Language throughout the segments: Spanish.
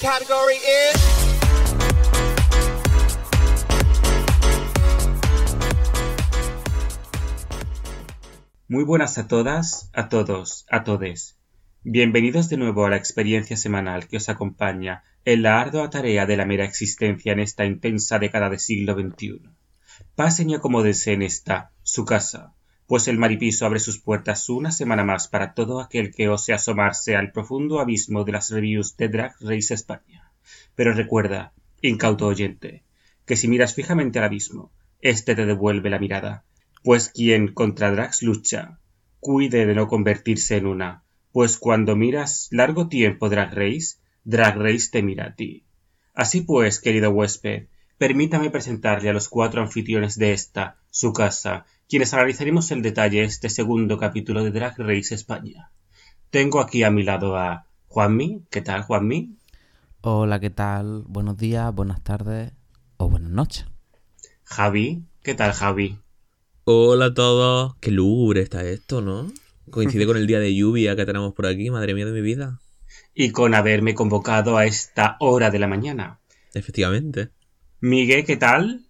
category is. Muy buenas a todas, a todos, a todes. Bienvenidos de nuevo a la experiencia semanal que os acompaña en la ardua tarea de la mera existencia en esta intensa década del siglo XXI. Pasen y acomódense en esta, su casa, pues el maripiso abre sus puertas una semana más para todo aquel que ose asomarse al profundo abismo de las reviews de Drag Race España. Pero recuerda, incauto oyente, que si miras fijamente al abismo, éste te devuelve la mirada, pues quien contra drags lucha, cuide de no convertirse en una, pues cuando miras largo tiempo Drag Race, Drag Race te mira a ti. Así pues, querido huésped, permítame presentarle a los cuatro anfitriones de esta, su casa, quienes analizaremos en detalle este segundo capítulo de Drag Race España. Tengo aquí a mi lado a Juanmi. ¿Qué tal, Juanmi? Hola, ¿qué tal? Buenos días, buenas tardes o buenas noches. Javi. ¿Qué tal, Javi? Hola a todos. Qué lúgubre está esto, ¿no? Coincide con el día de lluvia que tenemos por aquí, madre mía de mi vida. Y con haberme convocado a esta hora de la mañana. Efectivamente. Miguel, ¿qué tal?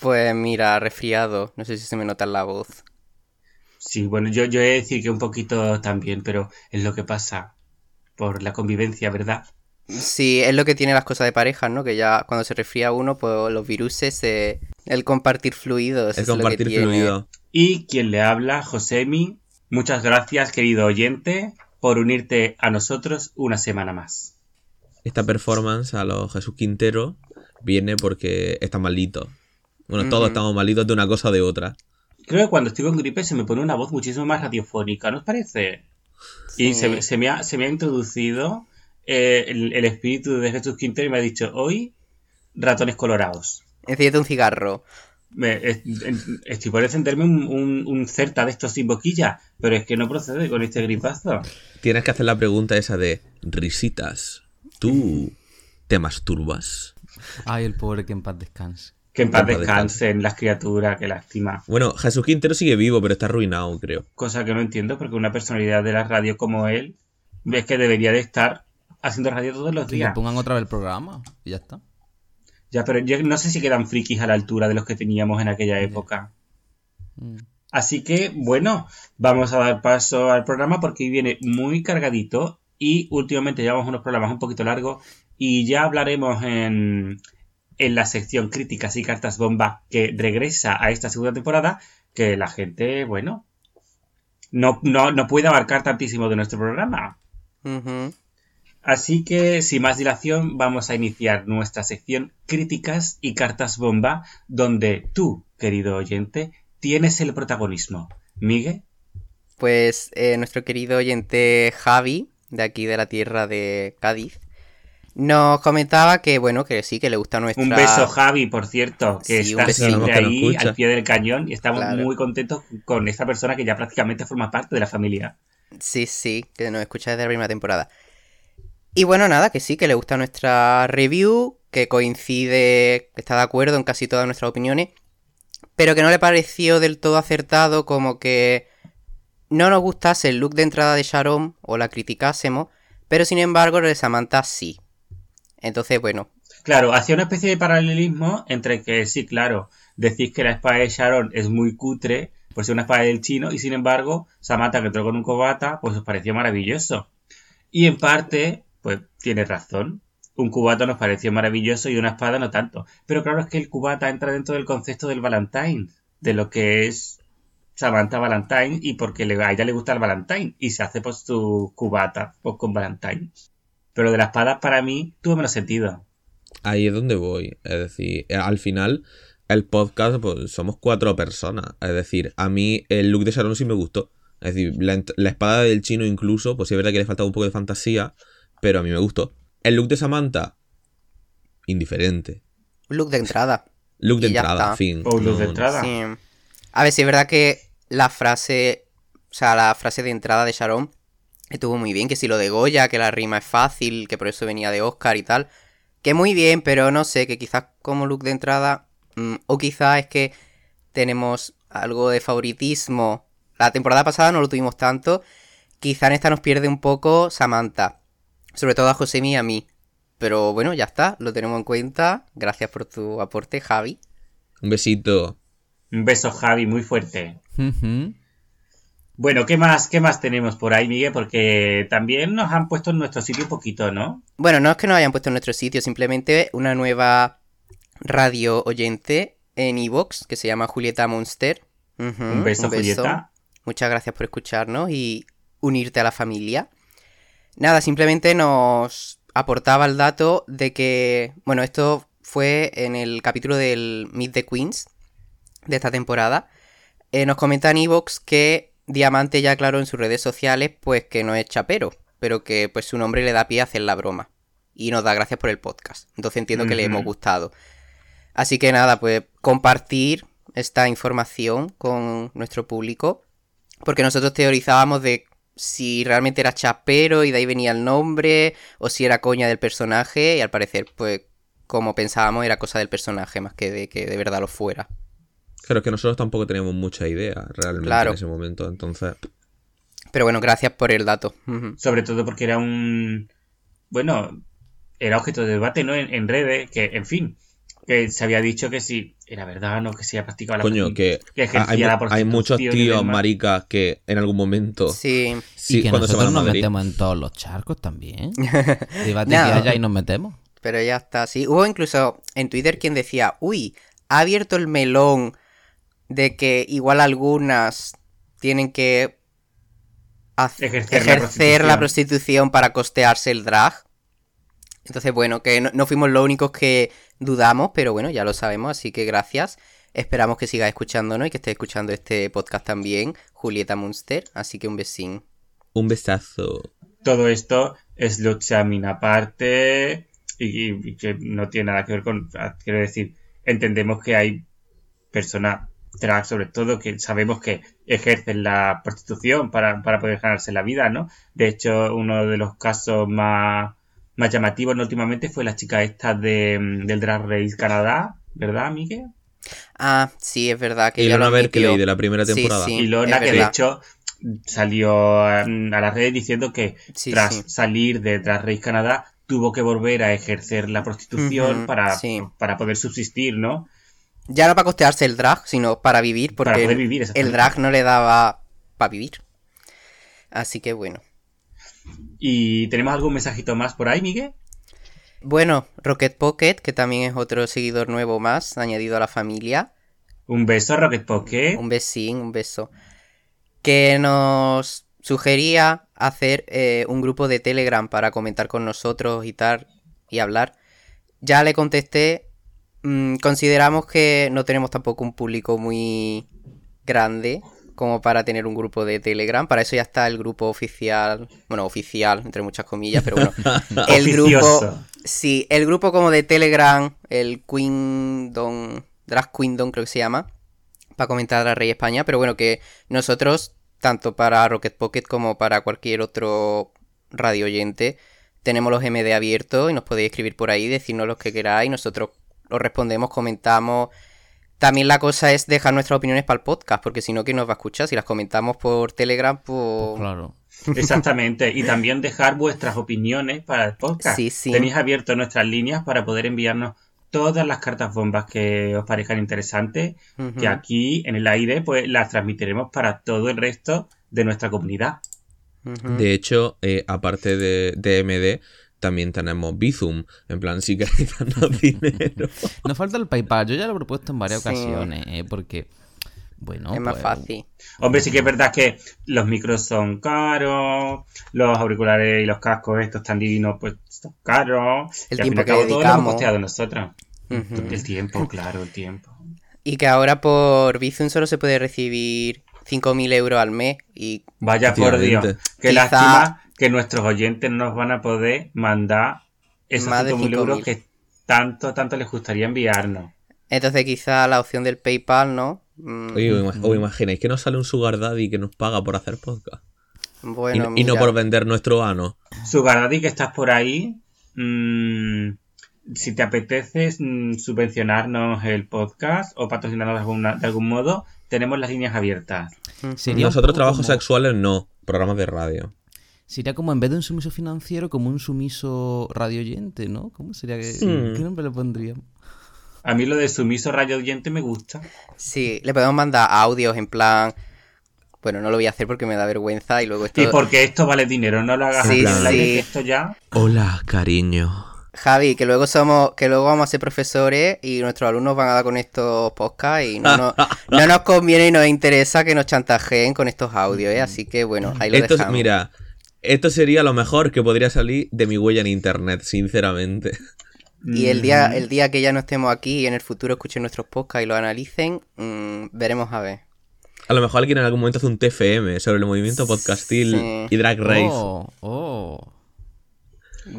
Pues mira, resfriado. No sé si se me nota en la voz. Sí, bueno, yo, yo he de decir que un poquito también, pero es lo que pasa por la convivencia, ¿verdad? Sí, es lo que tiene las cosas de pareja, ¿no? Que ya cuando se resfría uno, pues los viruses, eh, el compartir fluidos. El es lo que compartir tiene. fluido. Y quien le habla, Josemi. Muchas gracias, querido oyente, por unirte a nosotros una semana más. Esta performance a los Jesús Quintero viene porque está malito. Bueno, todos estamos malitos de una cosa o de otra. Creo que cuando estoy con gripe se me pone una voz muchísimo más radiofónica, ¿no os parece? Y se, me- se me ha, se me ha introducido eh, el, el espíritu de Jesús Quintero y me ha dicho, hoy ratones colorados. Enciende un cigarro. Me- es- estoy por encenderme un, un, un certa de estos sin boquilla, pero es que no procede con este gripazo. Tienes que hacer la pregunta esa de risitas. ¿Tú te masturbas? Ay, el pobre que en paz descanse. Que en paz Que en paz descansen las criaturas, que lástima. Bueno, Jesús Quintero sigue vivo, pero está arruinado, creo. Cosa que no entiendo porque una personalidad de la radio como él es que debería de estar haciendo radio todos los Que le días. pongan otra vez el programa y ya está. Ya, pero yo no sé si quedan frikis a la altura de los que teníamos en aquella época. Mm. Así que, bueno, vamos a dar paso al programa porque hoy viene muy cargadito y últimamente llevamos unos programas un poquito largos y ya hablaremos en, en la sección críticas y cartas bomba que regresa a esta segunda temporada que la gente, bueno, no, no, no puede abarcar tantísimo de nuestro programa. Así que, sin más dilación, vamos a iniciar nuestra sección críticas y cartas bomba, donde tú, querido oyente, tienes el protagonismo. Miguel, Pues eh, nuestro querido oyente Javi, de aquí de la tierra de Cádiz, nos comentaba que, bueno, que sí, que le gusta nuestra... un beso Javi, por cierto, que Sí, está siempre Que ahí al pie del cañón y estamos Claro. muy contentos con esta persona que ya prácticamente forma parte de la familia. Sí, sí, que nos escucha desde la primera temporada. Y bueno, nada, que sí, que le gusta nuestra review, que coincide, que está de acuerdo en casi todas nuestras opiniones, pero que no le pareció del todo acertado como que no nos gustase el look de entrada de Sharon o la criticásemos, pero sin embargo el de Samantha sí. Entonces, bueno, Claro, hacía una especie de paralelismo entre que sí, claro, decís que la espada de Sharon es muy cutre por ser una espada del chino y sin embargo Samantha que entró con un cubata pues os pareció maravilloso. Y en parte, pues tiene razón. Un cubata nos pareció maravilloso y una espada no tanto. Pero claro es que el cubata entra dentro del concepto del Valentine, de lo que es Samantha Valentine y porque a ella le gusta el Valentine y se hace pues su cubata pues, con Valentine. Pero de la espada para mí tuvo menos sentido. Ahí es donde voy. Es decir, eh, al final, el podcast, pues somos cuatro personas. Es decir, a mí el look de Sharon sí me gustó. Es decir, la, espada del chino incluso, pues sí es verdad que le faltaba un poco de fantasía, pero a mí me gustó. El look de Samantha, indiferente. look de entrada. Look de entrada, está. fin. O look de No- entrada. Sí. A ver, sí es verdad que la frase, o sea, la frase de entrada de Sharon estuvo muy bien, que si lo de Goya, que la rima es fácil, que por eso venía de Oscar y tal, que muy bien, pero no sé, que quizás como look de entrada, mm, o quizás es que tenemos algo de favoritismo. La temporada pasada no lo tuvimos tanto, quizá en esta nos pierde un poco Samantha, sobre todo a Josemi y a mí. Pero bueno, ya está, lo tenemos en cuenta. Gracias por tu aporte, Javi. Un besito. Un beso, Javi, muy fuerte. Bueno, ¿qué más, ¿qué más tenemos por ahí, Miguel? Porque también nos han puesto en nuestro sitio un poquito, ¿no? Bueno, no es que nos hayan puesto en nuestro sitio, simplemente una nueva radio oyente en Evox que se llama Julieta Monster. Un beso, Julieta. Muchas gracias por escucharnos y unirte a la familia. Nada, simplemente nos aportaba el dato de que, bueno, esto fue en el capítulo del Meet the Queens de esta temporada. Eh, nos comenta en Evox que Diamante ya aclaró en sus redes sociales pues que no es chapero, pero que pues su nombre le da pie a hacer la broma. Y nos da gracias por el podcast. Entonces entiendo que le hemos gustado. Así que nada, pues compartir esta información con nuestro público. Porque nosotros teorizábamos de si realmente era chapero y de ahí venía el nombre, o si era coña del personaje, y al parecer, pues, como pensábamos, era cosa del personaje más que de que de verdad lo fuera. Claro, es que nosotros tampoco teníamos mucha idea realmente Claro. en ese momento, entonces... Pero bueno, gracias por el dato. Sobre todo porque era un... Bueno, era objeto de debate, ¿no? En, en redes, que, en fin, que se había dicho que si era verdad, ¿no? Que se había practicado la Coño, que que ejercía hay, la hay muchos tíos maricas que en algún momento... Sí, Sí, y que cuando se nosotros van a nos Madrid. metemos en todos los charcos también. Debate No. que haya y nos metemos. pero ya está. Sí, hubo incluso en Twitter quien decía, uy, ha abierto el melón de que igual algunas tienen que Ejercer la ejercer la prostitución. prostitución para costearse el drag. Entonces, bueno, que no, no fuimos los únicos que dudamos, pero bueno, ya lo sabemos, así que gracias. Esperamos que sigas escuchándonos y que estés escuchando este podcast también, Julieta Munster. Así que un besín. Un besazo. Todo esto es luchamin aparte y, y que no tiene nada que ver con... Quiero decir, entendemos que hay personas trans, sobre todo, que sabemos que ejercen la prostitución para, para poder ganarse la vida, ¿no? De hecho, uno de los casos más, más llamativos ¿no? últimamente fue la chica esta de, del Drag Race Canadá, ¿verdad, Miguel? Ah, sí, es verdad que admitió. Berkeley de la primera Sí, temporada. sí. y Lorna, es que de hecho salió a las redes diciendo que Sí, tras sí. salir de Drag Race Canadá tuvo que volver a ejercer la prostitución para, sí. para poder subsistir, ¿no? Ya no para costearse el drag, sino para vivir, porque Para poder vivir, el drag no le daba para vivir. Así que bueno. ¿Y tenemos algún mensajito más por ahí, Miguel? Bueno, Rocket Pocket, que también es otro seguidor nuevo más, añadido a la familia. Un beso, Rocket Pocket. Un besín, un beso. Que nos sugería hacer eh, un grupo de Telegram para comentar con nosotros y tal, y hablar. Ya le contesté. Mm, consideramos que no tenemos tampoco un público muy grande como para tener un grupo de Telegram. Para eso ya está el grupo oficial. Bueno, oficial, entre muchas comillas, pero bueno. el grupo. Sí, el grupo como de Telegram, el Queendom, Drag Queendom creo que se llama, para comentar a Rey España, pero bueno, que nosotros, tanto para Rocket Pocket como para cualquier otro radio oyente, tenemos los MD abiertos y nos podéis escribir por ahí, decirnos lo que queráis, nosotros os respondemos, comentamos. También la cosa es dejar nuestras opiniones para el podcast, porque si no, ¿quién nos va a escuchar? Si las comentamos por Telegram, pues... Claro. Exactamente. Y también dejar vuestras opiniones para el podcast. Sí, sí. Tenéis abierto nuestras líneas para poder enviarnos todas las cartas bombas que os parezcan interesantes, que aquí en el aire pues las transmitiremos para todo el resto de nuestra comunidad. De hecho, eh, aparte de, de MD, también tenemos Bizum. En plan, si queréis darnos dinero. Nos falta el PayPal. Yo ya lo he propuesto en varias Sí. ocasiones, ¿eh? Porque, bueno, es más pues, fácil. Hombre, sí que es verdad que los micros son caros, los auriculares y los cascos estos tan divinos, pues son caros. El y al fin y tiempo que hemos dedicamos. El tiempo, claro, el tiempo. Y que ahora por Bizum solo se puede recibir 5.000 euros al mes y Vaya por Dios. Qué Quizá- lástima que nuestros oyentes nos van a poder mandar esos Más de 5.000 euros 5.000. que tanto, tanto les gustaría enviarnos. entonces quizá la opción del PayPal, ¿no? Mm, Oye, ¿os ima- os imagináis que nos sale un Sugar Daddy que nos paga por hacer podcast? Y, bueno, y no por vender nuestro ano. Sugar Daddy, que estás por ahí, mm, si te apetece mm, subvencionarnos el podcast o patrocinarnos de, alguna- de algún modo, tenemos las líneas abiertas. Nosotros trabajos como- sexuales no, programas de radio. Sería como en vez de un sumiso financiero, como un sumiso radioyente, ¿no? ¿Cómo sería que.? Hmm. ¿Qué nombre le pondríamos? A mí lo de sumiso rayo oyente me gusta. Sí, le podemos mandar audios en plan. Bueno, no lo voy a hacer porque me da vergüenza y luego esto. Y porque esto vale dinero, no lo hagas Sí, en plan, sí. esto ya. Hola, cariño. Javi, que luego somos, que luego vamos a ser profesores y nuestros alumnos van a dar con estos podcasts y no, nos- no nos conviene y nos interesa que nos chantajeen con estos audios, ¿eh? Así que bueno, ahí lo Esto, dejamos. mira, esto sería lo mejor que podría salir de mi huella en internet, sinceramente. Y el día, Mm. el día que ya no estemos aquí y en el futuro escuchen nuestros podcasts y lo analicen, mm, veremos a ver. A lo mejor alguien en algún momento hace un TFM sobre el movimiento podcastil Sí. y Drag Race. Oh, oh.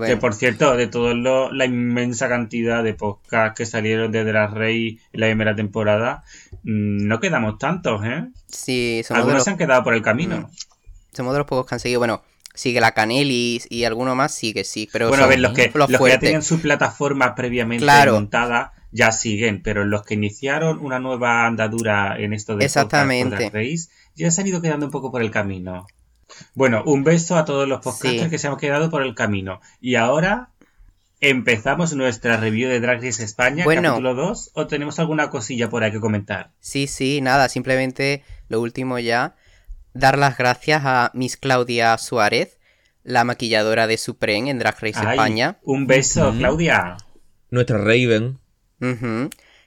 Que por cierto, de toda la inmensa cantidad de podcasts que salieron de Drag Race en la primera temporada, mm, no quedamos tantos, ¿eh? sí, somos de, Algunos los, se han quedado por el camino. somos de los pocos que han seguido. Bueno, sigue la Canelis y alguno más, sí que sí. Pero Bueno, a ver, los que, los los que ya tenían su plataforma previamente Claro. montada ya siguen, pero los que iniciaron una nueva andadura en esto de podcast Exactamente. Drag Race ya se han ido quedando un poco por el camino. Bueno, un beso a todos los podcasters Sí. que se han quedado por el camino. Y ahora empezamos nuestra review de Drag Race España, Bueno. capítulo 2, o tenemos alguna cosilla por ahí que comentar. Sí, sí, nada, simplemente lo último ya, dar las gracias a Miss Claudia Suárez, la maquilladora de Supreme en Drag Race Ay, España, un beso. Claudia. Nuestra Raven.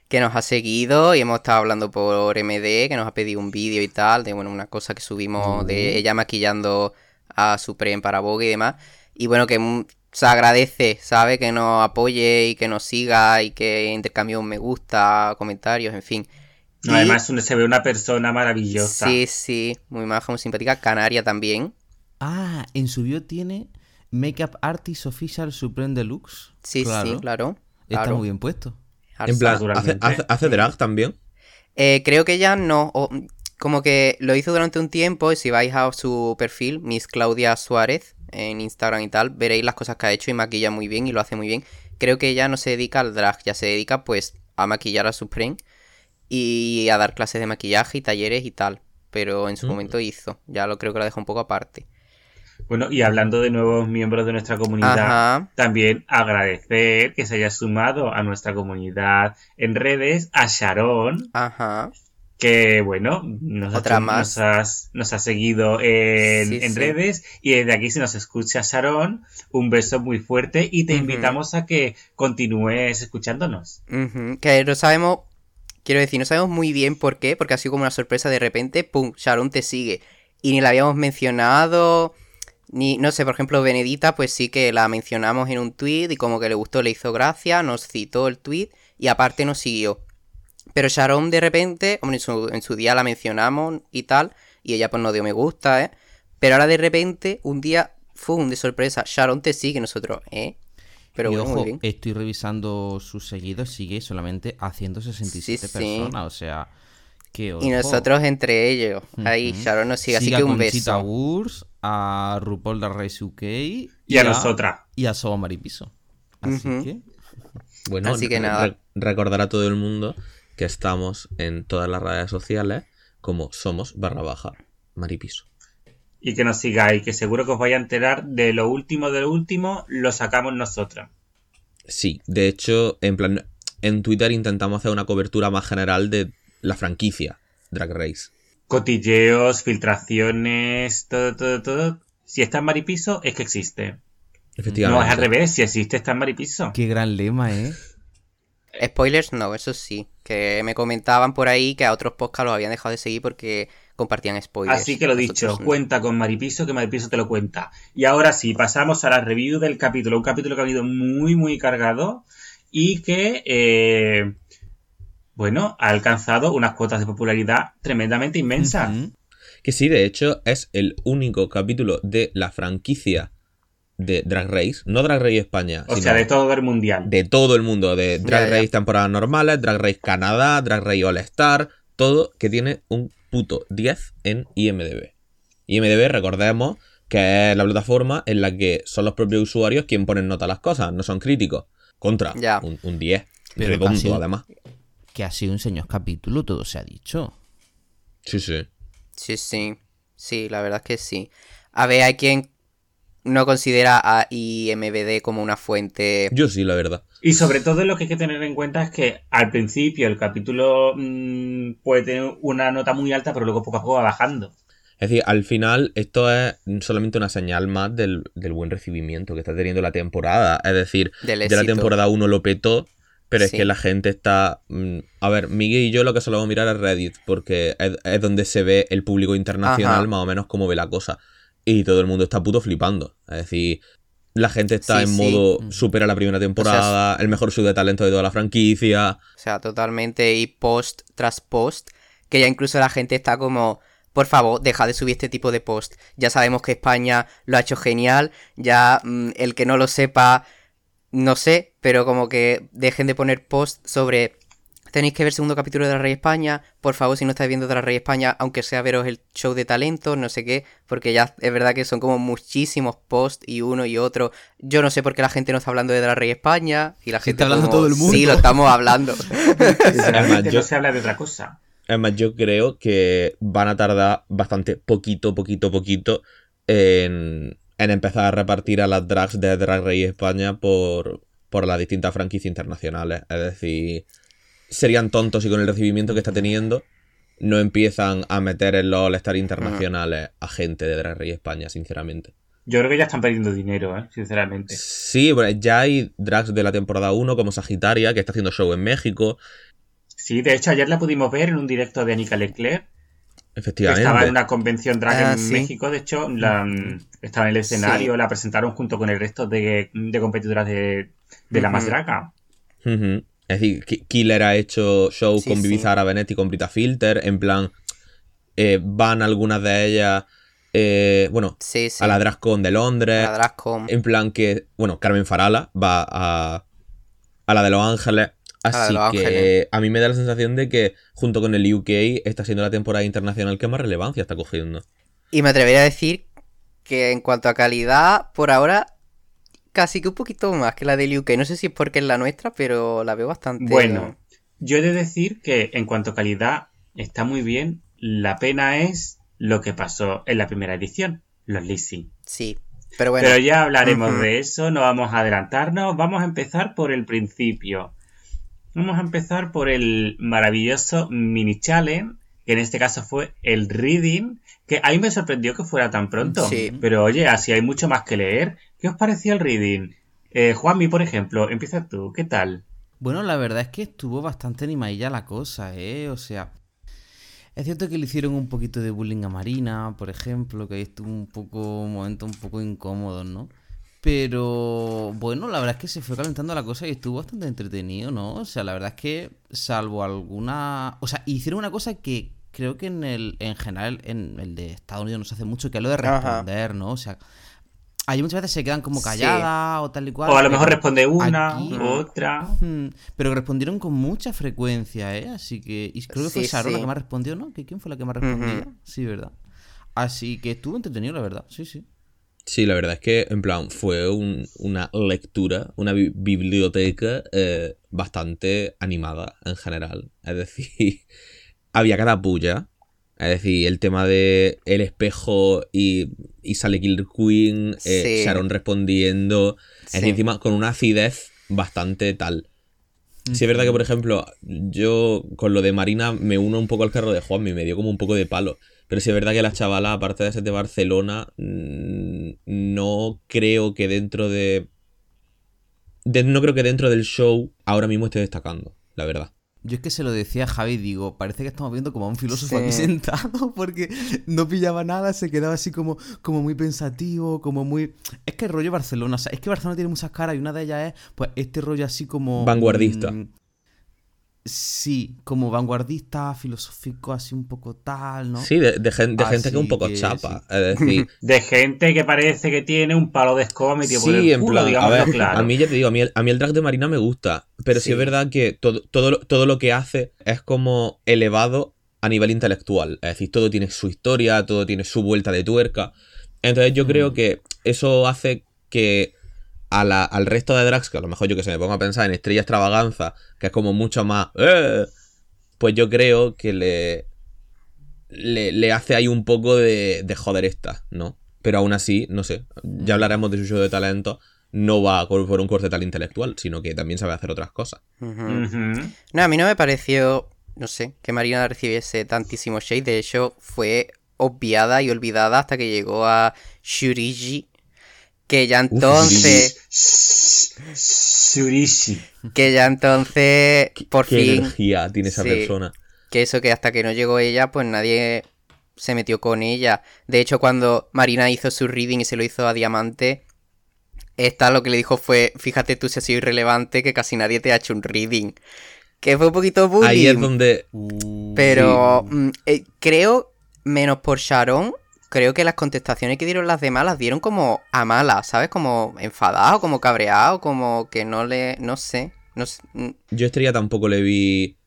que nos ha seguido y hemos estado hablando por MD, que nos ha pedido un vídeo y tal, de bueno, una cosa que subimos de ella maquillando a Supreme para Vogue y demás, y bueno, que mm, se agradece, ¿sabe? Que nos apoye y que nos siga y que intercambie un me gusta, comentarios, en fin. No, además se ve una persona maravillosa. Sí, sí, muy maja, muy simpática. Canaria también. Ah, en su bio tiene Makeup Artist Official Supreme Deluxe. Sí, sí, claro. Está claro. muy bien puesto. En plan, hace, Naturalmente. hace- hace drag también. Eh, creo que ella no. o, como que lo hizo durante un tiempo. Y si vais a su perfil, Miss Claudia Suárez, en Instagram y tal, veréis las cosas que ha hecho y maquilla muy bien y lo hace muy bien. Creo que ella no se dedica al drag, ya se dedica pues a maquillar a Supreme y a dar clases de maquillaje y talleres y tal. Pero en su Mm. momento hizo. Ya lo creo que lo deja un poco aparte. Bueno, y hablando de nuevos miembros de nuestra comunidad, Ajá. también agradecer que se haya sumado a nuestra comunidad en redes a Sharon, Ajá. que bueno, nos, ha, Otra hecho- más. nos has- nos ha seguido en, Sí, en sí. redes y desde aquí si nos escucha Sharon, un beso muy fuerte y te invitamos a que continúes escuchándonos. Ujú, Que no sabemos, quiero decir, no sabemos muy bien por qué, porque ha sido como una sorpresa de repente, ¡pum! Sharon te sigue. Y ni la habíamos mencionado, ni, no sé, por ejemplo, Benedita, pues sí que la mencionamos en un tweet y como que le gustó, le hizo gracia, nos citó el tweet y aparte nos siguió. Pero Sharon de repente, hombre, en su, en su día la mencionamos y tal, y ella pues nos dio me gusta, ¿eh? Pero ahora de repente, un día, ¡fum! de sorpresa, Sharon te sigue, nosotros, ¿eh? Pero y bueno, ojo, muy bien. estoy revisando sus seguidos, sigue solamente a 167 Sí, sí. personas, o sea, que Y ojo. nosotros entre ellos. Ahí. Sharon nos sigue, así que a un beso. Wurst, a RuPaul Drag Race UK y, Y a nosotras. Y a Sobo Maripiso. Así que... Bueno, Así que nada. re- recordar a todo el mundo que estamos en todas las redes sociales como somos barra baja maripiso. Y que nos sigáis, que seguro que os vais a enterar de lo último de lo último, lo sacamos nosotros. Sí, de hecho, en plan, en Twitter intentamos hacer una cobertura más general de la franquicia Drag Race. Cotilleos, filtraciones, todo, todo, todo. Si está en Maripiso, es que existe. No, Efectivamente. es al revés, si existe está en Maripiso. Qué gran lema, ¿eh? Spoilers, no, eso sí. Que me comentaban por ahí que a otros podcasts los habían dejado de seguir porque compartían spoilers. Así que lo dicho, Nosotros cuenta con Maripiso, que Maripiso te lo cuenta. Y ahora sí, pasamos a la review del capítulo. Un capítulo que ha venido muy, muy cargado y que, eh, bueno, ha alcanzado unas cuotas de popularidad tremendamente inmensas. Que sí, de hecho, es el único capítulo de la franquicia de Drag Race. No Drag Race España, O sino sea, de todo el mundial. de todo el mundo. De Drag Ya, ya. Race temporadas normales, Drag Race Canadá, Drag Race All Star. Todo que tiene un puto 10 en IMDB. IMDB, recordemos que es la plataforma en la que son los propios usuarios quien ponen nota a las cosas, no son críticos. Contra, Ya. un, un 10. Pero redondo, además. Que ha sido un señor capítulo, todo se ha dicho. Sí, sí. Sí, sí. Sí, la verdad es que sí. A ver, hay quien no considera a IMBD como una fuente. Yo sí, la verdad. Y sobre todo lo que hay que tener en cuenta es que al principio el capítulo mm, puede tener una nota muy alta, pero luego poco a poco va bajando. Es decir, al final esto es solamente una señal más del, del buen recibimiento que está teniendo la temporada. Es decir, ya la temporada 1 lo petó, pero es que la gente está... mm, A ver, Miguel y yo lo que solemos mirar es Reddit, porque es, es donde se ve el público internacional Ajá. más o menos cómo ve la cosa. Y todo el mundo está puto flipando. Es decir, la gente está Sí, en sí. modo supera la primera temporada, el mejor show de talento de toda la franquicia. O sea, totalmente y post tras post, que ya incluso la gente está como, por favor, deja de subir este tipo de post. Ya sabemos que España lo ha hecho genial, ya mm, el que no lo sepa, no sé, pero como que dejen de poner post sobre... Tenéis que ver el segundo capítulo de La Rey España. Por favor, si no estáis viendo de La Rey España, aunque sea veros el show de talento, no sé qué. Porque ya es verdad que son como muchísimos posts y uno y otro. Yo no sé por qué la gente no está hablando de La Rey España. Y la gente está hablando como, todo el mundo. Sí, lo estamos hablando. Sinceramente yo- no se habla de otra cosa. Además, yo creo que van a tardar bastante, poquito, poquito, poquito, en, en empezar a repartir a las drags de Drag Race España por, por las distintas franquicias internacionales. Es decir, serían tontos y con el recibimiento que está teniendo, no empiezan a meter en los All-Star internacionales a gente de Drag Race España, sinceramente. Yo creo que ya están perdiendo dinero, ¿eh? sinceramente. Sí, bueno, ya hay drags de la temporada 1 como Sagitaria, que está haciendo show en México. Sí, de hecho ayer la pudimos ver en un directo de Anika Leclerc, Efectivamente. estaba en una convención drag Ah, en sí. México, de hecho, la, mm, estaba en el escenario, la presentaron junto con el resto de, de competidoras de, de la más draga. Ujú. Es decir, Ki- Killer ha hecho show Sí, con sí. Vivi Zahara Benet y con Brita Filter. En plan, eh, van algunas de ellas, eh, bueno, Sí, sí. a la DragCon de Londres. La. En plan que, bueno, Carmen Farala va a, a la de Los Ángeles. Así que Ángeles. a mí me da la sensación de que junto con el UK está siendo la temporada internacional que más relevancia está cogiendo. Y me atrevería a decir que en cuanto a calidad, por ahora, casi que un poquito más que la del UK. No sé si es porque es la nuestra, pero la veo bastante. Bueno, yo he de decir que en cuanto a calidad está muy bien. La pena es lo que pasó en la primera edición, los leasing. Sí. Pero bueno. Pero ya hablaremos de eso, no vamos a adelantarnos, vamos a empezar por el principio. Vamos a empezar por el maravilloso mini challenge, que en este caso fue el reading, que a mí me sorprendió que fuera tan pronto. Sí. Pero oye, así hay mucho más que leer. ¿Qué os pareció el reading? Eh, Juanmi, por ejemplo, empieza tú, ¿qué tal? Bueno, la verdad es que estuvo bastante animadilla la cosa, ¿eh? O sea, es cierto que le hicieron un poquito de bullying a Marina, por ejemplo, que ahí estuvo un poco, un momento un poco incómodo, ¿no? Pero bueno, la verdad es que se fue calentando la cosa y estuvo bastante entretenido, ¿no? O sea, la verdad es que salvo alguna... O sea, hicieron una cosa que creo que en el en general en el de Estados Unidos no se hace mucho, que lo de Ajá. responder, ¿no? O sea, ahí muchas veces se quedan como Sí. calladas o tal y cual. O a lo mejor responde una, aquí- otra. Mm, Pero respondieron con mucha frecuencia, ¿eh? Así que. Y creo que fue Sí, Saro la sí. que más respondió, ¿no? ¿Que ¿Quién fue la que más respondía? Ujú. Sí, ¿verdad? Así que estuvo entretenido, la verdad. Sí, sí. Sí, la verdad es que, en plan, fue un- una lectura, una bi- biblioteca eh, bastante animada en general. Es decir, había cada puya. Es decir, el tema de el espejo y, y sale Killer Queen, eh, Sí. Sharon respondiendo. Es Sí. decir, encima con una acidez bastante tal. Sí, es verdad que, por ejemplo, yo con lo de Marina me uno un poco al carro de Juan, me dio como un poco de palo. Pero sí es verdad que la chavala, aparte de ser de Barcelona, mm, no creo que dentro de, de- No creo que dentro del show ahora mismo esté destacando, la verdad. Yo es que se lo decía a Javi, digo, parece que estamos viendo como a un filósofo Sí. aquí sentado, porque no pillaba nada, se quedaba así como, como muy pensativo, como muy... Es que el rollo Barcelona, o sea, es que Barcelona tiene muchas caras y una de ellas es, pues, este rollo así como... Vanguardista. mm, sí, como vanguardista, filosófico, así un poco tal, ¿no? Sí, de, de gen- de gente que es un poco que chapa. Es decir, De gente que parece que tiene un palo de escoba metido por sí, el en culo, plan, a digámoslo ver, claro. a mí ya te digo, a mí, el, a mí el drag de Marina me gusta, pero sí, Sí. es verdad que todo, todo, lo- todo lo que hace es como elevado a nivel intelectual. Es decir, todo tiene su historia, todo tiene su vuelta de tuerca. Entonces yo creo que eso hace que a la- al resto de drags, que a lo mejor yo que se me pongo a pensar en Estrella Extravaganza, que es como mucho más... "Eh", pues yo creo que le, le, le hace ahí un poco de, de joder esta, ¿no? pero aún así, no sé, ya hablaremos de su show de talento, no va por por un corte tal intelectual, sino que también sabe hacer otras cosas. No, a mí no me pareció, no sé, que Marina recibiese tantísimo shade. De hecho, fue obviada y olvidada hasta que llegó a Shuriji. Que ya entonces, Surishi. que ya entonces, por Qué fin, energía tiene esa sí. persona. que eso que hasta que no llegó ella, pues nadie se metió con ella. De hecho, cuando Marina hizo su reading y se lo hizo a Diamante, esta lo que le dijo fue, fíjate tú si has sido irrelevante que casi nadie te ha hecho un reading. Que fue un poquito bullying. Ahí es donde Uh, Pero mm, eh, creo, menos por Sharon, creo que las contestaciones que dieron las demás las dieron como a malas, ¿sabes? Como enfadado, como cabreado, como que no le... no sé. No sé, yo a Estrella tampoco le vi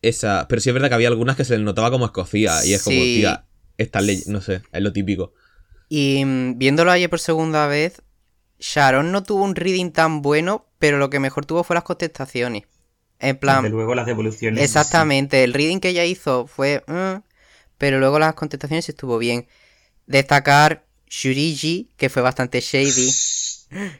esa... Pero sí es verdad que había algunas que se les notaba como escocía, y es como, tía, esta ley, no sé, es lo típico. Y mm, viéndolo ayer por segunda vez, Sharon no tuvo un reading tan bueno, pero lo que mejor tuvo fue las contestaciones. En plan, Desde luego las devoluciones. Exactamente, el reading que ella hizo fue... "Mm", pero luego las contestaciones estuvo bien. Destacar Shuriji, que fue bastante shady.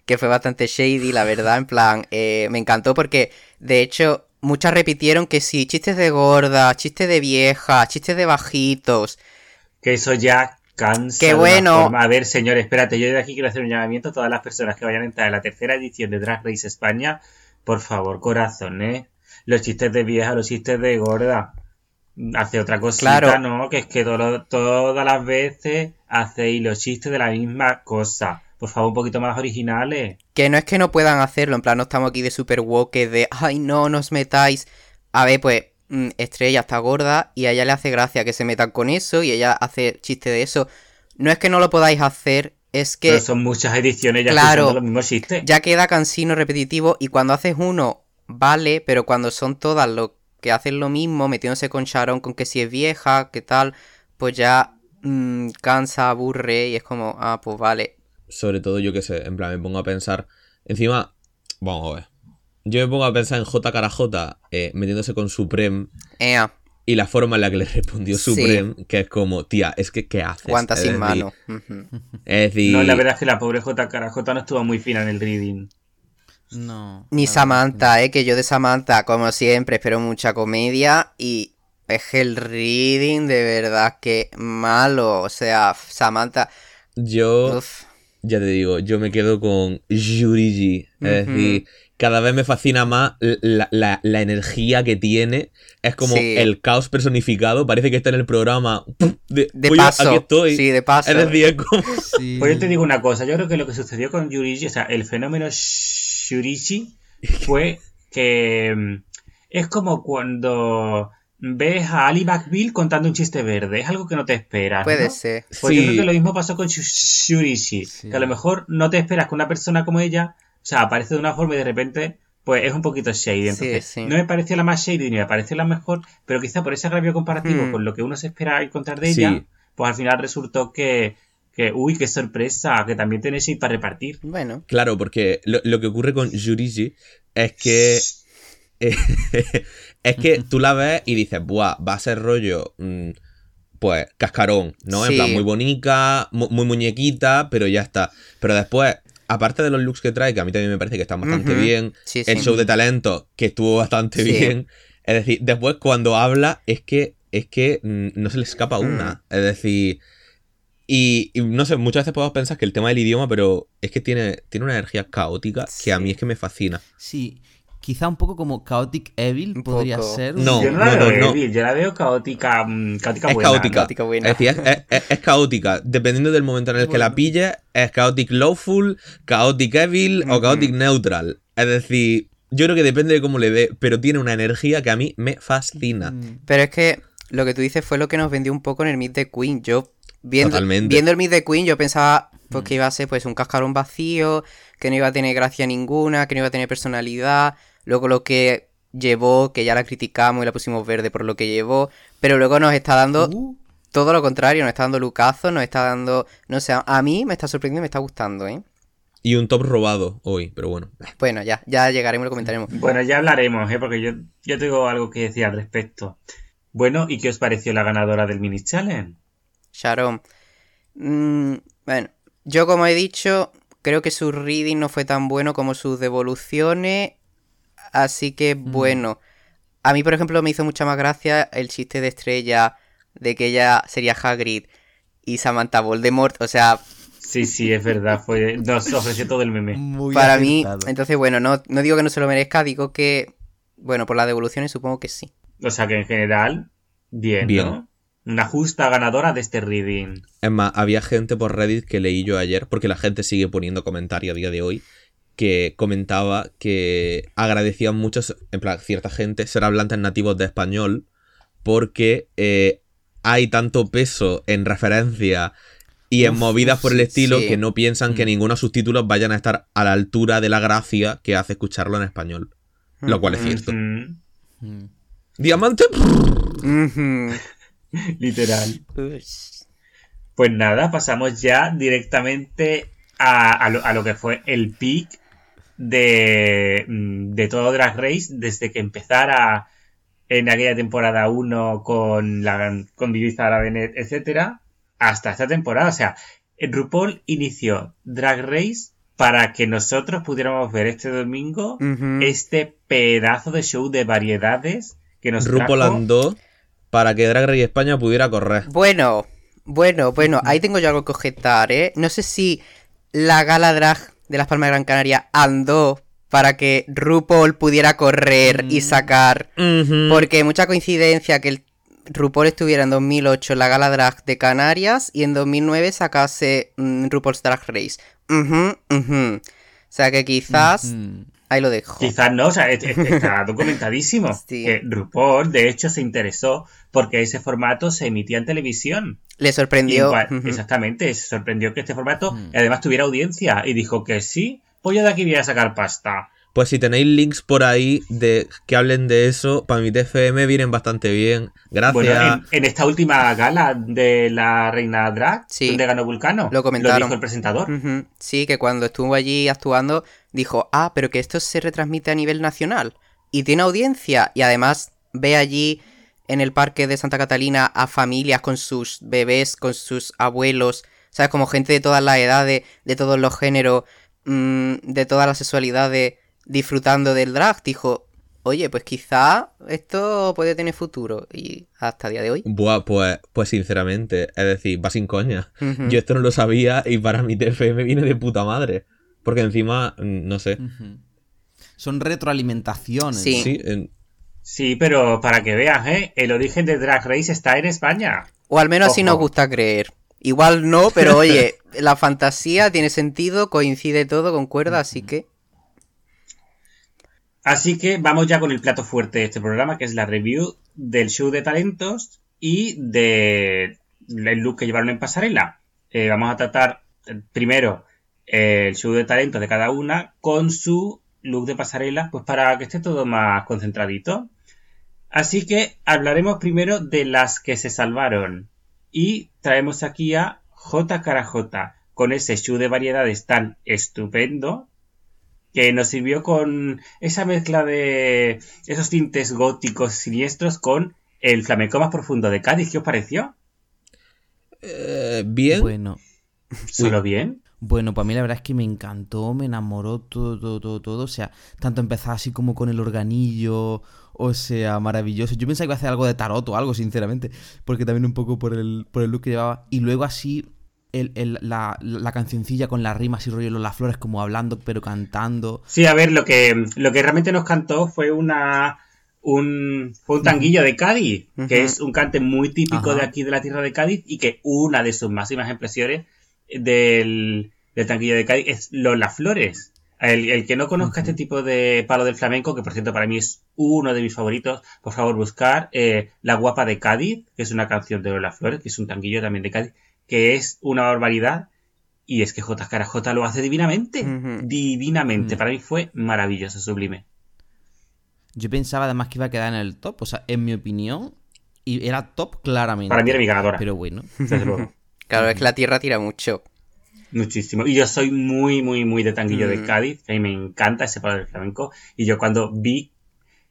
Que fue bastante shady, la verdad. En plan, eh, me encantó porque, de hecho, muchas repitieron que sí, chistes de gorda, chistes de vieja, chistes de bajitos. Que eso ya cansa. Qué bueno. A ver, señor, espérate, yo de aquí quiero hacer un llamamiento a todas las personas que vayan a entrar en la tercera edición de Drag Race España. Por favor, corazón, ¿eh? Los chistes de vieja, los chistes de gorda. Hace otra cosita, Claro. ¿no? Que es que todo- todas las veces hacéis los chistes de la misma cosa. Por favor, un poquito más originales. Que no es que no puedan hacerlo, en plan, no estamos aquí de super woke, de, ay, no, no os metáis. A ver, pues, mm, Estrella está gorda y a ella le hace gracia que se metan con eso y ella hace chiste de eso. No es que no lo podáis hacer, es que Pero son muchas ediciones ya Claro. escuchando los mismos chistes. ya queda cansino, repetitivo y cuando haces uno, vale, pero cuando son todas lo que hacen lo mismo, metiéndose con Sharon, con que si es vieja, qué tal, pues ya mm, cansa, aburre y es como, ah, pues vale. Sobre todo, yo qué sé, en plan, me pongo a pensar. Encima, vamos a ver. Yo me pongo a pensar en J cara J eh, metiéndose con Supreme Ea, y la forma en la que le respondió Sí. Supreme, que es como, tía, es que, ¿qué haces? Es sin decir- mano. Es decir, No, la verdad es que la pobre J. Carajota no estuvo muy fina en el reading. No. Ni Samantha, eh, que yo de Samantha, como siempre, espero mucha comedia y es que el reading de verdad que malo. O sea, Samantha, yo, uf, ya te digo, yo me quedo con Yurigi. Es decir, cada vez me fascina más la, la- la energía que tiene. Es como Sí. el caos personificado. Parece que está en el programa. De, de "Oye, paso. aquí estoy. Sí, de paso. Es decir, es como. que sí. Pues yo te digo una cosa, yo creo que lo que sucedió con Yurichi, o sea, el fenómeno Shurichi fue que mm, es como cuando ves a Ali McBeal contando un chiste verde, es algo que no te esperas. Puede ¿no? ser. Pues yo creo que lo mismo pasó con Shu- Shurichi, Sí. que a lo mejor no te esperas que una persona como ella, o sea, aparece de una forma y de repente, pues es un poquito shady. Entonces, sí. no me pareció la más shady ni me pareció la mejor, pero quizá por ese agravio comparativo Hmm. con lo que uno se espera encontrar de Sí. ella, pues al final resultó que, que uy, qué sorpresa, que también tiene shade para repartir. Bueno, Claro, porque lo, lo que ocurre con Yurigi es que. es que tú la ves y dices, buah, va a ser rollo. mm, pues cascarón, ¿no? Sí. En plan, muy bonita, mu- muy muñequita, pero ya está. Pero después, aparte de los looks que trae, que a mí también me parece que están bastante bien, sí, sí. el show de talento, que estuvo bastante Sí. bien. Es decir, después cuando habla, es que, es que mm, no se le escapa Mm. una. Es decir. Y, y no sé, muchas veces podemos pensar que el tema del idioma, pero es que tiene, tiene una energía caótica que a mí es que me fascina. Sí, quizá un poco como Chaotic Evil Un podría poco. ser. No, yo no la no, veo no. débil, yo la veo caótica, mm, caótica Es buena, caótica. Caótica buena. Es decir, es, es- es- es caótica. Dependiendo del momento en el que la pilles, es chaotic lawful, chaotic evil o chaotic neutral. Es decir, yo creo que depende de cómo le dé, pero tiene una energía que a mí me fascina. Mm, Pero es que lo que tú dices fue lo que nos vendió un poco en el Meet the Queen. Yo, viendo, Totalmente. viendo el Meet the Queen, yo pensaba pues, que iba a ser pues un cascarón vacío, que no iba a tener gracia ninguna, que no iba a tener personalidad. Luego lo que llevó, que ya la criticamos y la pusimos verde por lo que llevó. Pero luego nos está dando uh, todo lo contrario, nos está dando lucazo, nos está dando. No sé, a mí me está sorprendiendo y me está gustando, ¿eh? Y un top robado hoy, pero bueno. Bueno, ya, ya llegaremos y lo comentaremos. Bueno, ya hablaremos, ¿eh? porque yo, yo tengo algo que decir al respecto. Bueno, ¿y qué os pareció la ganadora del mini challenge? Sharon. mm, Bueno, yo como he dicho, creo que su reading no fue tan bueno como sus devoluciones. Así que bueno. A mí, por ejemplo, me hizo mucha más gracia el chiste de Estrella de que ella sería Hagrid y Samantha Voldemort. O sea, Sí, sí, es verdad. Fue, nos ofreció todo el meme. Muy para mí, entonces bueno, no, no digo que no se lo merezca, digo que, bueno, por las devoluciones supongo que sí. O sea que en general, bien, Bien. ¿no? Una justa ganadora de este reading. Es más, había gente por Reddit que leí yo ayer, porque la gente sigue poniendo comentario a día de hoy, que comentaba que agradecían mucho, en plan, cierta gente, ser hablantes nativos de español, porque eh, hay tanto peso en referencia y en Uf, movidas por el estilo sí. que no piensan que Mm. ninguno de sus títulos vayan a estar a la altura de la gracia que hace escucharlo en español. Lo cual es Ujú. cierto. Mm, Mm. Diamante. literal. Ush. Pues nada, pasamos ya directamente a, a lo, a lo que fue el peak de, mm, de todo Drag Race desde que empezara en aquella temporada 1 con la con Divisa la Bennett, etcétera, hasta esta temporada. O sea, RuPaul inició Drag Race para que nosotros pudiéramos ver este domingo este pedazo de show de variedades que nos RuPaul trajo. andó para que Drag Race España pudiera correr. Bueno, bueno, bueno, ahí tengo yo algo que objetar, ¿eh? No sé si la gala drag de Las Palmas de Gran Canaria andó para que RuPaul pudiera correr y Mm. sacar... Porque mucha coincidencia que el RuPaul estuviera en 2008 en la gala drag de Canarias y en 2009 sacase mm, RuPaul's Drag Race. O sea que quizás... Ahí lo dejo. Quizás no, o sea, es- es- está documentadísimo. Sí. Que RuPaul, de hecho, se interesó porque ese formato se emitía en televisión. Le sorprendió. Igual-. Exactamente, se sorprendió que este formato Mm. además tuviera audiencia y dijo que sí, pues yo de aquí voy a sacar pasta. Pues si tenéis links por ahí de que hablen de eso, para mi TFM vienen bastante bien. Gracias. Bueno, en, en esta última gala de la Reina Drag, Sí. donde ganó Vulcano, Lo comentaron. dijo el presentador. Sí, que cuando estuvo allí actuando dijo, ah, pero que esto se retransmite a nivel nacional y tiene audiencia y además ve allí en el parque de Santa Catalina a familias con sus bebés, con sus abuelos, ¿sabes? Como gente de todas las edades, de todos los géneros, mm, de todas las sexualidades, disfrutando del drag. Dijo, oye, pues quizá esto puede tener futuro y hasta el día de hoy. Buah, pues, pues sinceramente, es decir, va sin coña. Yo esto no lo sabía y para mi TFM viene de puta madre. Porque encima, mm, no sé. Son retroalimentaciones. Sí. Sí, en- Sí, pero para que veas, ¿eh? el origen de Drag Race está en España. O al menos así nos gusta creer. Igual no, pero oye, la fantasía tiene sentido, coincide todo, concuerda, así que. Así que vamos ya con el plato fuerte de este programa, que es la review del show de talentos y del look que llevaron en pasarela. Eh, vamos a tratar eh, primero eh, el show de talentos de cada una con su look de pasarela, pues para que esté todo más concentradito. Así que hablaremos primero de las que se salvaron. Y traemos aquí a J. Cara J con ese show de variedades tan estupendo que nos sirvió con esa mezcla de esos tintes góticos siniestros con el flamenco más profundo de Cádiz. ¿Qué os pareció? eh, bien. Bueno, ¿Solo bien? bueno, para mí la verdad es que me encantó, me enamoró todo, todo, todo, todo. O sea, tanto empezar así como con el organillo, o sea, maravilloso. Yo pensaba que iba a hacer algo de tarot o algo, sinceramente, porque también un poco por el, por el look que llevaba. Y luego así el, el- la, la cancioncilla con las rimas y rollo las flores como hablando pero cantando. Sí, a ver, lo que, lo que realmente nos cantó fue una un, fue un tanguillo de Cádiz, que es un cante muy típico Ajá. de aquí de la tierra de Cádiz y que una de sus máximas impresiones del, del tanguillo de Cádiz es Lola Flores. El, el que no conozca este tipo de palo del flamenco, que por cierto para mí es uno de mis favoritos, por favor buscar eh, La Guapa de Cádiz, que es una canción de Lola Flores, que es un tanguillo también de Cádiz, que es una barbaridad. Y es que J. Cara J lo hace divinamente. Divinamente. Mm. Para mí fue maravilloso, sublime. Yo pensaba además que iba a quedar en el top, o sea, en mi opinión, y era top claramente. Para mí era mi ganadora. Pero bueno. Desde luego. Claro, es que la tierra tira mucho. Muchísimo. Y yo soy muy, muy, muy de tanguillo de Mm. Cádiz. A mí me encanta ese palo del flamenco. Y yo cuando vi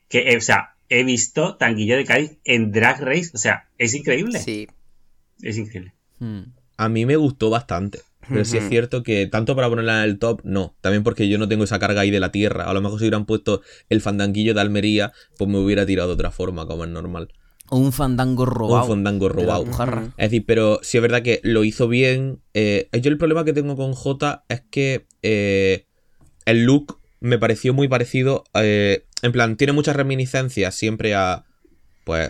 que, eh, o sea, he visto tanguillo de Cádiz en Drag Race, o sea, es increíble. Sí. Es increíble. Hmm. A mí me gustó bastante. Pero sí es Ujú. cierto que tanto para ponerla en el top, no. También porque yo no tengo esa carga ahí de la tierra. A lo mejor si hubieran puesto el fandanguillo de Almería, pues me hubiera tirado de otra forma, como es normal. O un fandango robado. Un fandango robado. Ujú. Es decir, pero sí es verdad que lo hizo bien. Eh, yo el problema que tengo con J es que eh, el look me pareció muy parecido. eh, en plan, tiene muchas reminiscencias siempre a. Pues.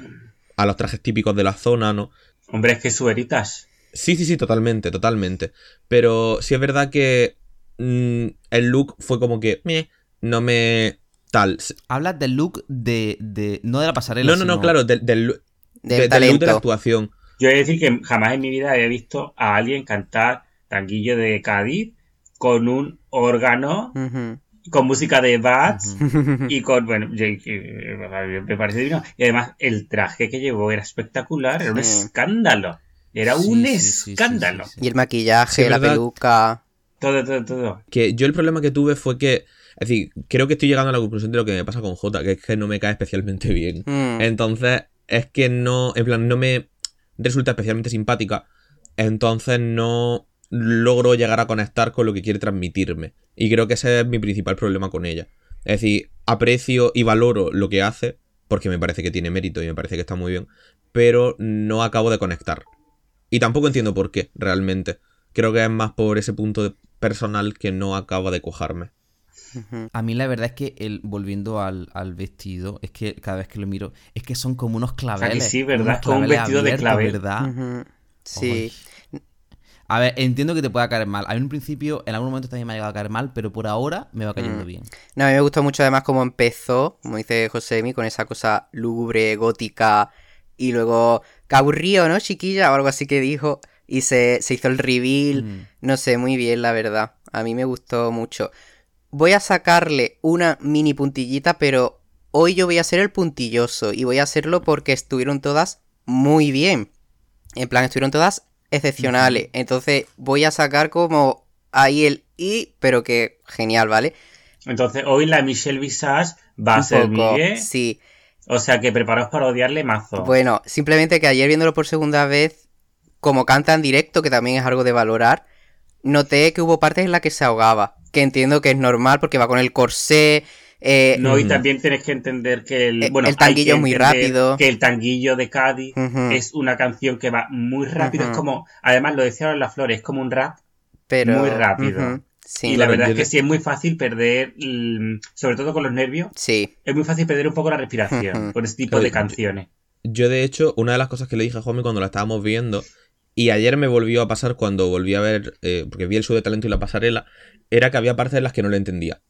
A los trajes típicos de la zona, ¿no? Hombre, es que su Heritage. Sí, sí, sí, totalmente, totalmente. Pero sí es verdad que. mm, el look fue como que. meh, no me. Tal. Hablas del look de, de. No de la pasarela. No, no, no, claro, del, del, de- del look de la actuación. Yo he de decir que jamás en mi vida había visto a alguien cantar Tanguillo de Cádiz con un órgano, con música de Bats y con, bueno, yo- eh, me parece divino. Y además el traje que llevó era espectacular, era un Sí. escándalo. Era Sí, un sí, sí, sí, sí, escándalo. sí. Y el maquillaje, Sí, la ¿verdad? peluca. Todo, todo, todo. Que yo el problema que tuve fue que. Es decir, creo que estoy llegando a la conclusión de lo que me pasa con J, que es que no me cae especialmente bien. Mm. Entonces, es que no. En plan, no me resulta especialmente simpática. Entonces, no logro llegar a conectar con lo que quiere transmitirme. Y creo que ese es mi principal problema con ella. Es decir, aprecio y valoro lo que hace, porque me parece que tiene mérito y me parece que está muy bien, pero no acabo de conectar. Y tampoco entiendo por qué, realmente. Creo que es más por ese punto de- personal que no acaba de cojarme. A mí la verdad es que el, volviendo al, al vestido, es que cada vez que lo miro, es que son como unos claveles. sí, ¿verdad? Como un vestido de clavel. ¿verdad? Sí. A ver, entiendo que te pueda caer mal. A mí en un principio, en algún momento también me ha llegado a caer mal, pero por ahora me va cayendo Mm. bien. No, a mí me gustó mucho además cómo empezó, como dice Josemi, con esa cosa lúgubre, gótica, y luego, que aburrido, ¿no, chiquilla? O algo así que dijo, y se, se hizo el reveal, Mm. no sé, muy bien, la verdad. A mí me gustó mucho. Voy a sacarle una mini puntillita, pero hoy yo voy a ser el puntilloso, y voy a hacerlo porque estuvieron todas muy bien. En plan, estuvieron todas excepcionales. Entonces voy a sacar como ahí el i, pero que genial, ¿vale? Entonces, hoy la Michelle Visage va a ser poco, Migue. sí. O sea que preparaos para odiarle mazo. Bueno, simplemente que ayer viéndolo por segunda vez, como canta en directo, que también es algo de valorar, noté que hubo partes en las que se ahogaba. Que entiendo que es normal porque va con el corsé. eh, No, y también tienes que entender que el, Eh, bueno, el tanguillo es muy rápido. Que el tanguillo de Cádiz es una canción que va muy rápido. Es como, además lo decía las flores, es como un rap. pero, muy rápido. Sí, y la verdad es que sí es muy fácil perder, mm, sobre todo con los nervios, sí. es muy fácil perder un poco la respiración con este tipo de canciones. Yo, de hecho, una de las cosas que le dije a Juanmi cuando la estábamos viendo, y ayer me volvió a pasar cuando volví a ver, eh, porque vi el show de talento y la pasarela, era que había partes en las que no lo entendía.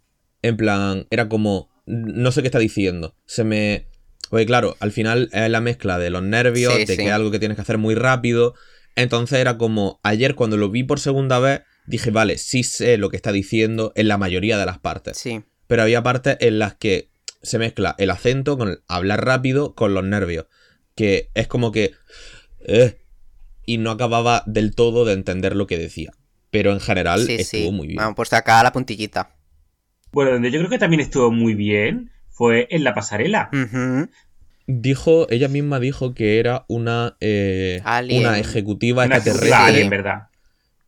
En plan, era como, no sé qué está diciendo. Se me... Porque claro, al final es la mezcla de los nervios, Sí, de sí. que es algo que tienes que hacer muy rápido. Entonces era como, ayer cuando lo vi por segunda vez, dije, vale, sí sé lo que está diciendo en la mayoría de las partes. Sí. Pero había partes en las que se mezcla el acento con el hablar rápido con los nervios. Que es como que... eh, y no acababa del todo de entender lo que decía. Pero en general Sí, estuvo sí. muy bien. Vamos, pues acá la puntillita. Bueno, donde yo creo que también estuvo muy bien fue en la pasarela. Dijo, ella misma dijo que era una, eh, una ejecutiva Una extraterrestre verdad.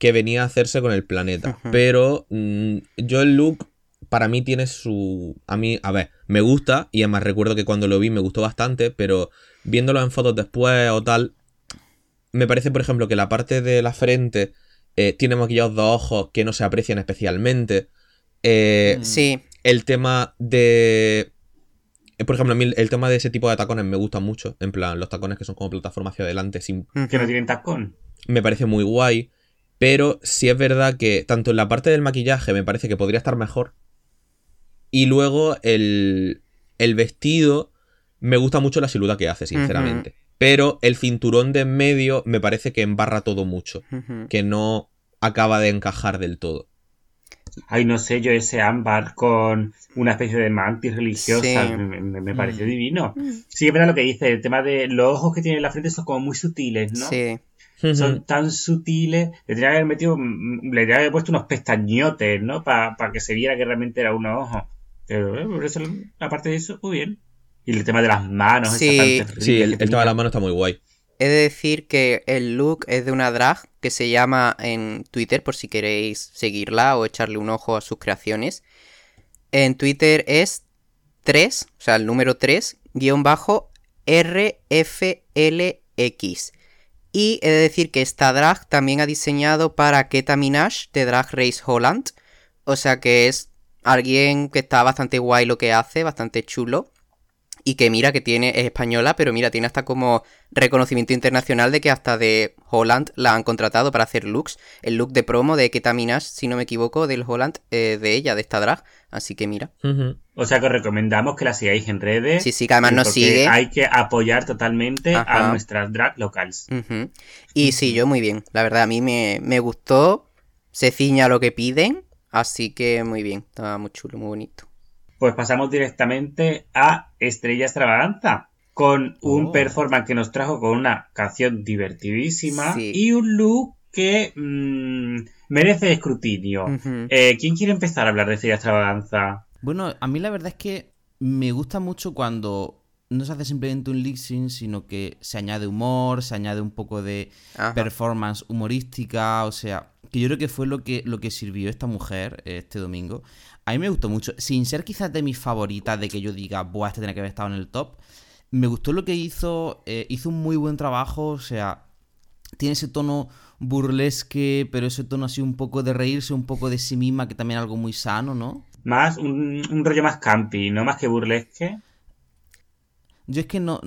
Que venía a hacerse con el planeta. Pero mm, yo el look, para mí tiene su... A mí, a ver, me gusta y además recuerdo que cuando lo vi me gustó bastante, pero viéndolo en fotos después o tal, me parece, por ejemplo, que la parte de la frente eh, tiene maquillados dos ojos que no se aprecian especialmente. Eh, Mm. Sí. el tema de... Por ejemplo, a mí el, tema de ese tipo de tacones me gusta mucho. En plan, los tacones que son como plataforma hacia adelante, sin Que no tienen tacón. me parece muy guay. Pero sí es verdad que tanto en la parte del maquillaje me parece que podría estar mejor. Y luego el, el vestido me gusta mucho la silueta que hace, sinceramente. Pero el cinturón de en medio me parece que embarra todo mucho. Que no acaba de encajar del todo. Ay, no sé, yo ese ámbar con una especie de mantis religiosa Sí. me, me- me pareció Mm. divino. Sí, es verdad lo que dice, el tema de los ojos que tiene en la frente son como muy sutiles, ¿no? Sí. Son tan sutiles, le tendría que haber metido, mm, le tendría que haber puesto unos pestañotes, ¿no? Para que se viera que realmente era unos ojos. Pero eh, por eso, aparte de eso, muy bien. Y el tema de las manos, Sí. esa Sí, el, el tema de las manos está muy guay. he de decir que el look es de una drag que se llama en Twitter, por si queréis seguirla o echarle un ojo a sus creaciones. En Twitter es 3, o sea, el número 3, guion bajo RFLX. Y he de decir que esta drag también ha diseñado para Keta Minaj de Drag Race Holland. O sea que es alguien que está bastante guay lo que hace, bastante chulo. Y que mira que tiene, es española, pero mira, tiene hasta como reconocimiento internacional de que hasta de Holland la han contratado para hacer looks. El look de promo de Keta Minaj, si no me equivoco, del Holland, eh, de ella, de esta drag. Así que mira. O sea que os recomendamos que la sigáis en redes. Sí, sí, que además nos porque sigue. Hay que apoyar totalmente Ajá. a nuestras drag locals. Ujú. Y sí, yo muy bien. La verdad, a mí me, me gustó. Se ciña a lo que piden. Así que muy bien. Estaba muy chulo, muy bonito. Pues pasamos directamente a Estrella Extravaganza. Con un Oh. performance que nos trajo con una canción divertidísima Sí. y un look que mm, merece escrutinio. Eh, ¿Quién quiere empezar a hablar de Estrella Extravaganza? Bueno, a mí la verdad es que me gusta mucho cuando no se hace simplemente un lip sync, sino que se añade humor, se añade un poco de Ajá. performance humorística, o sea, que yo creo que fue lo que, lo que sirvió esta mujer eh, este domingo. A mí me gustó mucho, sin ser quizás de mis favoritas, de que yo diga, buah, este tenía que haber estado en el top, me gustó lo que hizo, eh, hizo un muy buen trabajo, o sea, tiene ese tono burlesque, pero ese tono así un poco de reírse, un poco de sí misma, que también es algo muy sano, ¿no? Más un, un rollo más campi, no más que burlesque. Yo es que no.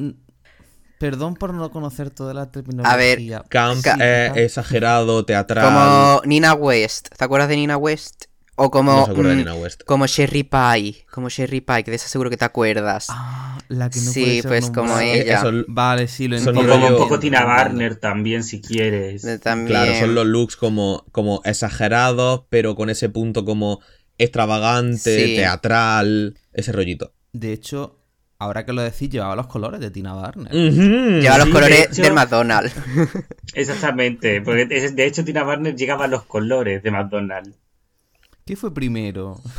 Perdón por no conocer toda la terminología. A ver, Camp, Ca- eh, exagerado, teatral. Como Nina West. ¿Te acuerdas de Nina West? O como. No se acuerda de Nina West. Como Sherry Pie. Como Sherry Pie, que de esa seguro que te acuerdas. Ah, la que no Sí, puede ser pues como ella. eso- Vale, sí, lo entiendo. como un poco Tina. Barner también, si quieres. También. Claro, son los looks como, como exagerados, pero con ese punto como extravagante, Sí. teatral, ese rollito. De hecho, ahora que lo decís, llevaba los colores de Tina Barner. Ujú. Lleva los Sí, colores de hecho- McDonald's. Exactamente, porque es- de hecho Tina Barner llegaba a los colores de McDonald's. ¿Qué fue primero?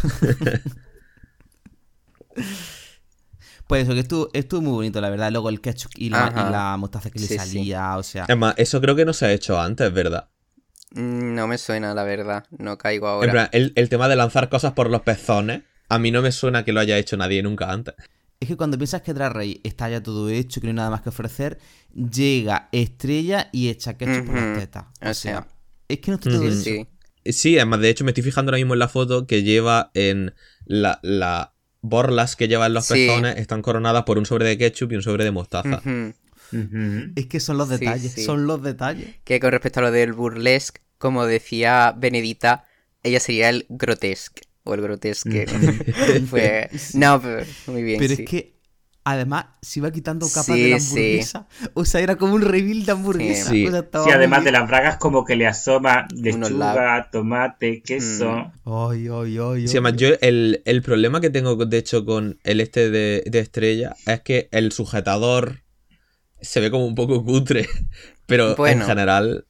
pues eso, que estuvo, estuvo muy bonito, la verdad. Luego el ketchup y la, y la mostaza que le Sí, sí. salía, o sea. Es más, eso creo que no se ha hecho antes, ¿verdad? Mm, No me suena, la verdad. No caigo En ahora. plan, el, el tema de lanzar cosas por los pezones, a mí no me suena que lo haya hecho nadie nunca antes. Es que cuando piensas que Drag Race está ya todo hecho, que no hay nada más que ofrecer, llega Estrella y echa ketchup por las tetas. O, O sea, sea. es que no está todo Ujú. hecho. Sí. Sí, además, de hecho, me estoy fijando ahora mismo en la foto que lleva en la, la borlas que lleva en los Sí. pezones están coronadas por un sobre de ketchup y un sobre de mostaza. Es que son los detalles, sí. son los detalles. Que con respecto a lo del burlesque, como decía Benedita, ella sería el grotesque. O el grotesque. Fue... No, pero muy bien. Pero sí. es que además se iba quitando capas Sí, de la sí. hamburguesa. O sea, era como un reveal de hamburguesa. Sí. O sea, estaba Sí, además de las bragas como que le asoma Unos lechuga, tomate, queso. Mm. Ay, ay, ay, Sí, ay. además, yo el, el problema que tengo, de hecho, con el este de, de estrella es que el sujetador se ve como un poco cutre. Pero Bueno. en general.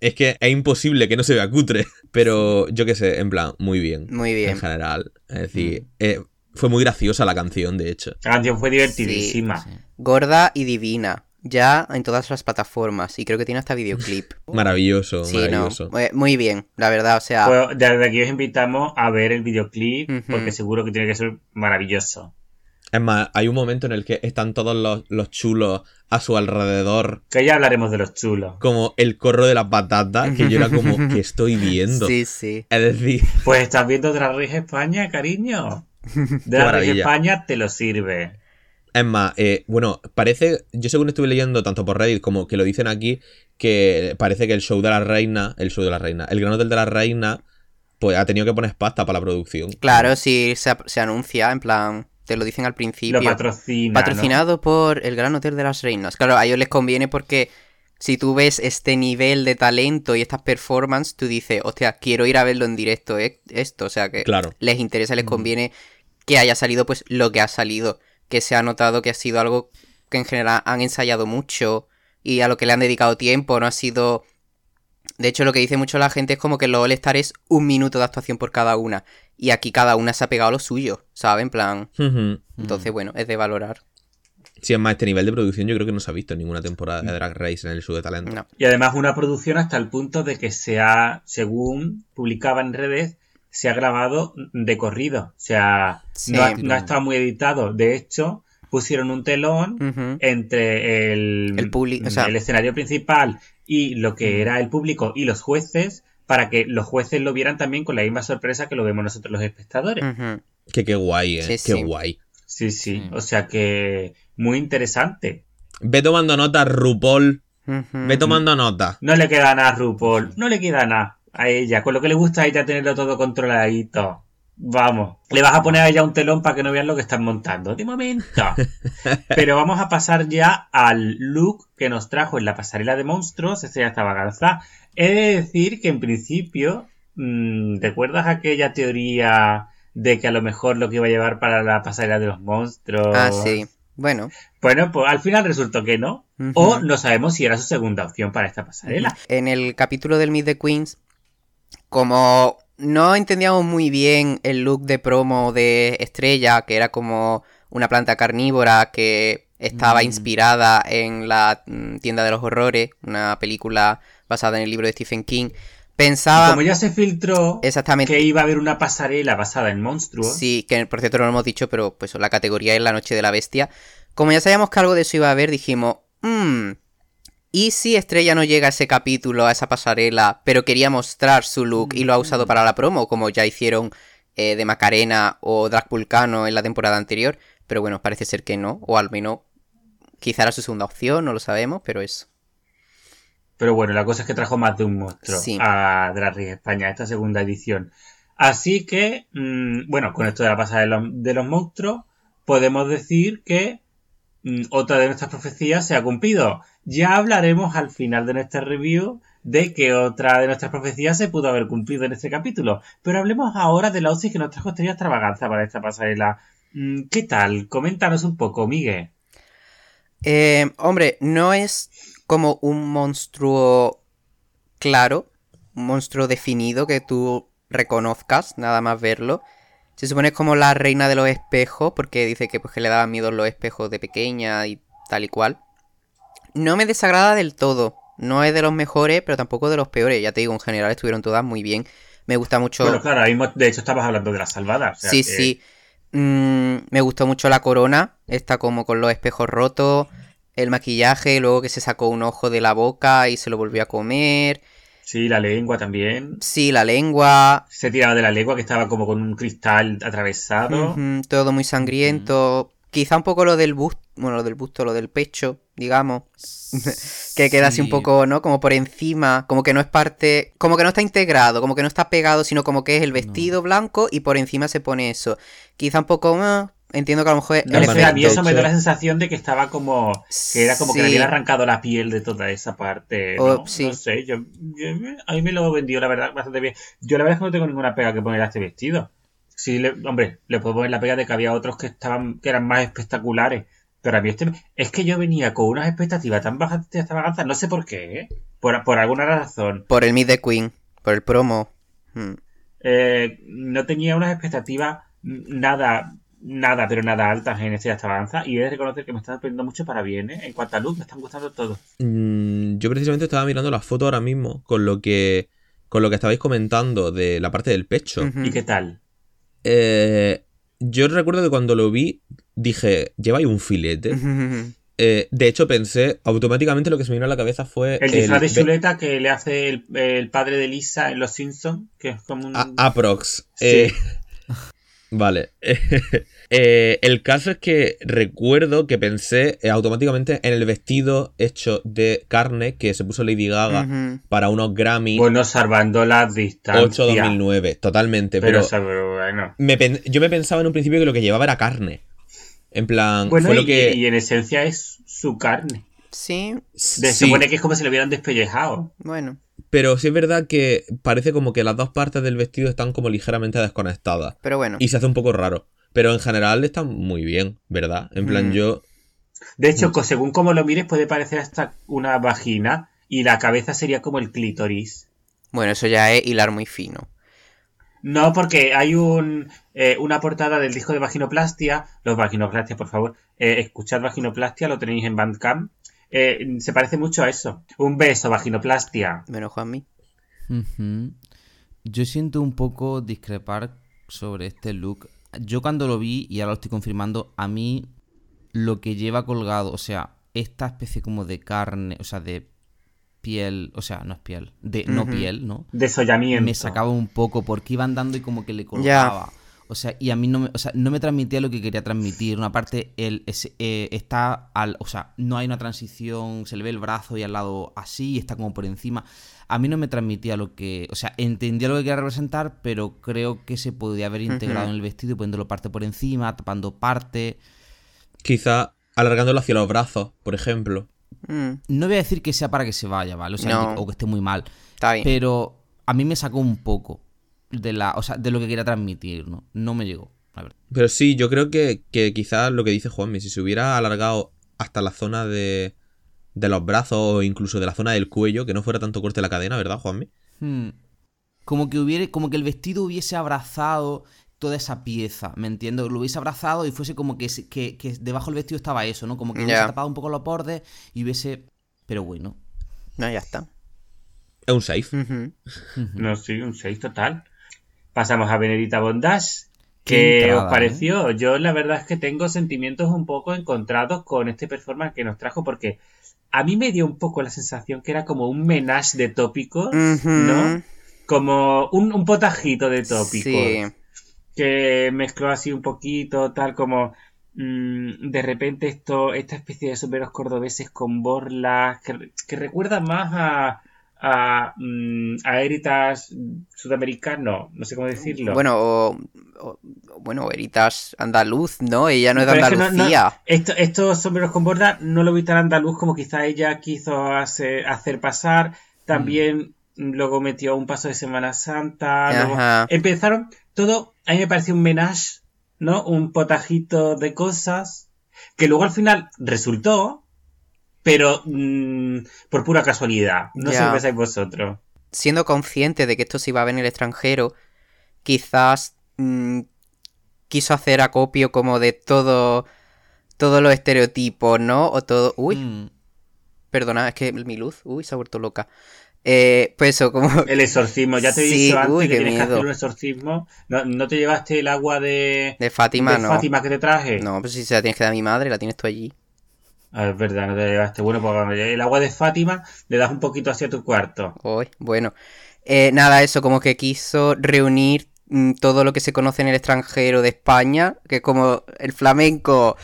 Es que es imposible que no se vea cutre. Pero yo qué sé, en plan, muy bien. Muy bien. En general. Es decir, eh, fue muy graciosa la canción, de hecho. La canción fue divertidísima. Sí. Gorda y divina. Ya en todas las plataformas. Y creo que tiene hasta videoclip. Maravilloso, Sí, maravilloso. eh, Muy bien, la verdad. O sea, Pues desde aquí os invitamos a ver el videoclip porque seguro que tiene que ser maravilloso. Es más, hay un momento en el que están todos los, los chulos a su alrededor, Que ya hablaremos de los chulos. como el corro de las patatas, que yo era como, que estoy viendo? sí, sí. Es decir, Pues estás viendo Drag Race España, cariño. Maravilla. España te lo sirve. Es más, eh, bueno, parece, yo según estuve leyendo tanto por Reddit como que lo dicen aquí, que parece que el show de la reina, el show de la reina, el Gran Hotel de la Reina, pues ha tenido que poner pasta para la producción. Claro, sí, se, se anuncia, en plan, te lo dicen al principio. Lo patrocina. ¿no? Patrocinado por el Gran Hotel de las Reinas. Claro, a ellos les conviene porque si tú ves este nivel de talento y estas performances, tú dices, hostia, quiero ir a verlo en directo, eh, esto. O sea que Claro. les interesa, les conviene que haya salido pues lo que ha salido. Que se ha notado que ha sido algo que en general han ensayado mucho y a lo que le han dedicado tiempo, no ha sido... De hecho, lo que dice mucho la gente es como que los All-Star es un minuto de actuación por cada una. Y aquí cada una se ha pegado lo suyo, ¿sabes? En plan... Entonces, bueno, es de valorar. Sí, es más, este nivel de producción yo creo que no se ha visto en ninguna temporada de Drag Race en el show de talento. No. Y además una producción hasta el punto de que se ha, según publicaba en redes, se ha grabado de corrido. O sea, Sí. no, ha, no ha estado muy editado. De hecho, pusieron un telón entre el, El publi- o sea- el escenario principal y lo que era el público y los jueces para que los jueces lo vieran también con la misma sorpresa que lo vemos nosotros los espectadores. Que qué guay, eh. Sí, qué sí. guay. Sí, sí. O sea que muy interesante. Ve tomando nota, RuPaul. Ujú. Ve tomando nota. No le queda nada a RuPaul, no le queda nada a ella. Con lo que le gusta a ella tenerlo todo controladito. Vamos, le vas a poner a ella un telón para que no vean lo que están montando. De momento. Pero vamos a pasar ya al look que nos trajo en la pasarela de monstruos, Estrella Extravaganza. He de decir que en principio, mm, ¿recuerdas aquella teoría de que a lo mejor lo que iba a llevar para la pasarela de los monstruos? Ah, sí. Bueno. Bueno, pues al final resultó que no. O no sabemos si era su segunda opción para esta pasarela. En el capítulo del Meet the Queens, como no entendíamos muy bien el look de promo de Estrella, que era como una planta carnívora que estaba Mm. inspirada en la mm, tienda de los horrores, una película basada en el libro de Stephen King, pensaba Como ya se filtró exactamente que iba a haber una pasarela basada en monstruos, Sí, que por cierto no lo hemos dicho, pero pues la categoría es la noche de la bestia. Como ya sabíamos que algo de eso iba a haber, dijimos, mmm, ¿y si Estrella no llega a ese capítulo, a esa pasarela, pero quería mostrar su look y lo ha usado para la promo, como ya hicieron eh, de Macarena o Drag Vulcano en la temporada anterior? Pero bueno, parece ser que no, o al menos quizá era su segunda opción, no lo sabemos, pero eso. pero bueno, la cosa es que trajo más de un monstruo Sí. a Drag Race España, esta segunda edición. Así que, mm, bueno, con esto de la pasarela de los, de los monstruos, podemos decir que mm, otra de nuestras profecías se ha cumplido. Ya hablaremos al final de nuestra review de que otra de nuestras profecías se pudo haber cumplido en este capítulo. Pero hablemos ahora de la OSI que nos trajo Estrella Extravaganza para esta pasarela. Mm, ¿Qué tal? Coméntanos un poco, Miguel. Eh, hombre, no es como un monstruo claro, un monstruo definido que tú reconozcas, nada más verlo. Se supone como la reina de los espejos, porque dice que, pues, que le daban miedo los espejos de pequeña y tal y cual. No me desagrada del todo. No es de los mejores, pero tampoco de los peores. Ya te digo, en general estuvieron todas muy bien. Me gusta mucho. Bueno, claro, ahí de hecho estabas hablando de la salvada. o sea Sí, que- sí. Mm, me gustó mucho la corona. Está como con los espejos rotos. El maquillaje, luego que se sacó un ojo de la boca y se lo volvió a comer. Sí, la lengua también. Sí, la lengua. Se tiraba de la lengua que estaba como con un cristal atravesado. Todo muy sangriento. Quizá un poco lo del busto. Bueno, lo del busto, lo del pecho, digamos. Que queda así un poco, ¿no? Como por encima, como que no es parte, como que no está integrado, como que no está pegado, sino como que es el vestido blanco y por encima se pone eso. Quizá un poco, ah, entiendo que a lo mejor No, el a mí eso me da la sensación de que estaba como. que era como que le habían arrancado la piel de toda esa parte. Oh, ¿no? sí. No sé, yo, yo- a mí me lo vendió la verdad bastante bien. Yo la verdad es que no tengo ninguna pega que poner a este vestido. Sí, le- hombre, le puedo poner la pega de que había otros que estaban que eran más espectaculares. Pero a mí este es que yo venía con unas expectativas tan bajas de extravaganza, no sé por qué, ¿eh? Por, por alguna razón. Por el Meet the Queen, por el promo. Mm. Eh, no tenía unas expectativas nada, nada, pero nada altas en este extravaganza. Y he de reconocer que me están sorprendiendo mucho para bien, ¿eh? En cuanto a luz, me están gustando todos. Mm, yo precisamente estaba mirando la foto ahora mismo con lo que con lo que estabais comentando de la parte del pecho. ¿Y qué tal? Eh, yo recuerdo que cuando lo vi dije, lleva ahí un filete. Eh, de hecho pensé, automáticamente lo que se me vino a la cabeza fue El disfraz de chuleta que le hace el, el padre de Lisa en Los Simpsons, que es como un... A- Aprox. Sí. Eh, vale. Eh, el caso es que recuerdo que pensé automáticamente en el vestido hecho de carne que se puso Lady Gaga para unos Grammy Bueno, salvando las 8 distancias. 2009. Totalmente. Pero, bueno. me yo me pensaba en un principio que lo que llevaba era carne. En plan, Bueno, fue y, lo que... y en esencia es su carne. Sí, Se sí, supone que es como si lo hubieran despellejado. bueno, pero sí es verdad que parece como que las dos partes del vestido están como ligeramente desconectadas. pero bueno. Y se hace un poco raro. Pero en general está muy bien, ¿verdad? En plan, Mm. yo De hecho, según como lo mires, puede parecer hasta una vagina y la cabeza sería como el clítoris. Bueno, eso ya es hilar muy fino. No, porque hay un, eh, una portada del disco de Vaginoplastia. Los Vaginoplastia, por favor. eh, escuchad Vaginoplastia, lo tenéis en Bandcamp. Eh, se parece mucho a eso. Un beso, Vaginoplastia. Menos Juanmi. Ujú. Yo siento un poco discrepar sobre este look. Yo cuando lo vi, y ahora lo estoy confirmando, a mí lo que lleva colgado, o sea, esta especie como de carne, o sea, de piel, o sea, no es piel, de no piel, ¿no? Desollamiento. Me sacaba un poco porque iban dando y como que le colgaba. O sea, y a mí no me, o sea, no me transmitía lo que quería transmitir. Una parte, él es- eh, está al. O sea, no hay una transición, se le ve el brazo y al lado así, está como por encima. A mí no me transmitía lo que. O sea, entendía lo que quería representar, pero creo que se podía haber integrado en el vestido y poniéndolo parte por encima, tapando parte. Quizá alargándolo hacia los brazos, por ejemplo. Mm, No voy a decir que sea para que se vaya, ¿vale? O sea, No. o que esté muy mal. está bien. Pero a mí me sacó un poco de la. O sea, de lo que quería transmitir, ¿no? No me llegó, la verdad. Pero sí, yo creo que, que quizás lo que dice Juanmi, si se hubiera alargado hasta la zona de, de los brazos o incluso de la zona del cuello, que no fuera tanto corte la cadena, ¿verdad, Juanmi? Hmm. Como que hubiera, como que el vestido hubiese abrazado toda esa pieza, ¿me entiendo? Lo hubiese abrazado y fuese como que, que, que debajo del vestido estaba eso, ¿no? Como que hubiese tapado un poco los bordes y hubiese. Pero bueno. No, ya está. Es un safe. Ujú. No, sí, un 6 total. Pasamos a Benedita Bondage. Qué ¿Qué entrada, os pareció? Yo la verdad es que tengo sentimientos un poco encontrados con este performance que nos trajo porque a mí me dio un poco la sensación que era como un menage de tópicos. ¿no? Como un, un potajito de tópicos Sí. que mezcló así un poquito, tal como mm, de repente esto, esta especie de sombreros cordobeses con borlas que, que recuerda más a a, mm, a Heritage sudamericano, no sé cómo decirlo. Bueno, o, o- bueno, Veritas andaluz, ¿no? Ella no es de Pero es que no- no- Andalucía. esto- estos sombreros con borlas no lo vi tan andaluz como quizá ella quiso hacer, hacer pasar. También mm, luego metió un paso de Semana Santa. luego-. Empezaron todo, a mí me pareció un menage, ¿no? Un potajito de cosas que luego al final resultó, pero mm, por pura casualidad. No sé Ya. qué pensáis vosotros. Siendo consciente de que esto se iba a ver en el extranjero, quizás mm, quiso hacer acopio como de todo todos los estereotipos, ¿no? O todo... Uy, Hmm. perdona, es que mi luz, uy, se ha vuelto loca. Eh, pues eso, como... El exorcismo, ya te he Sí, dicho antes uy, que tienes que hacer un exorcismo. ¿No, no te llevaste el agua de, De Fátima, de no. Fátima que te traje? No, pues si se la tienes que dar a mi madre, la tienes tú allí. Ah, es verdad, no te llevaste. Bueno, pues el agua de Fátima, le das un poquito hacia tu cuarto. Uy, bueno. Eh, nada, eso, como que quiso reunir mm, todo lo que se conoce en el extranjero de España, que es como el flamenco,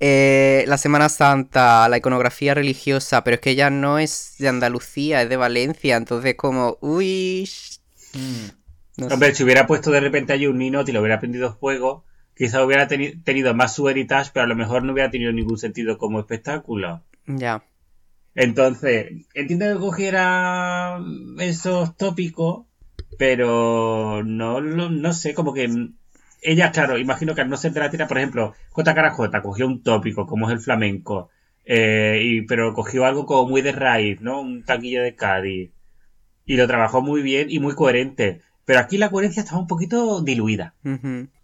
eh, la Semana Santa, la iconografía religiosa, pero es que ella no es de Andalucía, es de Valencia, entonces como, uy, Hmm. no sé. Hombre, si hubiera puesto de repente allí un Ninot y lo hubiera aprendido juego, quizá hubiera teni- tenido más su heritage, pero a lo mejor no hubiera tenido ningún sentido como espectáculo. Ya. Entonces, entiendo que cogiera esos tópicos, pero no, lo- no sé, como que ella, claro, imagino que al no ser de la tira, por ejemplo, JKJ cogió un tópico como es el flamenco, eh, y, pero cogió algo como muy de raíz, ¿no? Un taquillo de Cádiz. Y lo trabajó muy bien y muy coherente. Pero aquí la coherencia estaba un poquito diluida.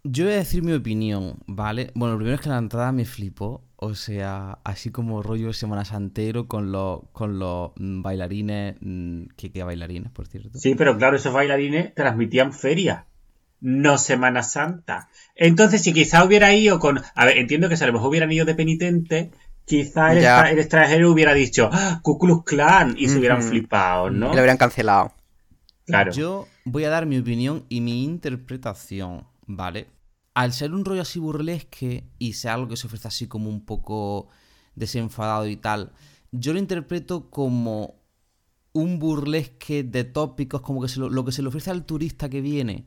Yo voy a decir mi opinión, ¿vale? Bueno, lo primero es que la entrada me flipó. O sea, así como rollo Semana Santero con los, con los mm, bailarines. mm, que qué bailarines, por cierto. Sí, pero claro, esos bailarines transmitían feria, no Semana Santa. Entonces, si quizá hubiera ido con. A ver, entiendo que si a lo mejor hubieran ido de penitente, quizá el, Ya. extra- el extranjero hubiera dicho ¡Ah, Ku Klux Klan y se hubieran flipado, ¿no? Y lo hubieran cancelado. Claro. Yo voy a dar mi opinión y mi interpretación, ¿vale? Al ser un rollo así burlesque y sea algo que se ofrece así como un poco desenfadado y tal, yo lo interpreto como un burlesque de tópicos, como que se lo, lo que se le ofrece al turista que viene,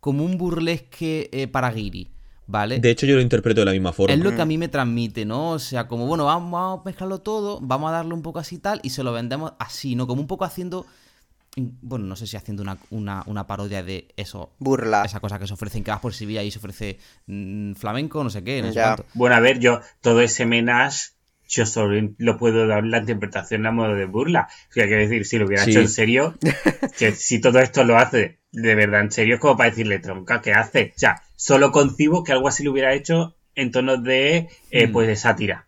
como un burlesque eh, para guiri, ¿vale? De hecho, yo lo interpreto de la misma forma. Es lo que a mí me transmite, ¿no? O sea, como, bueno, vamos, vamos a mezclarlo todo, vamos a darle un poco así y tal, y se lo vendemos así, ¿no? Como un poco haciendo, bueno, no sé si haciendo una, una, una parodia de eso, Burla. esa cosa que se ofrece en que vas por Sevilla y se ofrece flamenco, no sé qué, no sé Ya. cuánto. Bueno, a ver, yo, todo ese menage yo solo lo puedo dar la interpretación a modo de burla. O sea, quiero decir, si lo hubiera Sí. hecho en serio, que si todo esto lo hace de verdad en serio, es como para decirle, tronca, ¿qué hace? O sea, solo concibo que algo así lo hubiera hecho en tonos de, eh, Mm. pues, de sátira.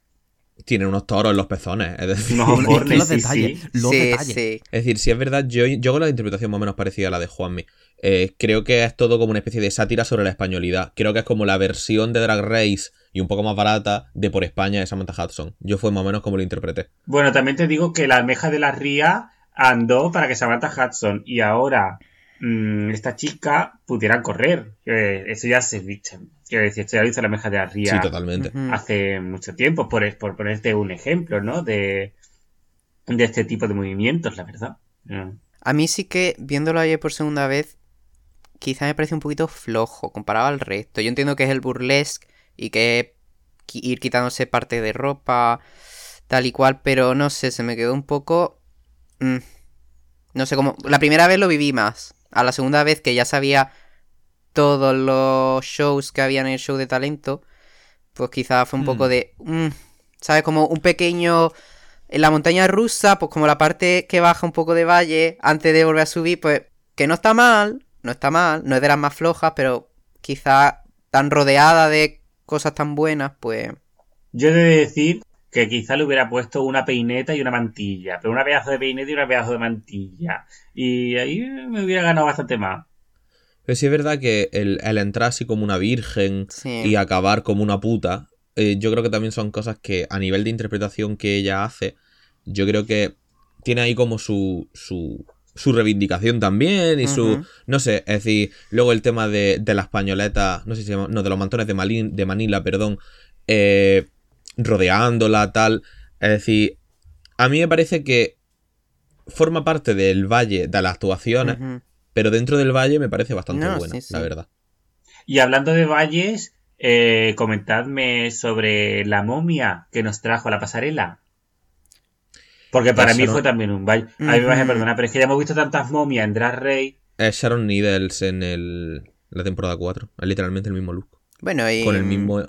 Tiene unos toros en los pezones. Es decir, Unos Es que los sí, detalles, sí. los sí, detalles. sí. Es decir, si es verdad, yo, yo hago la interpretación más o menos parecida a la de Juanmi. Eh, creo que es todo como una especie de sátira sobre la españolidad. Creo que es como la versión de Drag Race y un poco más barata de Por España de Samantha Hudson. Yo fue más o menos como lo interpreté. Bueno, también te digo que la almeja de la ría andó para que Samantha Hudson y ahora mm, esta chica pudieran correr. Eh, eso ya se dice. Quiero decir, esto ya lo hizo la almeja de Sí, totalmente. Ujú. hace mucho tiempo, por, por ponerte un ejemplo, ¿no? De, de este tipo de movimientos, la verdad. Mm. A mí sí que, viéndolo ayer por segunda vez, quizá me parece un poquito flojo comparado al resto. Yo entiendo que es el burlesque y que ir quitándose parte de ropa, tal y cual, pero no sé, se me quedó un poco... mm, no sé cómo... La primera vez lo viví más. A la segunda vez que ya sabía todos los shows que había en el show de talento, pues quizá fue un poco Mm. de... mm, ¿Sabes? Como un pequeño... En la montaña rusa, pues como la parte que baja un poco de valle antes de volver a subir, pues que no está mal, no está mal, no es de las más flojas, pero quizá tan rodeada de cosas tan buenas, pues... Yo he de decir que quizá le hubiera puesto una peineta y una mantilla, pero una pedazo de peineta y una pedazo de mantilla. Y ahí me hubiera ganado bastante más. Pero sí es verdad que el, el entrar así como una virgen Sí. y acabar como una puta, eh, yo creo que también son cosas que a nivel de interpretación que ella hace, yo creo que tiene ahí como su, su, su reivindicación también y su... No sé, es decir, luego el tema de, de las pañoletas, no sé si se llama, no, de los mantones de, Malin- de Manila, perdón, eh, rodeándola, tal. Es decir, a mí me parece que forma parte del valle de las actuaciones. Pero dentro del valle me parece bastante No, buena, sí, sí. la verdad. Y hablando de valles, eh, comentadme sobre la momia que nos trajo a la pasarela. Porque para Eso mí no- fue también un valle. A mí me vas a perdonar, pero es que ya hemos visto tantas momias en Drag Race. Es Sharon Needles en el, la temporada 4. Es literalmente el mismo look. Bueno, y... Con el mismo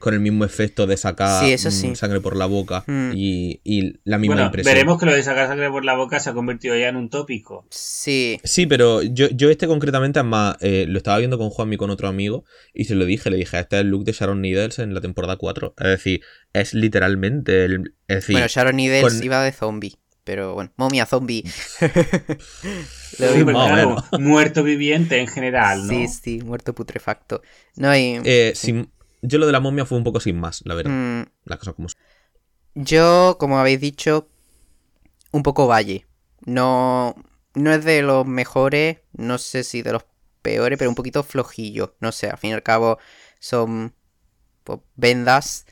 con el mismo efecto de sacar Sí, eso mm, sí. sangre por la boca Mm. y, y la misma Bueno, impresión. veremos que lo de sacar sangre por la boca se ha convertido ya en un tópico. Sí. Sí, pero yo, yo este concretamente, es más, eh, lo estaba viendo con Juanmi con otro amigo y se lo dije, le dije, este es el look de Sharon Needles en la temporada 4. Es decir, es literalmente el... Es decir, Bueno, Sharon Needles con- iba de zombie, pero bueno, momia zombie. Sí, claro, muerto viviente en general, ¿no? Sí, sí, muerto putrefacto. No, y... eh, sin- yo lo de la momia fue un poco sin más, la verdad. mm, Las cosas como son. Yo, como habéis dicho, un poco valle. No, no es de los mejores, no sé si de los peores, pero un poquito flojillo. No sé, al fin y al cabo son pues, vendas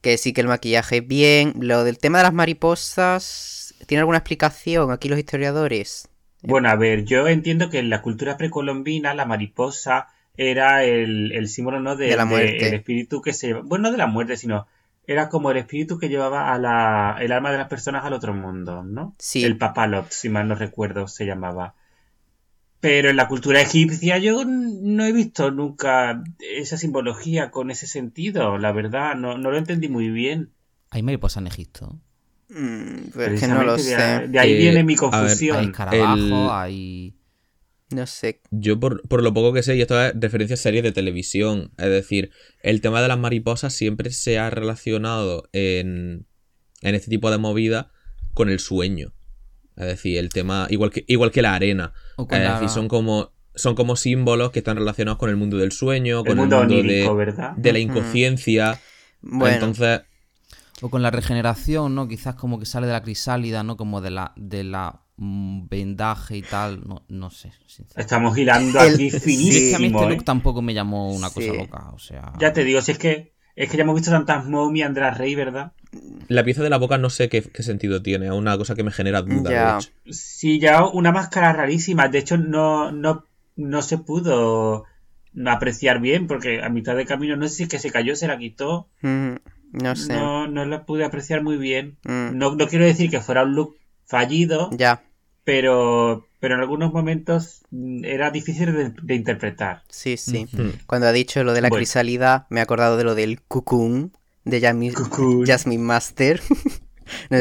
que sí que el maquillaje es bien. Lo del tema de las mariposas, ¿tiene alguna explicación aquí los historiadores? Bueno, a ver, yo entiendo que en la cultura precolombina la mariposa era el, el símbolo, ¿no? De, De la muerte. de- el espíritu que se lleva, bueno, no de la muerte, sino era como el espíritu que llevaba a la, el alma de las personas al otro mundo, ¿no? Sí. El papalot, si mal no recuerdo, se llamaba. Pero en la cultura egipcia yo no he visto nunca esa simbología con ese sentido, la verdad, no, no lo entendí muy bien. ¿Hay mariposa en Egipto? Mm, es que no lo de, sé. de ahí Eh, viene mi ver, confusión. Hay escarabajos, el- hay... No sé. Yo por, por lo poco que sé, y esto es referencia a series de televisión, es decir, el tema de las mariposas siempre se ha relacionado en, en este tipo de movida con el sueño. Es decir, el tema, igual que, igual que la arena. O Es la- decir, son como, son como símbolos que están relacionados con el mundo del sueño, el con mundo el mundo onírico, de, ¿verdad? de la inconsciencia. Bueno, Entonces, O con la regeneración, ¿no? Quizás como que sale de la crisálida, ¿no? Como de la, de la vendaje y tal. No, no sé. Estamos hilando El- aquí sí. Y es que a mí finísimo, este ¿eh? look tampoco me llamó una cosa loca. O sea. Ya te digo, si es que es que ya hemos visto tantas momias Drag Race, ¿verdad? la pieza de la boca no sé qué, qué sentido tiene, es una cosa que me genera duda. Ya. De hecho. Sí, ya una máscara rarísima. De hecho, no, no, no se pudo apreciar bien porque a mitad de camino no sé si es que se cayó, se la quitó. mm, no sé. No, no la pude apreciar muy bien. Mm, No, no quiero decir que fuera un look fallido, Ya, pero, pero en algunos momentos mm, era difícil de, de interpretar. sí, sí. Hmm. Cuando ha dicho lo de la Bueno. crisálida, me he acordado de lo del cucún, de Jasmine. Jasmine Master. no,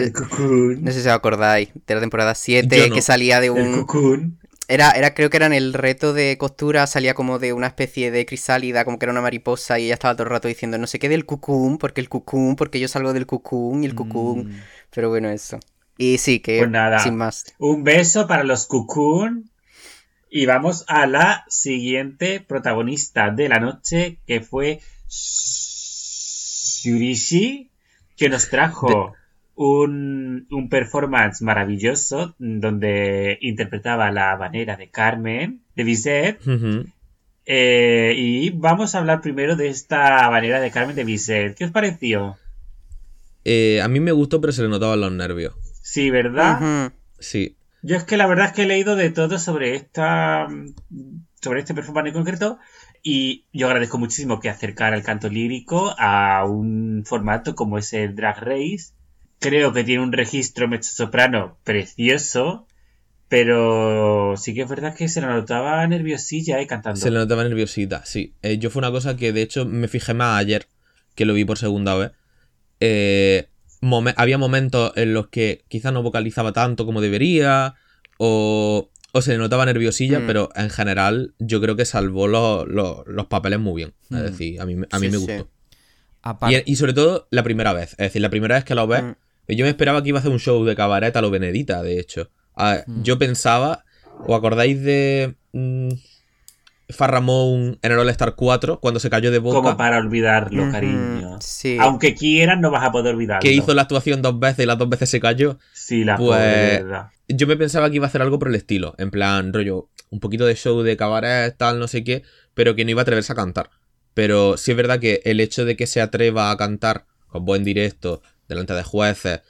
no sé si os acordáis, de la temporada 7, Yo no. que salía de El un... cocoon. Era, era, creo que era en el reto de costura, salía como de una especie de crisálida, como que era una mariposa, y ella estaba todo el rato diciendo no sé qué del cucún, porque el cucún, porque yo salgo del cucún y el cucún. Mm, Pero bueno, eso. Y sí, que Pues nada. sin más. Un beso para los cocoon. Y vamos a la siguiente protagonista de la noche, que fue Shurishi, que nos trajo un, un performance maravilloso donde interpretaba la manera de Carmen, de Bizet. Eh, y vamos a hablar primero de esta manera de Carmen de Bizet. ¿Qué os pareció? Eh, a mí me gustó, pero se le notaban los nervios. Sí, ¿verdad? Sí. Yo es que la verdad es que he leído de todo sobre esta sobre este performance en concreto y yo agradezco muchísimo que acercara el canto lírico a un formato como es el Drag Race. Creo que tiene un registro mezzo-soprano precioso, pero sí que es verdad que se le notaba nerviosilla eh, cantando. Se le notaba nerviosita, sí. Eh, yo fue una cosa que de hecho me fijé más ayer, que lo vi por segunda vez. Eh, momen- había momentos en los que quizás no vocalizaba tanto como debería, o, o se le notaba nerviosilla, Mm. pero en general yo creo que salvó los, los- los papeles muy bien. Es Mm. decir, a mí, me- a mí Sí, me gustó. Y, y sobre todo la primera vez. Es decir, la primera vez que lo ves, Mm. yo me esperaba que iba a hacer un show de cabaret a lo Benedita, de hecho. Yo pensaba, ¿os acordáis de mm, Farramón en el All Star 4 cuando se cayó de boca? como para olvidarlo, Ujú, cariño. Sí. Aunque quieras, no vas a poder olvidarlo. Que hizo la actuación dos veces y las dos veces se cayó. Sí, la Pues-. Yo me pensaba que iba a hacer algo por el estilo. En plan, rollo, un poquito de show de cabaret, tal, no sé qué, pero que no iba a atreverse a cantar. Pero sí es verdad que el hecho de que se atreva a cantar con voz en directo, delante de jueces,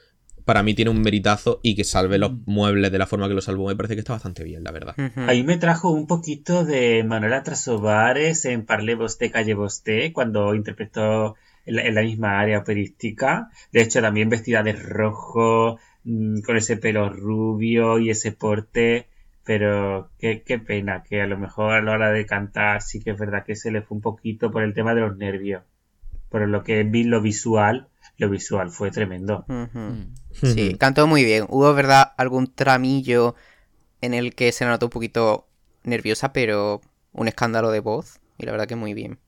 para mí tiene un meritazo y que salve los muebles de la forma que lo salvó, me parece que está bastante bien, la verdad. Ujú. Ahí me trajo un poquito de Manuela Trasovares en Parle Vosté, Calle Vosté, cuando interpretó en la, en la misma área operística. De hecho, también vestida de rojo, mm, con ese pelo rubio y ese porte. Pero qué, qué pena que a lo mejor a la hora de cantar sí que es verdad que se le fue un poquito por el tema de los nervios. Pero lo que vi, lo visual, lo visual fue tremendo. Mm. Sí, cantó muy bien. Hubo, verdad, algún tramillo en el que se la notó un poquito nerviosa, pero un escándalo de voz. Y la verdad que muy bien.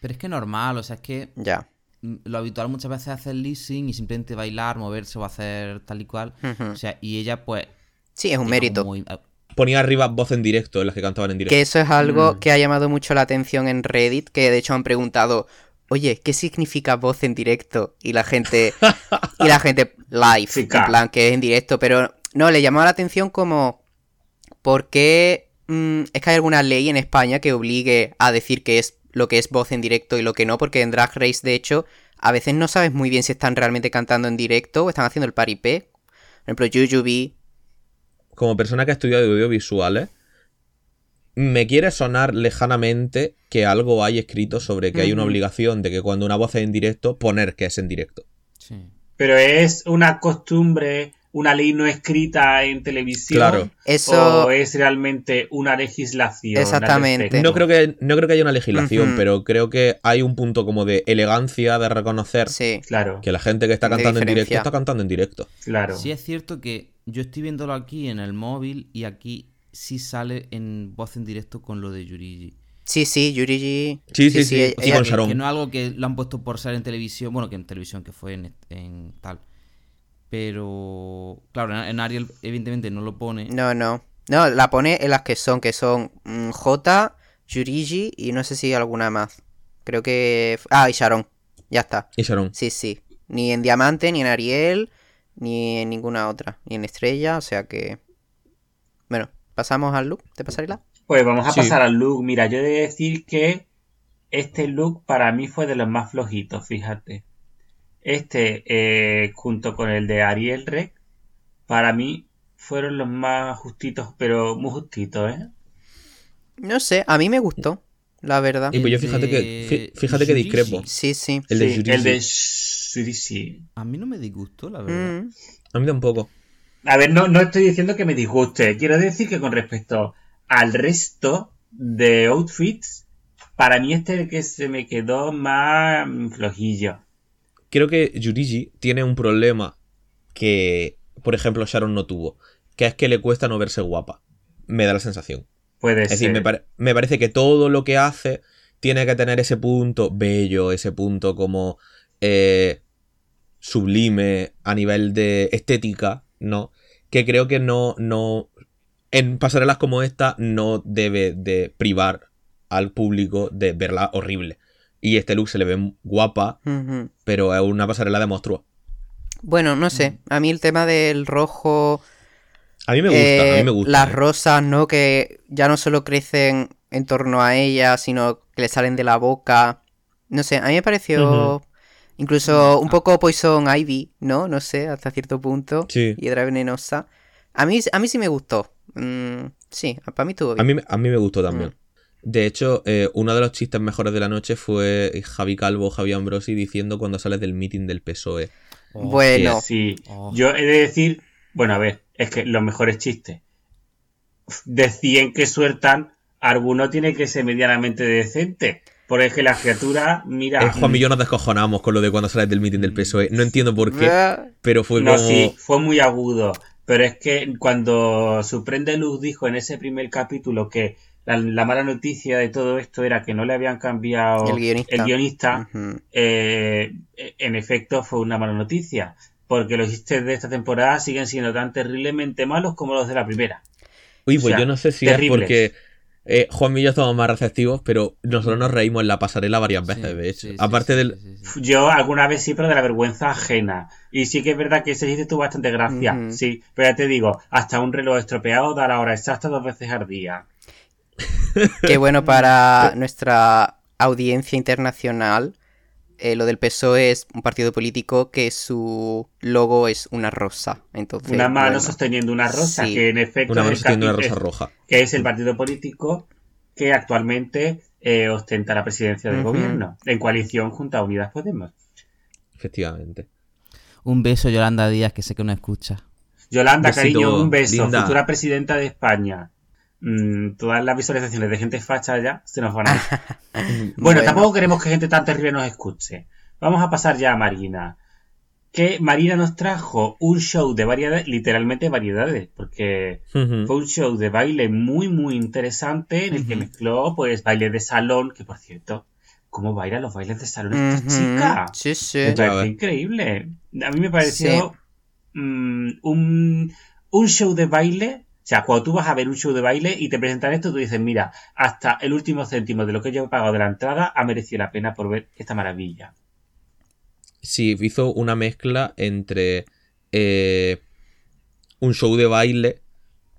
Pero es que normal, o sea, es que Ya. mm, lo habitual muchas veces es hacer leasing y simplemente bailar, moverse o hacer tal y cual. O sea, y ella pues... Sí, es un mérito. muy- ah, Ponía arriba voz en directo en las que cantaban en directo. Que eso es algo Mm. que ha llamado mucho la atención en Reddit, que de hecho han preguntado, oye, ¿qué significa voz en directo? Y la gente, y la gente live, Sí, en plan que es en directo, pero no, le llamó la atención como, ¿por qué mm, es que hay alguna ley en España que obligue a decir que es lo que es voz en directo y lo que no? Porque en Drag Race, de hecho, a veces no sabes muy bien si están realmente cantando en directo o están haciendo el paripé. Por ejemplo, Jujubee, como persona que ha estudiado audiovisuales, me quiere sonar lejanamente que algo hay escrito sobre que hay una obligación de que cuando una voz es en directo, poner que es en directo. sí. Pero es una costumbre, una ley no escrita en televisión. Claro. eso... ¿O es realmente una legislación? Exactamente. No creo que, no creo que haya una legislación, pero creo que hay un punto como de elegancia de reconocer Sí. Claro, que la gente que está cantando en directo está cantando en directo. claro. Sí es cierto que yo estoy viéndolo aquí en el móvil y aquí sí sale en voz en directo con lo de Yurigi. Sí, sí, Yurigi. Sí, sí, sí. Sí, ella- con Sharon. Que no es algo que lo han puesto por ser en televisión, bueno, que en televisión que fue en, en tal. Pero, claro, en- en Ariel evidentemente no lo pone. No, no. No, la pone en las que son, que son mm, J, Yurigi y no sé si alguna más. Creo que... Ah, y Sharon. Ya está. Y Sharon. Sí, sí. Ni en Diamante, ni en Ariel, ni en ninguna otra. Ni en Estrella, o sea que... Bueno, pasamos al look de pasarela. Pues vamos a Sí. pasar al look. Mira, yo he de decir que este look para mí fue de los más flojitos, fíjate. Este, eh, junto con el de Ariel Rec, para mí fueron los más justitos, pero muy justitos, ¿eh? No sé, a mí me gustó, la verdad. Y pues yo fíjate que, fíjate que discrepo. Sí, sí. El de Sí, el de Shurishi. A mí no me disgustó, la verdad. Mm, A mí tampoco. A ver, no, no estoy diciendo que me disguste. Quiero decir que con respecto al resto de outfits, para mí este es el que se me quedó más mm, flojillo. Creo que Yurigi tiene un problema que, por ejemplo, Sharon no tuvo, que es que le cuesta no verse guapa. Me da la sensación. Puede Es decir, me, me parece que todo lo que hace tiene que tener ese punto bello, ese punto como eh, sublime a nivel de estética, ¿no? Que creo que no, no, en pasarelas como esta no debe de privar al público de verla horrible. Y este look se le ve guapa, pero es una pasarela de monstruo. Bueno, no sé. A mí el tema del rojo. A mí me gusta, a eh, mí me gusta. Las ¿eh? rosas, ¿no? Que ya no solo crecen en torno a ella, sino que le salen de la boca. No sé, a mí me pareció. Incluso un poco Poison Ivy, ¿no? No sé, hasta cierto punto. Sí. Hiedra venenosa. A mí, a mí sí me gustó. Mm, sí, para mí estuvo A bien. mí, a mí me gustó también. De hecho, eh, uno de los chistes mejores de la noche fue Javi Calvo, Javi Ambrosi diciendo cuando sales del meeting del PSOE. Oh, Bueno, Sí, Oh. yo he de decir, bueno, a ver, es que los mejores chistes de 100 que sueltan, alguno tiene que ser medianamente decente. Porque es que la criatura, mira, Eh, Juan y yo nos descojonamos con lo de cuando sales del meeting del PSOE. No entiendo por qué, pero fue no, como... sí, fue muy agudo. Pero es que cuando Suprende Luz dijo en ese primer capítulo que la, la mala noticia de todo esto era que no le habían cambiado El guionista. el guionista, ujú. eh, en efecto fue una mala noticia. Porque los chistes de esta temporada siguen siendo tan terriblemente malos como los de la primera. Uy, o pues sea, yo no sé si terribles. es porque eh, Juan y yo estamos más receptivos, pero nosotros nos reímos en la pasarela varias Sí, veces, de hecho. sí, Aparte sí, del... sí, sí, sí. Yo alguna vez sí, pero de la vergüenza ajena. Y sí que es verdad que ese chiste tuvo bastante gracia. Sí, pero ya te digo, hasta un reloj estropeado da la hora exacta dos veces al día. Qué bueno para nuestra audiencia internacional. Eh, lo del PSOE es un partido político que su logo es una rosa. Entonces, una mano bueno. sosteniendo una rosa, Sí. que en efecto Una mano es sosteniendo una rosa roja. que es el partido político que actualmente eh, ostenta la presidencia del gobierno, en coalición junto a Unidas Podemos. Efectivamente. Un beso, Yolanda Díaz, que sé que no escucha. Yolanda, Besito, cariño, un beso. linda. Futura presidenta de España. Mm, todas las visualizaciones de gente facha ya se nos van a ir. Bueno, Bueno. tampoco queremos que gente tan terrible nos escuche. Vamos a pasar ya a Marina. Que Marina nos trajo un show de variedades, literalmente variedades, porque fue un show de baile muy, muy interesante en el que mezcló, pues, baile de salón, que por cierto, ¿cómo bailan los bailes de salón esta chica? Sí, sí. Me parece increíble. A mí me pareció mm, un, un show de baile. O sea, cuando tú vas a ver un show de baile y te presentan esto, tú dices, mira, hasta el último céntimo de lo que yo he pagado de la entrada ha merecido la pena por ver esta maravilla. Sí, hizo una mezcla entre eh, un show de baile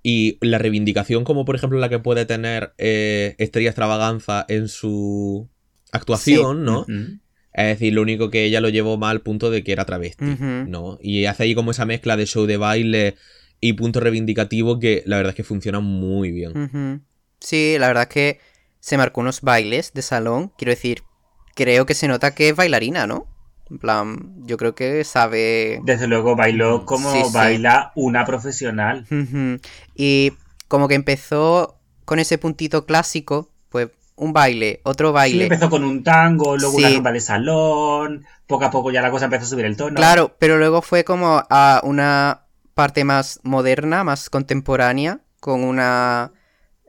y la reivindicación, como por ejemplo la que puede tener eh, Estrella Extravaganza en su actuación, ¿no? Es decir, lo único que ella lo llevó mal al punto de que era travesti. ¿no? Y hace ahí como esa mezcla de show de baile y punto reivindicativo que la verdad es que funciona muy bien. Sí, la verdad es que se marcó unos bailes de salón. Quiero decir, creo que se nota que es bailarina, ¿no? En plan, yo creo que sabe. Desde luego bailó como Sí, sí. baila una profesional. Y como que empezó con ese puntito clásico, pues un baile, otro Sí, baile. empezó con un tango, luego Sí. una rumba de salón, poco a poco ya la cosa empezó a subir el tono. Claro, pero luego fue como a una parte más moderna, más contemporánea, con una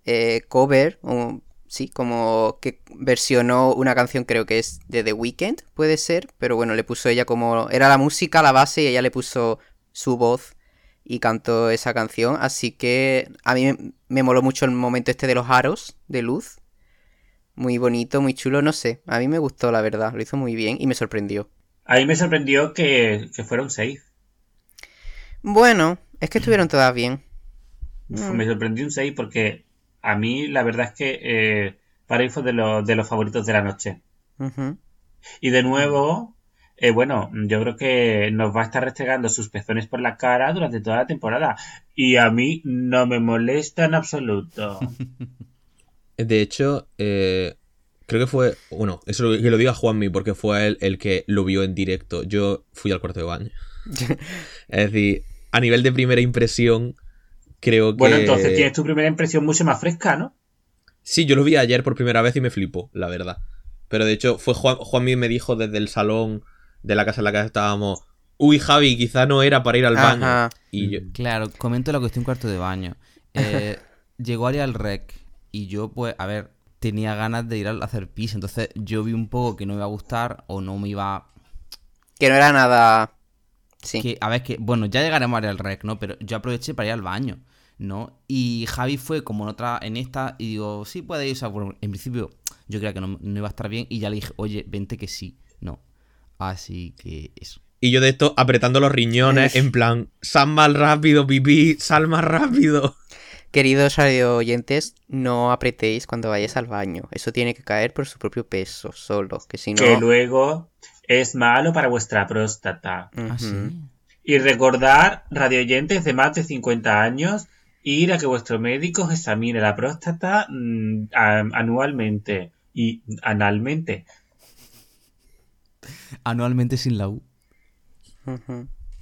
eh, cover, sí, como que versionó una canción, creo que es de The Weeknd, puede ser, pero bueno, le puso ella como, era la música, la base, y ella le puso su voz y cantó esa canción, así que a mí me, me moló mucho el momento este de los aros de luz. Muy bonito, muy chulo, no sé. A mí me gustó, la verdad. Lo hizo muy bien y me sorprendió. A mí me sorprendió que, que un 6. Bueno, es que estuvieron todas bien. Mm. Me sorprendió un 6 porque a mí la verdad es que eh, para mí fue de, los de los favoritos de la noche. Y de nuevo, eh, bueno, yo creo que nos va a estar restregando sus pezones por la cara durante toda la temporada. Y a mí no me molesta en absoluto. De hecho, eh, creo que fue. Bueno, eso lo- que lo diga Juanmi, porque fue él el que lo vio en directo. Yo fui al cuarto de baño. es decir, a nivel de primera impresión, creo que. Bueno, entonces tienes tu primera impresión mucho más fresca, ¿no? Sí, yo lo vi ayer por primera vez y me flipó, la verdad. Pero de hecho, fue Juan, Juanmi me dijo desde el salón de la casa en la que estábamos, uy Javi, quizá no era para ir al baño. Y yo, Claro, comento la cuestión cuarto de baño. Eh, llegó Ari al rec y yo, pues, a ver, tenía ganas de ir a hacer pis. Entonces yo vi un poco que no me iba a gustar o no me iba. Que no era nada. Sí. Que, a ver, que, bueno, ya llegaremos al rec, ¿no? Pero yo aproveché para ir al baño, ¿no? Y Javi fue como en otra, en esta, y digo, sí, puede ir. O sea, bueno, en principio yo creía que no, no iba a estar bien y ya le dije, oye, vente que sí, no. Así que eso. y yo de esto apretando los riñones, en plan, sal más rápido, pipí, sal más rápido. Queridos radio oyentes, no apretéis cuando vayáis al baño. Eso tiene que caer por su propio peso, solo. Que si no. Que luego es malo para vuestra próstata. Ah. Y recordar, radioyentes de más de 50 años, ir a que vuestro médico os examine la próstata mm, a- anualmente y analmente. Anualmente sin la U.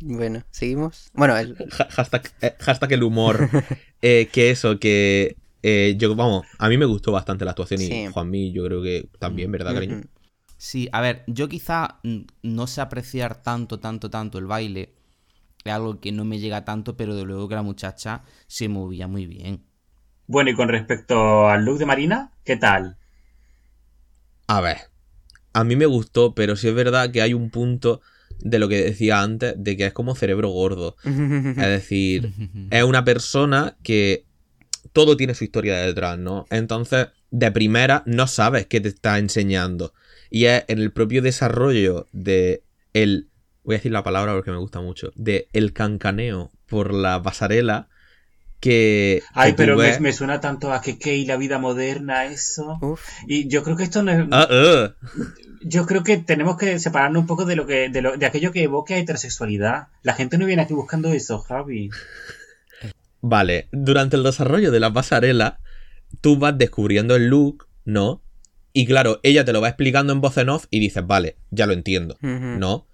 Bueno, seguimos. Bueno, el- hashtag, eh, hashtag el humor. Eh, que eso, que eh, yo, vamos, a mí me gustó bastante la actuación Sí. y Juanmi yo creo que también, ¿verdad, cariño? Sí, a ver, yo quizá no sé apreciar tanto, tanto, tanto el baile. Es algo que no me llega tanto, pero de luego que la muchacha se movía muy bien. Bueno, y con respecto al look de Marina, ¿qué tal? A ver, a mí me gustó, pero sí es verdad que hay un punto de lo que decía antes, de que es como cerebro gordo. Es decir, es una persona que todo tiene su historia detrás, ¿no? Entonces, de primera, no sabes qué te está enseñando. Y es en el propio desarrollo de el. Voy a decir la palabra porque me gusta mucho. De el cancaneo por la pasarela. Que. Ay, que pero me, ves- me suena tanto a que y la vida moderna, eso. Uf. Y yo creo que esto no es... Ah, ah. Yo creo que tenemos que separarnos un poco de lo que de, lo, de aquello que evoque a heterosexualidad. La gente no viene aquí buscando eso, Javi. Vale, durante el desarrollo de la pasarela, tú vas descubriendo el look, ¿no? Y claro, ella te lo va explicando en voz en off y dices, vale, ya lo entiendo. ¿no?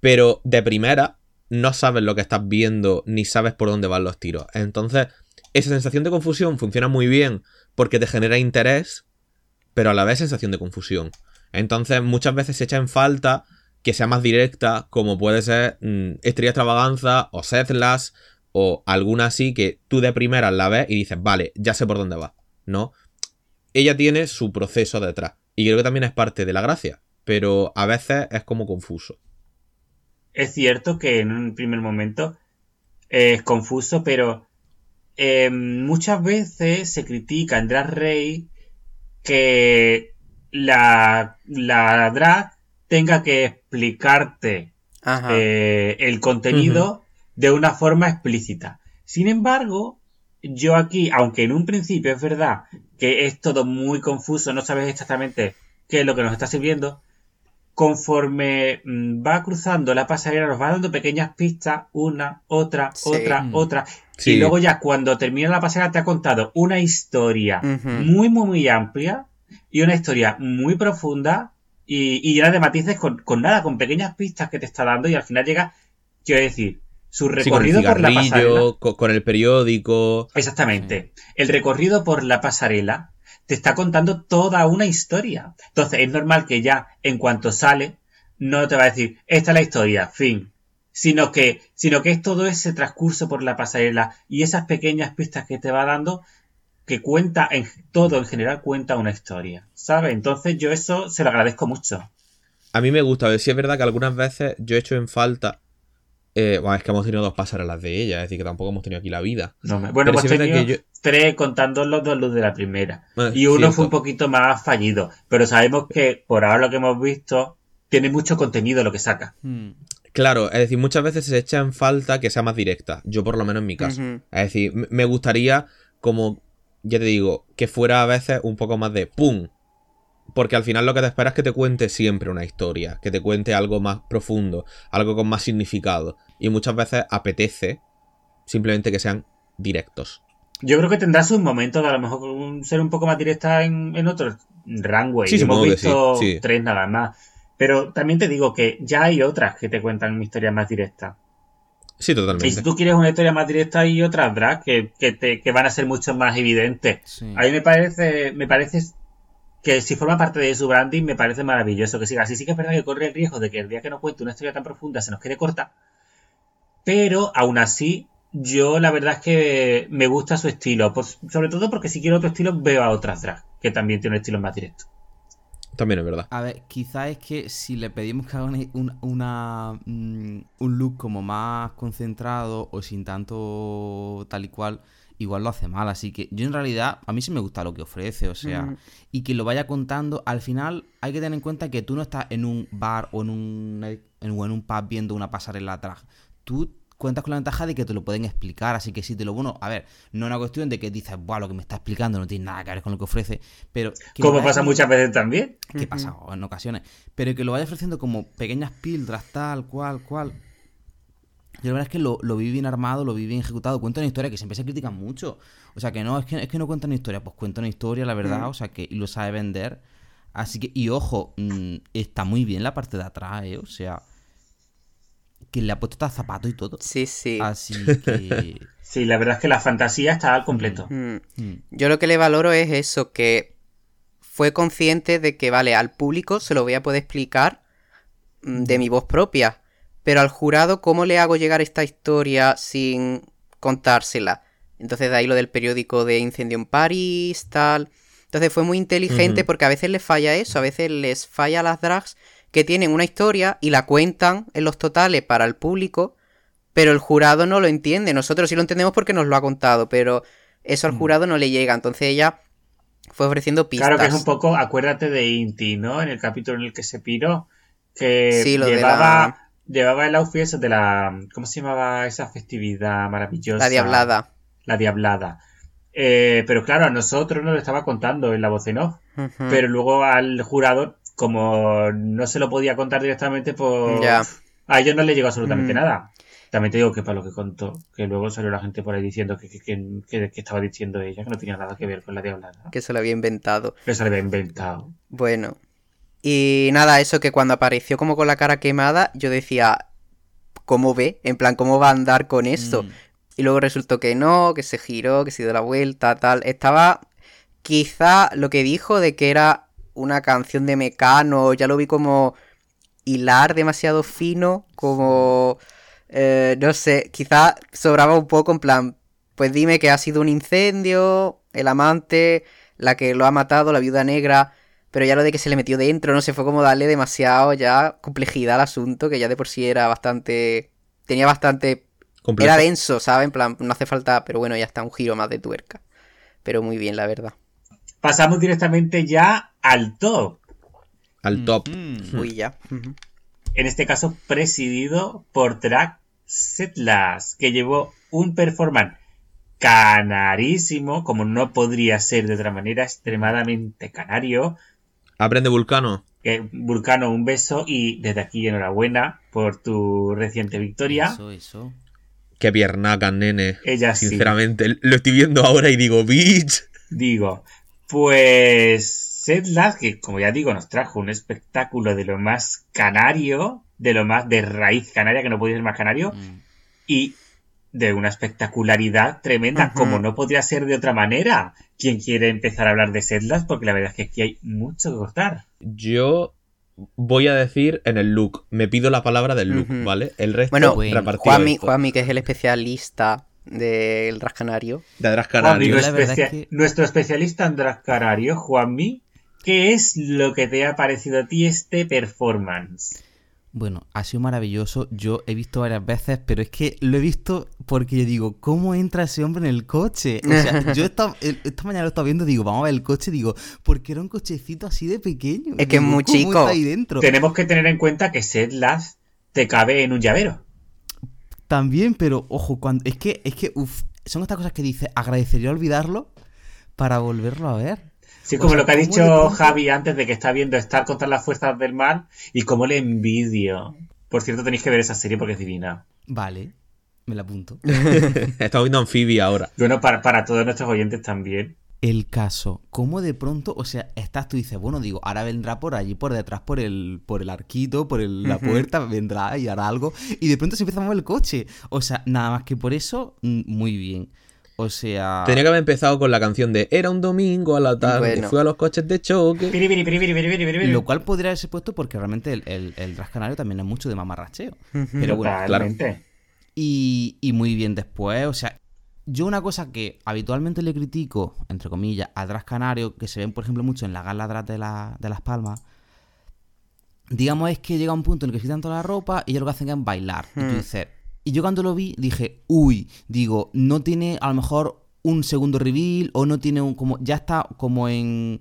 Pero de primera, no sabes lo que estás viendo ni sabes por dónde van los tiros. Entonces, esa sensación de confusión funciona muy bien porque te genera interés, pero a la vez sensación de confusión. Entonces, muchas veces se echa en falta que sea más directa, como puede ser mm, Estrella Extravaganza o Setlas o alguna así que tú de primera la ves y dices, vale, ya sé por dónde va, ¿no? Ella tiene su proceso detrás y creo que también es parte de la gracia, pero a veces es como confuso. Es cierto que en un primer momento es confuso, pero eh, muchas veces se critica en Drag Race que la, la drag tenga que explicarte eh, el contenido de una forma explícita. Sin embargo, yo aquí, aunque en un principio es verdad que es todo muy confuso, no sabes exactamente qué es lo que nos está sirviendo, conforme mm, va cruzando la pasarela nos va dando pequeñas pistas, una, otra, Sí. otra, Mm. otra, Sí. y luego ya cuando termina la pasarela te ha contado una historia muy, muy, muy amplia y una historia muy profunda y, y llena de matices con, con nada, con pequeñas pistas que te está dando y al final llega, quiero decir, su Sí, con el recorrido por la pasarela. con el periódico. Exactamente. El recorrido por la pasarela te está contando toda una historia. Entonces es normal que ya en cuanto sale no te va a decir esta es la historia, fin. Sino que, sino que es todo ese transcurso por la pasarela y esas pequeñas pistas que te va dando que cuenta en todo en general cuenta una historia, ¿sabes? Entonces yo eso se lo agradezco mucho. A mí me gusta, ver si es verdad que algunas veces yo he hecho en falta. Eh, bueno, es que hemos tenido dos pasarelas de ella, es decir, que tampoco hemos tenido aquí la vida. No me- Bueno, Pero pues tenido que yo- tres contando los dos luz de la primera. Ah, Y uno cierto. fue un poquito más fallido. Pero sabemos que por ahora lo que hemos visto tiene mucho contenido lo que saca. Hmm. Claro, es decir, muchas veces se echa en falta que sea más directa. Yo, por lo menos en mi caso. Es decir, me gustaría, como ya te digo, que fuera a veces un poco más de ¡pum! Porque al final lo que te esperas es que te cuente siempre una historia, que te cuente algo más profundo, algo con más significado. Y muchas veces apetece simplemente que sean directos. Yo creo que tendrá sus momentos de a lo mejor un- ser un poco más directa en, en otros runway. Sí, Hemos visto sí, sí. tres nada más. Pero también te digo que ya hay otras que te cuentan historias más directas. Sí, Y si totalmente. tú quieres una historia más directa hay otras drag que, que, te- que van a ser mucho más evidentes. Sí. A mí me parece, me parece que si forma parte de su branding me parece maravilloso que siga así. Sí que es verdad que corre el riesgo de que el día que nos cuente una historia tan profunda se nos quede corta. Pero aún así, yo la verdad es que me gusta su estilo. Pues, sobre todo porque si quiero otro estilo veo a otras drag que también tienen un estilo más directo. También es verdad. A ver, quizás es que si le pedimos que haga una, un- una, mm, un look como más concentrado o sin tanto tal y cual, igual lo hace mal. Así que yo en realidad, a mí sí me gusta lo que ofrece, o sea, Mm. y que lo vaya contando. Al final hay que tener en cuenta que tú no estás en un bar o en un, en, o en un pub viendo una pasarela atrás. Tú cuentas con la ventaja de que te lo pueden explicar, así que sí te lo bueno, a ver, no es una cuestión de que dices, Buah, lo que me está explicando no tiene nada que ver con lo que ofrece, pero... que lo Como pasa como- muchas veces también. que pasa en ocasiones, pero que lo vaya ofreciendo como pequeñas píldoras, tal, cual, cual. Yo la verdad es que lo, lo vi bien armado, lo vi bien ejecutado. Cuenta una historia que siempre se critican mucho. O sea, que no, es que, es que no cuenta una historia. Pues cuenta una historia, la verdad, o sea, que y lo sabe vender. Así que, y ojo, mm, está muy bien la parte de atrás, ¿eh? O sea, que le ha puesto hasta zapato y todo. Sí, sí. Así que... Sí, la verdad es que la fantasía está al completo. Mm. mm, Yo lo que le valoro es eso, que fue consciente de que, vale, al público se lo voy a poder explicar mm, de mi voz propia, pero al jurado, ¿cómo le hago llegar esta historia sin contársela? Entonces de ahí lo del periódico de incendio en París, tal. Entonces fue muy inteligente porque a veces les falla eso, a veces les falla las drags que tienen una historia y la cuentan en los totales para el público, pero el jurado no lo entiende. Nosotros sí lo entendemos porque nos lo ha contado, pero eso al Mm. jurado no le llega. Entonces ella fue ofreciendo pistas. Claro que es un poco, acuérdate de Inti, ¿no? En el capítulo en el que se piró, que Sí, lo de llevaba, llevaba el outfit de la, ¿cómo se llamaba esa festividad maravillosa? La diablada. La diablada. Eh, pero claro, a nosotros nos lo estaba contando en la voz en off, pero luego al jurado, como no se lo podía contar directamente, pues a ellos no le llegó absolutamente Mm. nada. También te digo que para lo que contó, que luego salió la gente por ahí diciendo que, que, que- que- que estaba diciendo ella, que no tenía nada que ver con la diablada. Que se lo había inventado. Que se lo había inventado. Bueno. Y nada, eso que cuando apareció como con la cara quemada, yo decía, ¿cómo ve? En plan, ¿cómo va a andar con esto? mm. Y luego resultó que no, que se giró, que se dio la vuelta, tal. Estaba quizá lo que dijo de que era una canción de Mecano, ya lo vi como hilar demasiado fino, como... eh, no sé, quizá sobraba un poco en plan, pues dime que ha sido un incendio, el amante, la que lo ha matado, la viuda negra, pero ya lo de que se le metió dentro, no sé, fue como darle demasiado ya complejidad al asunto, que ya de por sí era bastante... tenía bastante Complejo. era denso, ¿sabes? En plan, no hace falta, pero bueno, ya está un giro más de tuerca. Pero muy bien, la verdad. Pasamos directamente ya al top. Al top. Mm. Uy, ya. En este caso presidido por Drag Setlas, que llevó un performance canarísimo, como no podría ser de otra manera, extremadamente canario. Aprende Vulcano. Eh, Vulcano, un beso y desde aquí enhorabuena por tu reciente victoria. Eso, eso. Qué piernaca, nene. Ella sí. Sinceramente, lo estoy viendo ahora y digo, bitch. Digo, pues Setlas, que como ya digo, nos trajo un espectáculo de lo más canario, de lo más de raíz canaria, que no podía ser más canario, Mm. y de una espectacularidad tremenda, como no podría ser de otra manera. ¿Quién quiere empezar a hablar de Setlas? Porque la verdad es que aquí hay mucho que cortar. Yo voy a decir en el look. Me pido la palabra del look. ¿vale? El resto Bueno, repartido Juanmi. Juanmi, que es el especialista del rascanario. De Adras Juanmi, especia- es que- nuestro especialista en drag canario, Juanmi, ¿qué es lo que te ha parecido a ti este performance? Bueno, ha sido maravilloso. Yo he visto varias veces, pero es que lo he visto porque yo digo, ¿cómo entra ese hombre en el coche? O sea, yo esta, el- esta mañana lo estaba viendo, digo, vamos a ver el coche, digo, ¿por qué era un cochecito así de pequeño? Es que es Digo, muy ¿cómo chico. está ahí dentro? Tenemos que tener en cuenta que Setlas te cabe en un llavero. También, pero ojo, cuando es que, es que, uff, son estas cosas que dice, agradecería olvidarlo para volverlo a ver. Sí, O como sea, lo que ha ¿cómo de dicho Javi antes de que está viendo Star contra las fuerzas del mal y cómo le envidio. Por cierto, tenéis que ver esa serie porque es divina. Vale, me la apunto. Estamos viendo Amphibia ahora. Bueno, para, para todos nuestros oyentes también. El caso, cómo de pronto, o sea, estás tú y dices, bueno, digo, ahora vendrá por allí, por detrás, por el, por el arquito, por el- la puerta, vendrá y hará algo, y de pronto se empieza a mover el coche. O sea, nada más que por eso, mm, muy bien. O sea... Tenía que haber empezado con la canción de Era un domingo a la tarde, Bueno. fui a los coches de choque. Piri, piri, piri, piri, piri, piri, piri. Lo cual podría haberse puesto porque realmente el, el, el Ras Canario también es mucho de mamarracheo. Pero bueno, Totalmente. Y, y muy bien después, o sea, yo una cosa que habitualmente le critico, entre comillas, al Dras Canario, que se ven, por ejemplo, mucho en la gala Dras de, la- de Las Palmas, digamos es que llega un punto en el que se quitan toda la ropa y ellos lo que hacen es bailar. Y tú Hmm. dices, y yo cuando lo vi dije, uy, digo, no tiene a lo mejor un segundo reveal o no tiene un, como, ya está como en,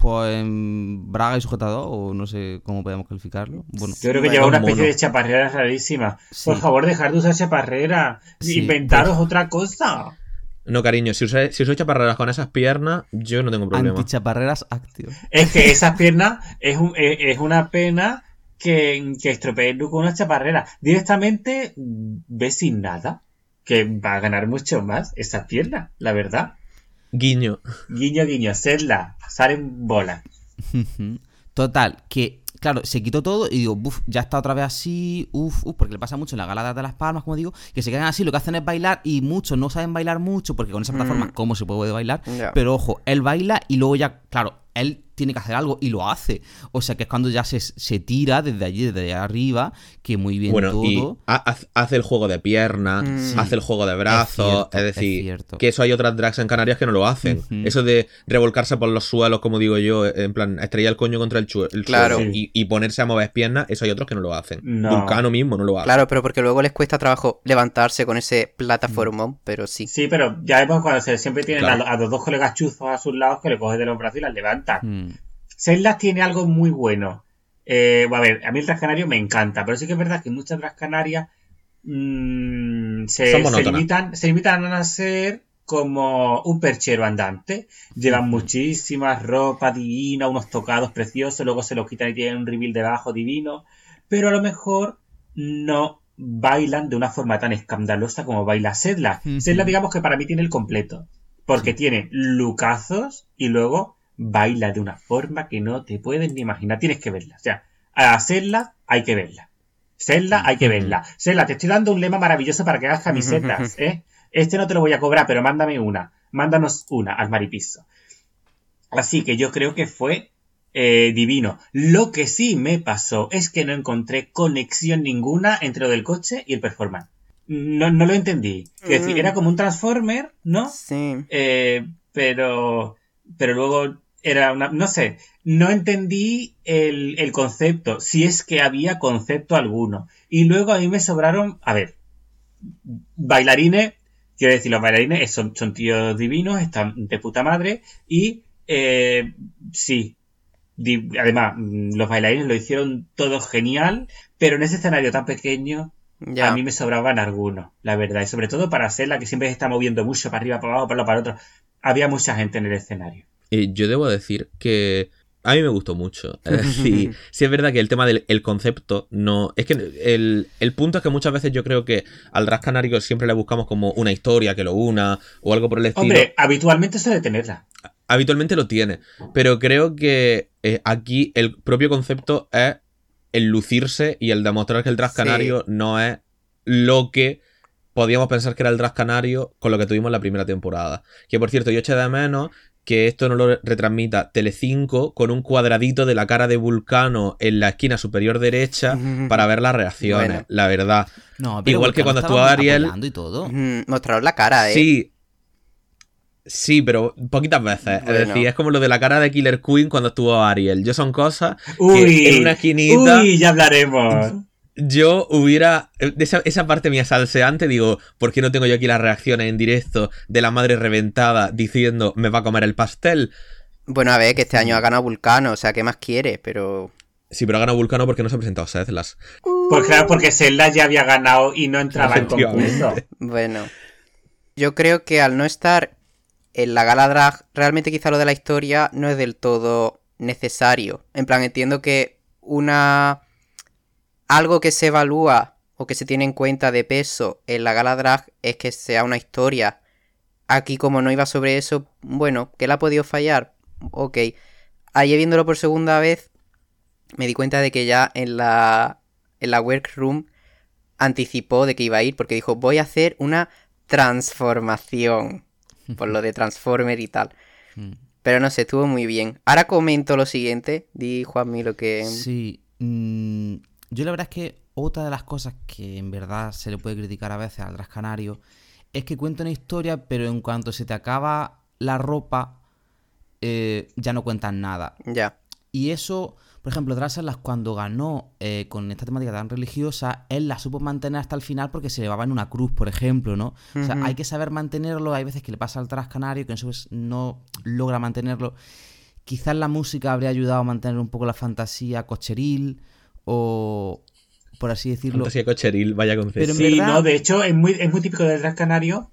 pues en braga y sujetador o no sé cómo podemos calificarlo. Bueno, Yo creo que lleva una mono. especie de chaparrera rarísima. Por favor, dejar de usar chaparrera. Sí, Inventaros otra cosa. No, cariño, si usáis si chaparreras con esas piernas, yo no tengo problema. antichaparreras. Es que esas piernas es, un- es, es una pena que, que estropee el look con una chaparrera. Directamente ve sin nada. Que va a ganar mucho más esas piernas, la verdad. Guiño. Guiño, guiño, sedla, salen bolas. Ujú. Total, que, claro, se quitó todo y digo, uff, ya está otra vez así, uff, uff, porque le pasa mucho en la gala de las palmas, como digo, que se quedan así, lo que hacen es bailar y muchos no saben bailar mucho, porque con esa plataforma, Mm. ¿cómo se puede bailar? Pero ojo, él baila y luego ya, claro, él tiene que hacer algo y lo hace. O sea que es cuando ya se, se tira desde allí, desde allá arriba, que muy bien Bueno, todo. y hace el juego de piernas, Mm. hace el juego de brazos, cierto, es, es decir, cierto. que eso hay otras drags en Canarias que no lo hacen. Eso de revolcarse por los suelos, como digo yo, en plan, estrellar el coño contra el, chue- el Claro. suelo y, y ponerse a mover piernas, eso hay otros que no lo hacen. No. Vulcano mismo no lo hace. Claro, pero porque luego les cuesta trabajo levantarse con ese plataformón, pero sí. Sí, pero ya vemos cuando se, siempre tienen Claro. a, a los dos colegas chuzos a sus lados que le cogen de los brazos y las levantan. Mm. Zelda tiene algo muy bueno. Eh, a ver, a mí el Tras Canario me encanta, pero sí que es verdad que muchas Tras Canarias mm, se, se limitan, se limitan a ser como un perchero andante. Llevan muchísima ropa divina, unos tocados preciosos, luego se los quitan y tienen un reveal debajo divino, pero a lo mejor no bailan de una forma tan escandalosa como baila Sedla. Ujú. Sedla digamos que para mí tiene el completo, porque tiene lucazos y luego baila de una forma que no te puedes ni imaginar. Tienes que verla. O sea, a Sedla hay que verla. Sedla hay que verla. Sedla, te estoy dando un lema maravilloso para que hagas camisetas, ¿eh? Este no te lo voy a cobrar, pero mándame una. Mándanos una al maripiso. Así que yo creo que fue eh, divino. Lo que sí me pasó es que no encontré conexión ninguna entre lo del coche y el performance. No, no lo entendí. Es decir, Mm. era como un Transformer, ¿no? Sí. Eh, pero, pero luego era una, no sé, no entendí el, el concepto, si es que había concepto alguno. Y luego a mí me sobraron, a ver, bailarines, quiero decir, los bailarines son, son tíos divinos, están de puta madre, y eh, sí, di- además, mm, los bailarines lo hicieron todo genial, pero en ese escenario tan pequeño, Ya. a mí me sobraban algunos, la verdad. Y sobre todo para ser la que siempre se está moviendo mucho para arriba, para abajo, para lado, para otro. Había mucha gente en el escenario. Eh, yo debo decir que a mí me gustó mucho. Es decir, sí es verdad que el tema del el concepto no. Es que el, el punto es que muchas veces yo creo que al Ras Canario siempre le buscamos como una historia que lo una o algo por el estilo. Hombre, habitualmente suele tenerla. Habitualmente lo tiene. Pero creo que eh, aquí el propio concepto es el lucirse y el demostrar que el Dras Sí. Canario no es lo que podíamos pensar que era el Dras Canario con lo que tuvimos la primera temporada. Que por cierto, yo eché de menos que esto no lo retransmita Telecinco con un cuadradito de la cara de Vulcano en la esquina superior derecha para ver las reacciones, Bueno. la verdad. No, Igual que cuando estuvo Ariel- y todo. Mm, Mostraros la cara, ¿eh? Sí. Sí, pero poquitas veces. Bueno. Es decir, es como lo de la cara de Killer Queen cuando estuvo Ariel. Yo son cosas Uy, que en una esquinita uy, ya hablaremos. yo hubiera. Esa, esa parte mía salseante, digo, ¿por qué no tengo yo aquí las reacciones en directo de la madre reventada diciendo me va a comer el pastel? Bueno, a ver, que este año ha ganado Vulcano, o sea, ¿qué más quiere? Pero. Sí, pero ha ganado Vulcano porque no se ha presentado Sedlas. Pues claro, porque Zelda ya había ganado y no entraba en concurso. Bueno. Yo creo que al no estar en la gala drag, realmente quizá lo de la historia no es del todo necesario. En plan, entiendo que una. Algo que se evalúa o que se tiene en cuenta de peso en la gala drag es que sea una historia Aquí como no iba sobre eso, bueno, ¿que la ha podido fallar? Ok. Ayer viéndolo por segunda vez, me di cuenta de que ya en la, en la workroom anticipó de que iba a ir porque dijo, voy a hacer una transformación. Por lo de Transformer y tal. Mm. Pero no sé, estuvo muy bien. Ahora comento lo siguiente. Di Juanmi lo que... Sí. mm, yo la verdad es que otra de las cosas que en verdad se le puede criticar a veces al Dras Canario es que cuenta una historia, pero en cuanto se te acaba la ropa, eh, ya no cuentan nada. Ya. Y eso, por ejemplo, Drassalas cuando ganó eh, con esta temática tan religiosa, él la supo mantener hasta el final porque se llevaba en una cruz, por ejemplo, ¿no? O sea, hay que saber mantenerlo, hay veces que le pasa al Dras Canario que no logra mantenerlo. Quizás la música habría ayudado a mantener un poco la fantasía cocheril o, por así decirlo... Fantasía cocheril, vaya Pero concepto. Sí, verdad- no, de hecho es muy, es muy típico del Drag Canario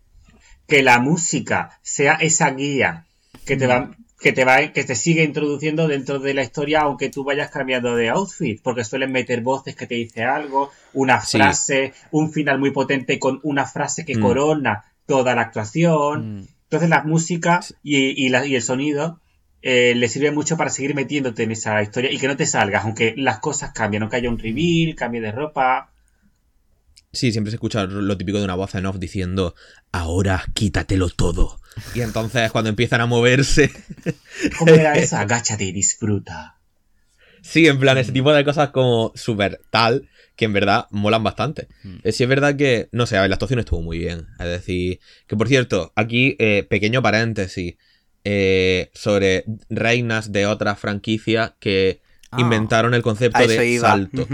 que la música sea esa guía que te va, que te va, que te sigue introduciendo dentro de la historia, aunque tú vayas cambiando de outfit, porque suelen meter voces que te dice algo, una Sí. frase, un final muy potente con una frase que Mm. corona toda la actuación. Mm. Entonces la música y, y la- y el sonido eh, le sirve mucho para seguir metiéndote en esa historia y que no te salgas, aunque las cosas cambian, aunque haya un reveal, cambie de ropa. Sí, siempre se escucha lo típico de una voz en off diciendo, ahora quítatelo todo. Y entonces cuando empiezan a moverse, ¿Cómo era esa? Agáchate y disfruta. sí, en plan, ese tipo de cosas como súper tal, que en verdad molan bastante. Mm. Eh, sí es verdad que, no sé, a ver, la actuación estuvo muy bien. Es decir, que por cierto, aquí, eh, pequeño paréntesis, eh, sobre reinas de otras franquicias que Ah. inventaron el concepto de iba. salto.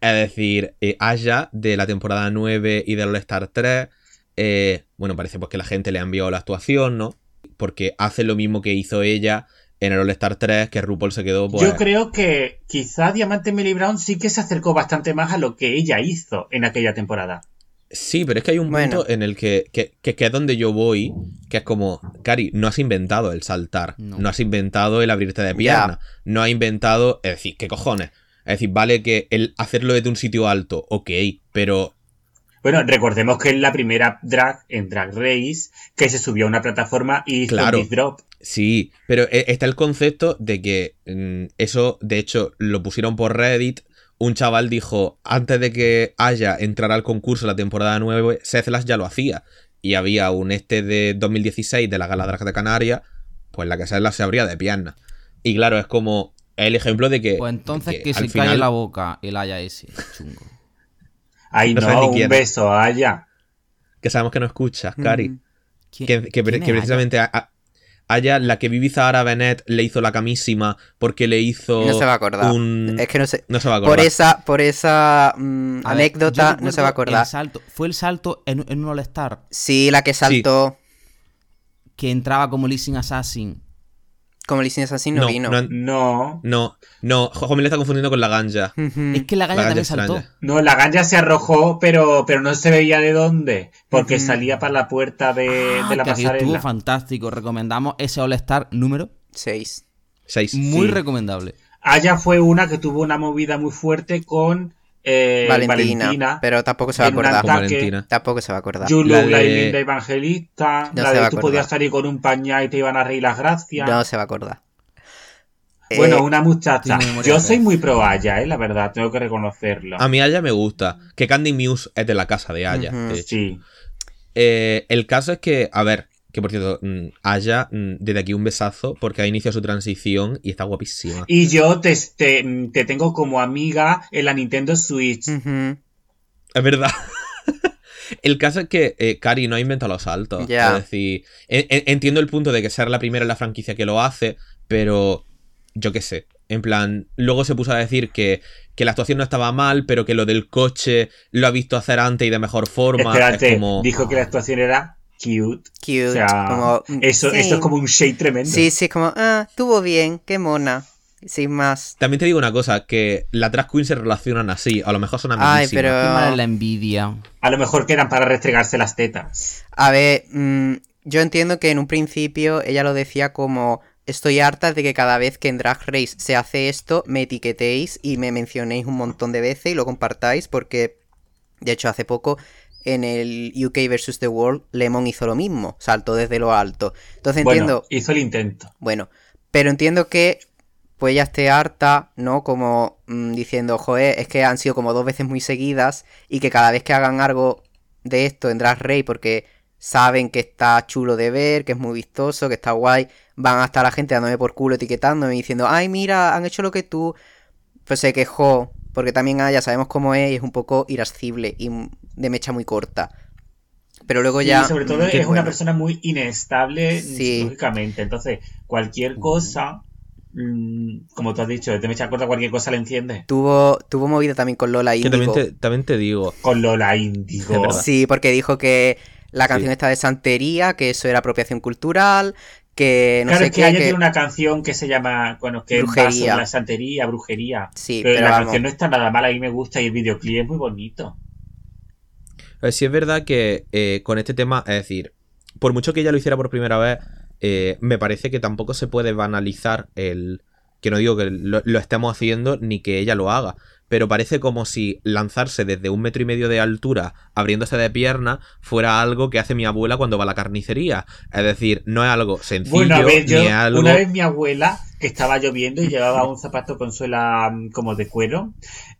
Es decir, eh, Aya de la temporada 9 y del All Star 3. eh, bueno, parece pues que la gente le ha enviado la actuación, ¿no? Porque hace lo mismo que hizo ella en el All Star 3, que RuPaul se quedó pues. Yo creo que quizá Diamante Millie Brown sí que se acercó bastante más a lo que ella hizo en aquella temporada. Sí, pero es que hay un Bueno. punto en el que, que, que- que es donde yo voy, que es como, Cari, no has inventado el saltar, No. no, has inventado el abrirte de pierna, no has inventado, es decir, ¿qué cojones? Es decir, vale que el hacerlo desde un sitio alto, ok, pero Bueno, recordemos que es la primera drag en Drag Race que se subió a una plataforma y hizo Claro. drop. Sí, pero e- está el concepto de que mm, eso, de hecho, lo pusieron por Reddit. Un chaval dijo, antes de que haya entrara al concurso la temporada 9, Sethlas ya lo hacía. Y había un este de 2016 de la Gala Drag de Canarias, pues la que Sethlas se abría de pierna. Y claro, es como el ejemplo de que... Pues entonces que se final- calle la boca el haya ese, chungo. Ay, No no, un quién. beso a ella. Que sabemos que no escuchas, Cari. ¿Quién- Que, que que Aya? precisamente a- a- Aya, la que Vivi Zahara Benet le hizo la camísima porque le hizo No se va a acordar. un... Es que no sé. No se va a acordar. Por esa, por esa mm, A anécdota no se va a acordar. el salto, fue el salto en, en un All-Star Sí, la que saltó que entraba como Leasing Assassin. Como Licen Assassin no, No, vino. no, No. No, no, Jojo me le está confundiendo con la ganja. Ujú. Es que la La también ganja saltó. No, la ganja se arrojó, pero, pero no se veía de dónde. Porque Ujú. salía para la puerta de, Ah, de la que aquello estuvo pasarela. fantástico. Recomendamos ese All-Star número. Seis. Seis. Muy Sí. recomendable. Aya fue una que tuvo una movida muy fuerte con eh, Valentina, Valentina. Pero tampoco se va a acordar. Valentina. Tampoco se va a acordar. La Linda Evangelista. No la se de va a tú acordar. podías salir con un pañal y te iban a reír las gracias. No se va a acordar. Bueno, Eh, una muchacha. Yo soy muy pro Aya, eh, la verdad, tengo que reconocerlo. A mí Aya me gusta. Que Candy Muse es de la casa de Aya, Ujú. de hecho. Sí. Eh, el caso es que, a ver, que por cierto, mm, Aya, mm, desde aquí un besazo porque ha iniciado su transición y está guapísima. Y yo te, te, te tengo como amiga en la Nintendo Switch. Es verdad. El caso es que eh, Cari no ha inventado los saltos. Ya. Es decir, en- en- entiendo el punto de que ser la primera en la franquicia que lo hace, pero yo qué sé. En plan, luego se puso a decir que, que la actuación no estaba mal, pero que lo del coche lo ha visto hacer antes y de mejor forma. Espérate, es como... dijo que la actuación era cute. Cute. O sea, como, mm, eso, sí. eso es como un shade tremendo. Sí, sí, como, ah, estuvo bien, qué mona. Sin más. También te digo una cosa, que las drag queens se relacionan así, a lo mejor son Ay, amiguísimas. pero- Qué mala es la envidia. A lo mejor quedan para restregarse las tetas. A ver, mm, yo entiendo que en un principio ella lo decía como estoy harta de que cada vez que en Drag Race se hace esto me etiquetéis y me mencionéis un montón de veces y lo compartáis porque de hecho hace poco en el UK vs. The World, Lemon hizo lo mismo, saltó desde lo alto. Entonces Bueno, entiendo, hizo el intento. bueno, pero entiendo que pues ella esté harta, ¿no? Como mm, diciendo, joder, es que han sido como dos veces muy seguidas y que cada vez que hagan algo de esto en Drag Race porque saben que está chulo de ver, que es muy vistoso, que está guay, van hasta la gente dándome por culo, etiquetándome y diciendo, ay, mira, han hecho lo que tú, pues se quejó, porque también ah, ya sabemos cómo es y es un poco irascible y de mecha muy corta. Pero luego ya... y sobre todo es una persona muy inestable Sí. psicológicamente. Entonces, cualquier cosa, mm, como tú has dicho, te me echa corta cualquier cosa le enciende. Tuvo, tuvo movida también con Lola Que Índigo. también te, también te digo. Con Lola Índigo. verdad. Sí, porque dijo que la canción Sí. está de santería, que eso era apropiación cultural, que no claro, sé es que qué, ella que- tiene una canción que se llama, bueno, que Brujería. sobre la santería, brujería. Sí, pero, pero la vamos. canción no está nada mala, a mí me gusta y el videoclip es muy bonito. Eh, sí es verdad que eh, con este tema, es decir, por mucho que ella lo hiciera por primera vez, eh, me parece que tampoco se puede banalizar el... Que no digo que lo, lo estemos haciendo ni que ella lo haga, pero parece como si lanzarse desde un metro y medio de altura, abriéndose de pierna, fuera algo que hace mi abuela cuando va a la carnicería. Es decir, no es algo sencillo, Bueno, a ver, yo, ni algo... una vez mi abuela, que estaba lloviendo y llevaba un zapato con suela mm, como de cuero,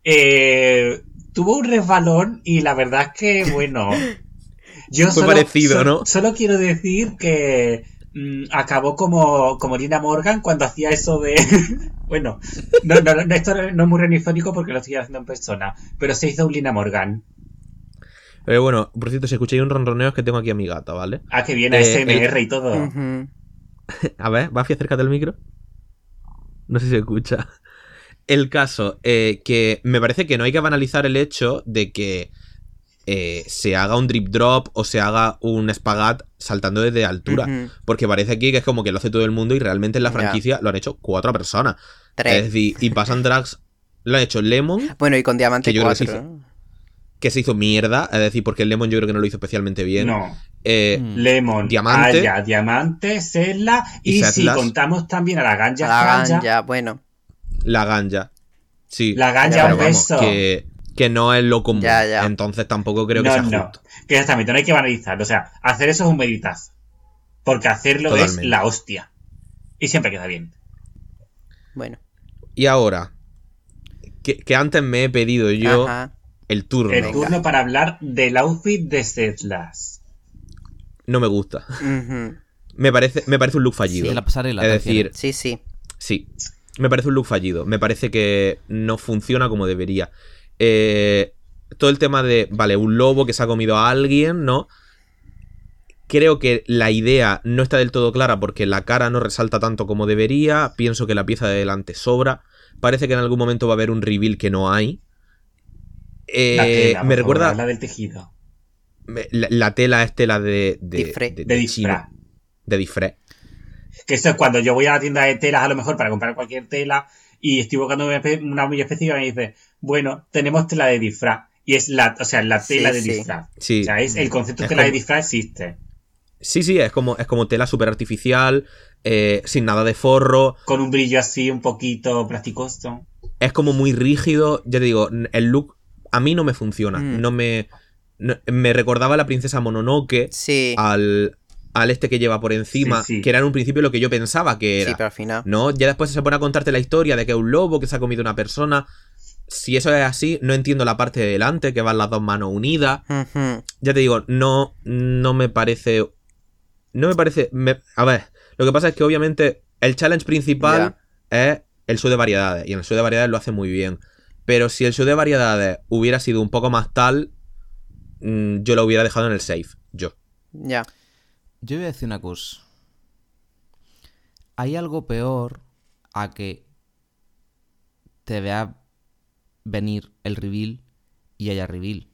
eh, tuvo un resbalón y la verdad es que, bueno, yo Fue parecido, ¿no? Solo quiero decir que mm, acabó como, como Lina Morgan cuando hacía eso de... bueno, no, no, no, esto no es muy renifónico porque lo estoy haciendo en persona, pero se hizo un Lina Morgan. Pero bueno, por cierto, si escucháis un ronroneo es que tengo aquí a mi gata, ¿vale? Ah, que viene Eh, SMR y todo. A ver, Bafi, acércate al micro. No sé si se escucha. El caso, eh, que me parece que no hay que banalizar el hecho de que eh, se haga un drip drop o se haga un espagat saltando desde altura. Porque parece aquí que es como que lo hace todo el mundo y realmente en la franquicia lo han hecho cuatro personas. Tres. Es decir, y pasan drags. Lo han hecho Lemon, Bueno, y con Diamante Que yo creo que 4. se hizo- ¿no? que se hizo mierda. Es decir, porque el Lemon yo creo que no lo hizo especialmente bien. No. Eh, Mm. Lemon, Diamante. Aya, Diamante, Selva y, Y si contamos también a la Ganja La Ganja, ganja, bueno. La ganja. Sí. la Ganja un vamos, beso. que, que no es lo común. Ya, ya. Entonces tampoco creo que sea no, justo. que exactamente, no hay que banalizarlo. O sea, hacer eso es un meditazo. Porque hacerlo Totalmente. es la hostia. Y siempre queda bien. Bueno. Y ahora, que, que antes me he pedido yo Ajá. el turno. El Venga. turno para hablar del outfit de Setlas. No me gusta. Me parece, me parece un look fallido. Sí, la pasarela. es decir. Sí, sí. sí. Me parece un look fallido. Me parece que no funciona como debería. Eh, todo el tema de, vale, un lobo que se ha comido a alguien, ¿no? Creo que la idea no está del todo clara porque la cara no resalta tanto como debería. Pienso que la pieza de delante sobra. Parece que en algún momento va a haber un reveal que no hay. Eh, la tela, me favor, recuerda. habla del tejido. La, la tela es tela de. De, Disfraz. de, De de disfraz. de disfraz. Que eso es cuando yo voy a la tienda de telas, a lo mejor para comprar cualquier tela, y estoy buscando una muy específica y me dice, bueno, tenemos tela de disfraz. Y es la, o sea, la Sí, tela de sí. disfraz. Sí. O sea, es el concepto de tela de disfraz existe. Sí, sí, es como, es como tela súper artificial, eh, sin nada de forro. Con un brillo así un poquito plasticoso. Es como muy rígido. Ya te digo, el look a mí no me funciona. Mm. No me. no- me recordaba a la princesa Mononoke. Sí. Al, al este que lleva por encima. Sí, sí. Que era en un principio lo que yo pensaba que sí, era. pero al final. No, ya después se pone a contarte la historia de que es un lobo que se ha comido una persona. Si eso es así, no entiendo la parte de delante, que van las dos manos unidas. Ya te digo, no, no me parece. No me parece. me- a ver, lo que pasa es que obviamente el challenge principal es el show de variedades. Y en el show de variedades lo hace muy bien. Pero si el show de variedades hubiera sido un poco más tal, mm, yo lo hubiera dejado en el safe. Yo. Ya. Yo voy a decir una cosa. Hay algo peor a que te vea venir el reveal y haya reveal.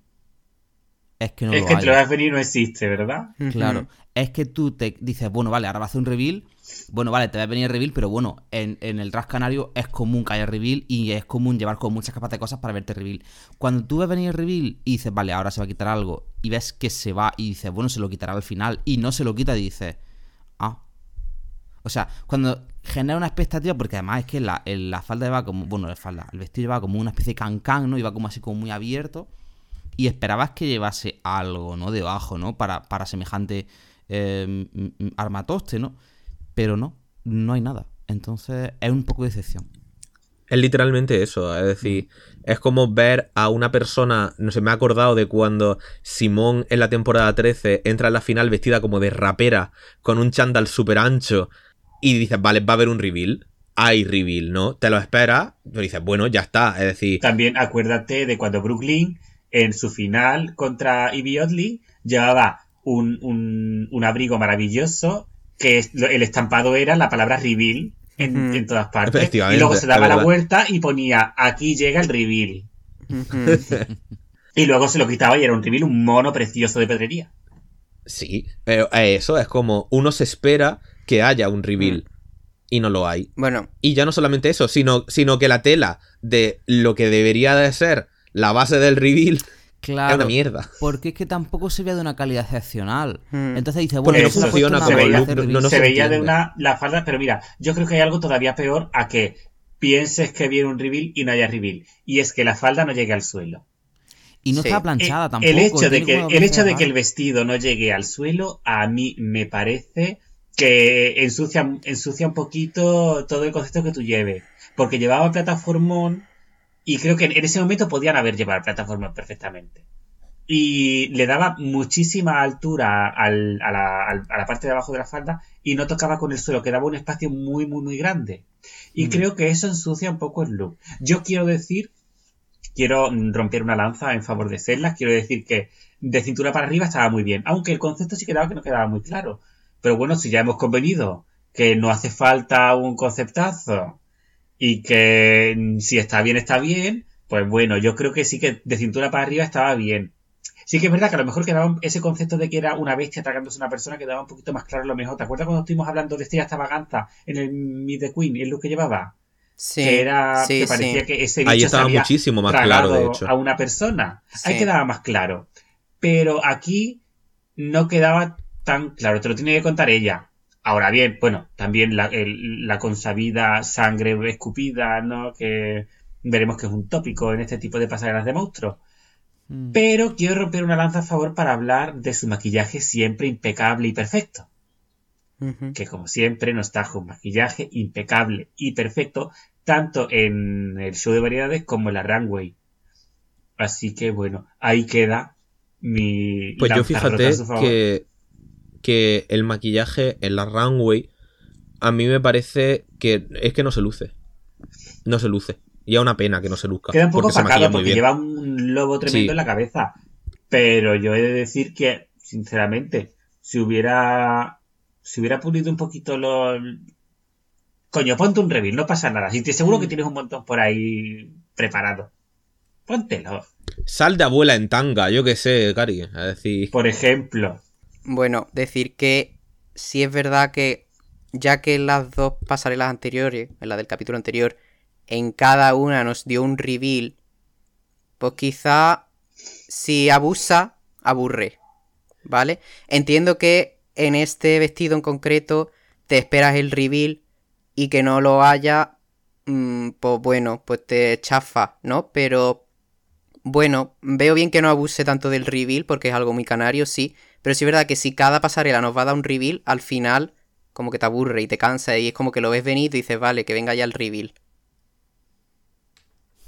Es que no es lo que hay. te lo vas a venir no existe, ¿verdad? Claro. Es que tú te dices, bueno, vale, ahora va a hacer un reveal. Bueno, vale, te va a venir reveal, pero bueno, en, el Draft Canario es común que haya reveal y es común llevar con muchas capas de cosas para verte reveal. Cuando tú ves venir reveal y dices, vale, ahora se va a quitar algo, y ves que se va y dices, bueno, se lo quitará al final, y no se lo quita, y dices, ah. O sea, cuando genera una expectativa, porque además es que la, el- falda va como, bueno, la falda, el vestido va como una especie de cancán, ¿no? Va como así como muy abierto. y esperabas que llevase algo, ¿no? Debajo, ¿no? Para, para semejante eh, armatoste, ¿no? Pero no, no hay nada. Entonces es un poco de decepción. Es literalmente eso, es decir, es como ver a una persona, no sé, me he acordado de cuando Simón en la temporada 13 entra en la final vestida como de rapera, con un chándal súper ancho, y dices, vale, va a haber un reveal. Hay reveal, ¿no? Te lo esperas, pero dices, bueno, ya está, es decir, También acuérdate de cuando Brooklyn, en su final contra Ivy Oddly, llevaba un, un, un abrigo maravilloso que es- lo- el estampado era la palabra reveal en, todas partes. Efectivamente, Y luego se daba la vuelta y ponía aquí llega el reveal. Y luego se lo quitaba y era un reveal, un mono precioso de pedrería. sí, pero eso es como uno se espera que haya un reveal y no lo hay. bueno, Y ya no solamente eso, sino, sino que la tela de lo que debería de ser la base del reveal es Claro. una mierda. Porque es que tampoco se ve de una calidad excepcional. Hmm. Entonces dice, bueno, no se funciona look, no- reveal. no se, se veía de una la falda, pero mira, yo creo que hay algo todavía peor a que pienses que viene un reveal y no haya reveal. Y es que la falda no llegue al suelo. Y no Sí. está planchada Eh, tampoco. el hecho de que el hecho de doblez que el legal. vestido no llegue al suelo a mí me parece que ensucia ensucia un poquito todo el concepto que tú lleves porque llevaba plataformón y creo que en ese momento podían haber llevado plataformón perfectamente y le daba muchísima altura al- a, la, al- a la parte de abajo de la falda y no tocaba con el suelo, quedaba un espacio muy, muy, muy grande. Y Mm. creo que eso ensucia un poco el look. Yo quiero decir, quiero romper una lanza en favor de Cellas, quiero decir que de cintura para arriba estaba muy bien, aunque el concepto sí quedaba que no quedaba muy claro. Pero bueno, si ya hemos convenido que no hace falta un conceptazo y que mm, si está bien, está bien, pues bueno, yo creo que sí que de cintura para arriba estaba bien. Sí que es verdad que a lo mejor quedaba ese concepto de que era una bestia tragándose a una persona quedaba un poquito más claro a lo mejor. ¿Te acuerdas cuando estuvimos hablando de Estrella Extravaganza en el Meet the Queen y el look que llevaba? sí, que era sí, que parecía sí. que ese Ahí bicho estaba se había muchísimo más tragado claro, de hecho. a una persona. Ahí quedaba más claro. Pero aquí no quedaba tan claro. Te lo tiene que contar ella. Ahora bien, bueno, también la, el- la consabida sangre escupida, ¿no? Que veremos que es un tópico en este tipo de pasarelas de monstruos. Mm. Pero quiero romper una lanza a favor para hablar de su maquillaje siempre impecable y perfecto. Que como siempre nos trajo un maquillaje impecable y perfecto, tanto en el show de variedades como en la runway. Así que bueno, ahí queda mi. Pues yo fíjate que, que el maquillaje en la runway a mí me parece que es que no se luce. No se luce. Y es una pena que no se luzca. Queda un poco porque se maquilla opacado muy porque bien. lleva un lobo tremendo Sí. en la cabeza. Pero yo he de decir que, sinceramente, si hubiera. Si hubiera pulido un poquito los. Coño, ponte un reveal, no pasa nada. Si te seguro Mm. que tienes un montón por ahí preparado. Póntelo. Sal de abuela en tanga, yo qué sé, Cari. Es decir, Por ejemplo. Bueno, decir que sí es verdad que ya que en las dos pasarelas anteriores, en la del capítulo anterior, en cada una nos dio un reveal, pues quizá si abusa, aburre. ¿Vale? Entiendo que en este vestido en concreto te esperas el reveal y que no lo haya, mm, pues bueno, pues te chafa, ¿no? Pero bueno, veo bien que no abuse tanto del reveal porque es algo muy canario, sí. Pero sí es verdad que si cada pasarela nos va a dar un reveal, al final como que te aburre y te cansa y es como que lo ves venir y dices, vale, que venga ya el reveal.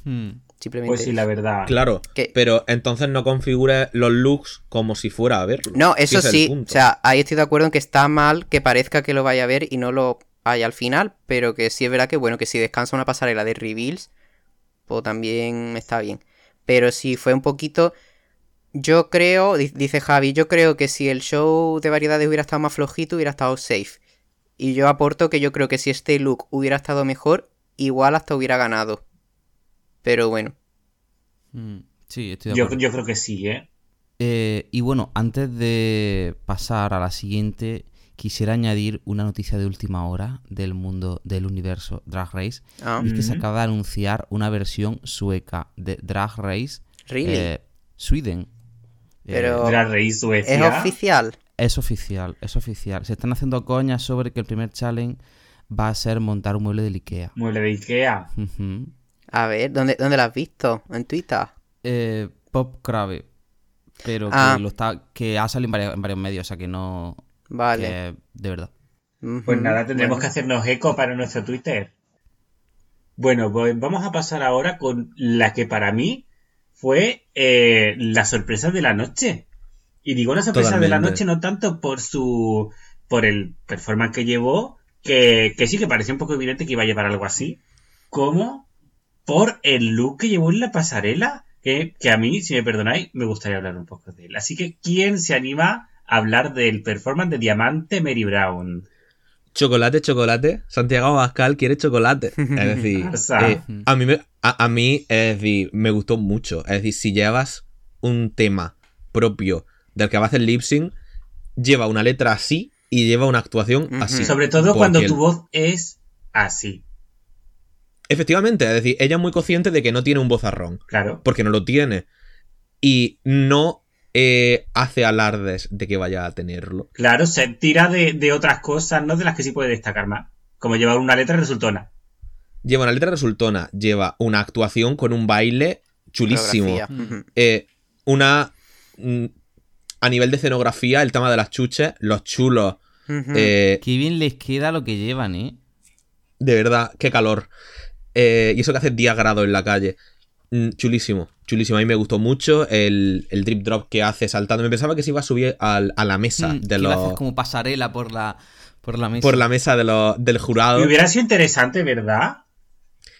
Hmm. Simplemente. Pues sí, la verdad. claro. ¿Qué? Pero entonces no configures los looks como si fuera a verlo. No, eso sí. O sea, ahí estoy de acuerdo en que está mal que parezca que lo vaya a ver y no lo haya al final. Pero que sí es verdad que, bueno, que si descansa una pasarela de reveals, pues también está bien. Pero si fue un poquito. Yo creo, di- dice Javi, yo creo que si el show de variedades hubiera estado más flojito, hubiera estado safe. Y yo aporto que yo creo que si este look hubiera estado mejor, igual hasta hubiera ganado. Pero bueno. Mm, Sí, estoy de Yo, acuerdo. yo creo que sí, ¿eh? Eh, y bueno, antes de pasar a la siguiente, quisiera añadir una noticia de última hora del mundo del universo Drag Race. Ah, Y es que se Ujú. acaba de anunciar una versión sueca de Drag Race really. eh, Sweden. Eh, Pero- Drag Race ¿Es oficial? es oficial, es oficial. Se están haciendo coñas sobre que el primer challenge va a ser montar un mueble del Ikea. Mueble de Ikea. A ver, ¿dónde, dónde la has visto? ¿En Twitter? Eh, Pop Crave. pero Ah. que, lo está, que ha salido en varios, en varios medios, o sea que no. Vale. que de verdad. Pues nada, tendremos bueno. que hacernos eco para nuestro Twitter. Bueno, pues vamos a pasar ahora con la que para mí fue eh, la sorpresa de la noche. Y digo una sorpresa de la noche no tanto por su por el performance que llevó, que, que sí que parecía un poco evidente que iba a llevar algo así, como por el look que llevó en la pasarela, que, que a mí, si me perdonáis, me gustaría hablar un poco de él. Así que, ¿quién se anima a hablar del performance de Diamante Mary Brown? Chocolate, chocolate. Santiago Abascal quiere chocolate. Es decir, eh, a, mí me, a, a mí, es decir, me gustó mucho. Es decir, si llevas un tema propio del que va a hacer lip sync, lleva una letra así y lleva una actuación así. Sobre todo cuando tu voz es así, Efectivamente, es decir, ella es muy consciente de que no tiene un vozarrón. claro. Porque no lo tiene. Y no eh, hace alardes de que vaya a tenerlo. Claro, se tira de, de otras cosas, ¿no? De las que sí puede destacar más. Como llevar una letra resultona. Lleva una letra resultona, lleva una actuación con un baile chulísimo. Eh, una. mm, a nivel de escenografía, el tema de las chuches, los chulos. Eh, Qué bien les queda lo que llevan, ¿eh? de verdad, qué calor. Eh, y eso que hace 10 grados en la calle. Mm, chulísimo, chulísimo. A mí me gustó mucho el, el drip drop que hace saltando. Me pensaba que se iba a subir al- a la mesa Mm, de los. como pasarela por la, por la mesa. Por la mesa de los, del jurado. Y hubiera sido interesante, ¿verdad?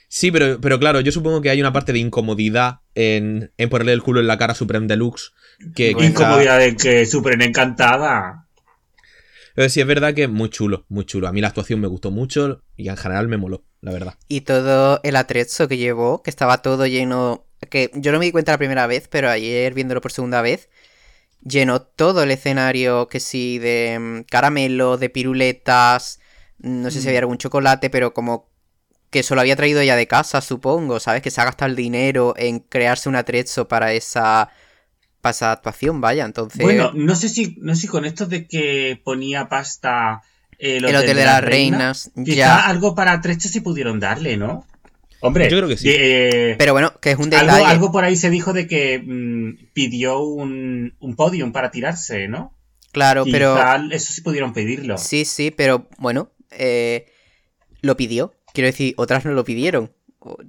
Sí, pero, pero claro, yo supongo que hay una parte de incomodidad en, en ponerle el culo en la cara a Supreme Deluxe. Que Bueno. quizá- Incomodidad de que súper encantada. Pero sí es verdad que es muy chulo, muy chulo. A mí la actuación me gustó mucho y en general me moló, la verdad. Y todo el atrezzo que llevó, que estaba todo lleno. Que yo no me di cuenta la primera vez, pero ayer viéndolo por segunda vez, llenó todo el escenario, que sí, de mm, caramelo, de piruletas, no sé si había algún chocolate, pero como que se lo había traído ella de casa, supongo, ¿sabes? Que se ha gastado el dinero en crearse un atrezzo para esa, para esa actuación, vaya, entonces... Bueno, no sé si, no sé si con esto de que ponía pasta el el Hotel de las Reinas, Quizá ya... algo para trecho sí pudieron darle, ¿no? Hombre, Yo creo que sí. eh, Pero bueno, que es un algo, detalle. algo por ahí se dijo de que mm, pidió un, un podium para tirarse, ¿no? Claro, pero... Eso sí pudieron pedirlo. Sí, sí, pero bueno, eh, lo pidió. Quiero decir, otras no lo pidieron.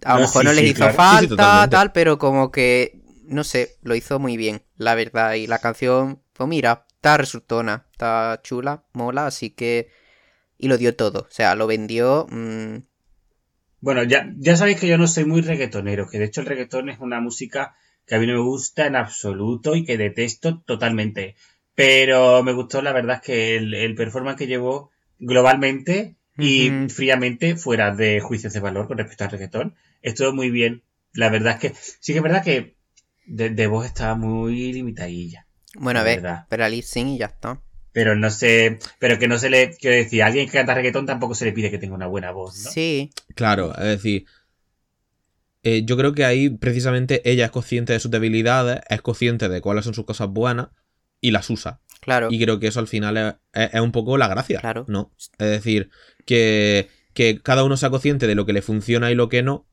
A lo No, mejor sí, no les sí, hizo claro. Sí, sí, falta, tal, pero como que, no sé, lo hizo muy bien, la verdad. Y la canción, pues mira, está resultona, está chula, mola, así que... Y lo dio todo, o sea, lo vendió... mm, Bueno, ya, ya sabéis que yo no soy muy reggaetonero, que de hecho el reggaetón es una música que a mí no me gusta en absoluto y que detesto totalmente. Pero me gustó, la verdad, es que el, el performance que llevó globalmente y fríamente, fuera de juicios de valor con respecto al reggaetón, estuvo muy bien. La verdad es que sí que es verdad que de, de voz estaba muy limitadilla. bueno, a ver, verdad. pero lip sync y ya está. Pero no sé, pero que no se le, quiero decir, a alguien que canta reggaetón tampoco se le pide que tenga una buena voz, ¿no? Sí, Claro, es decir, eh, yo creo que ahí precisamente ella es consciente de sus debilidades, es consciente de cuáles son sus cosas buenas y las usa. claro. Y creo que eso al final es, es- es un poco la gracia, Claro. ¿no? Es decir, que, que cada uno sea consciente de lo que le funciona y lo que no.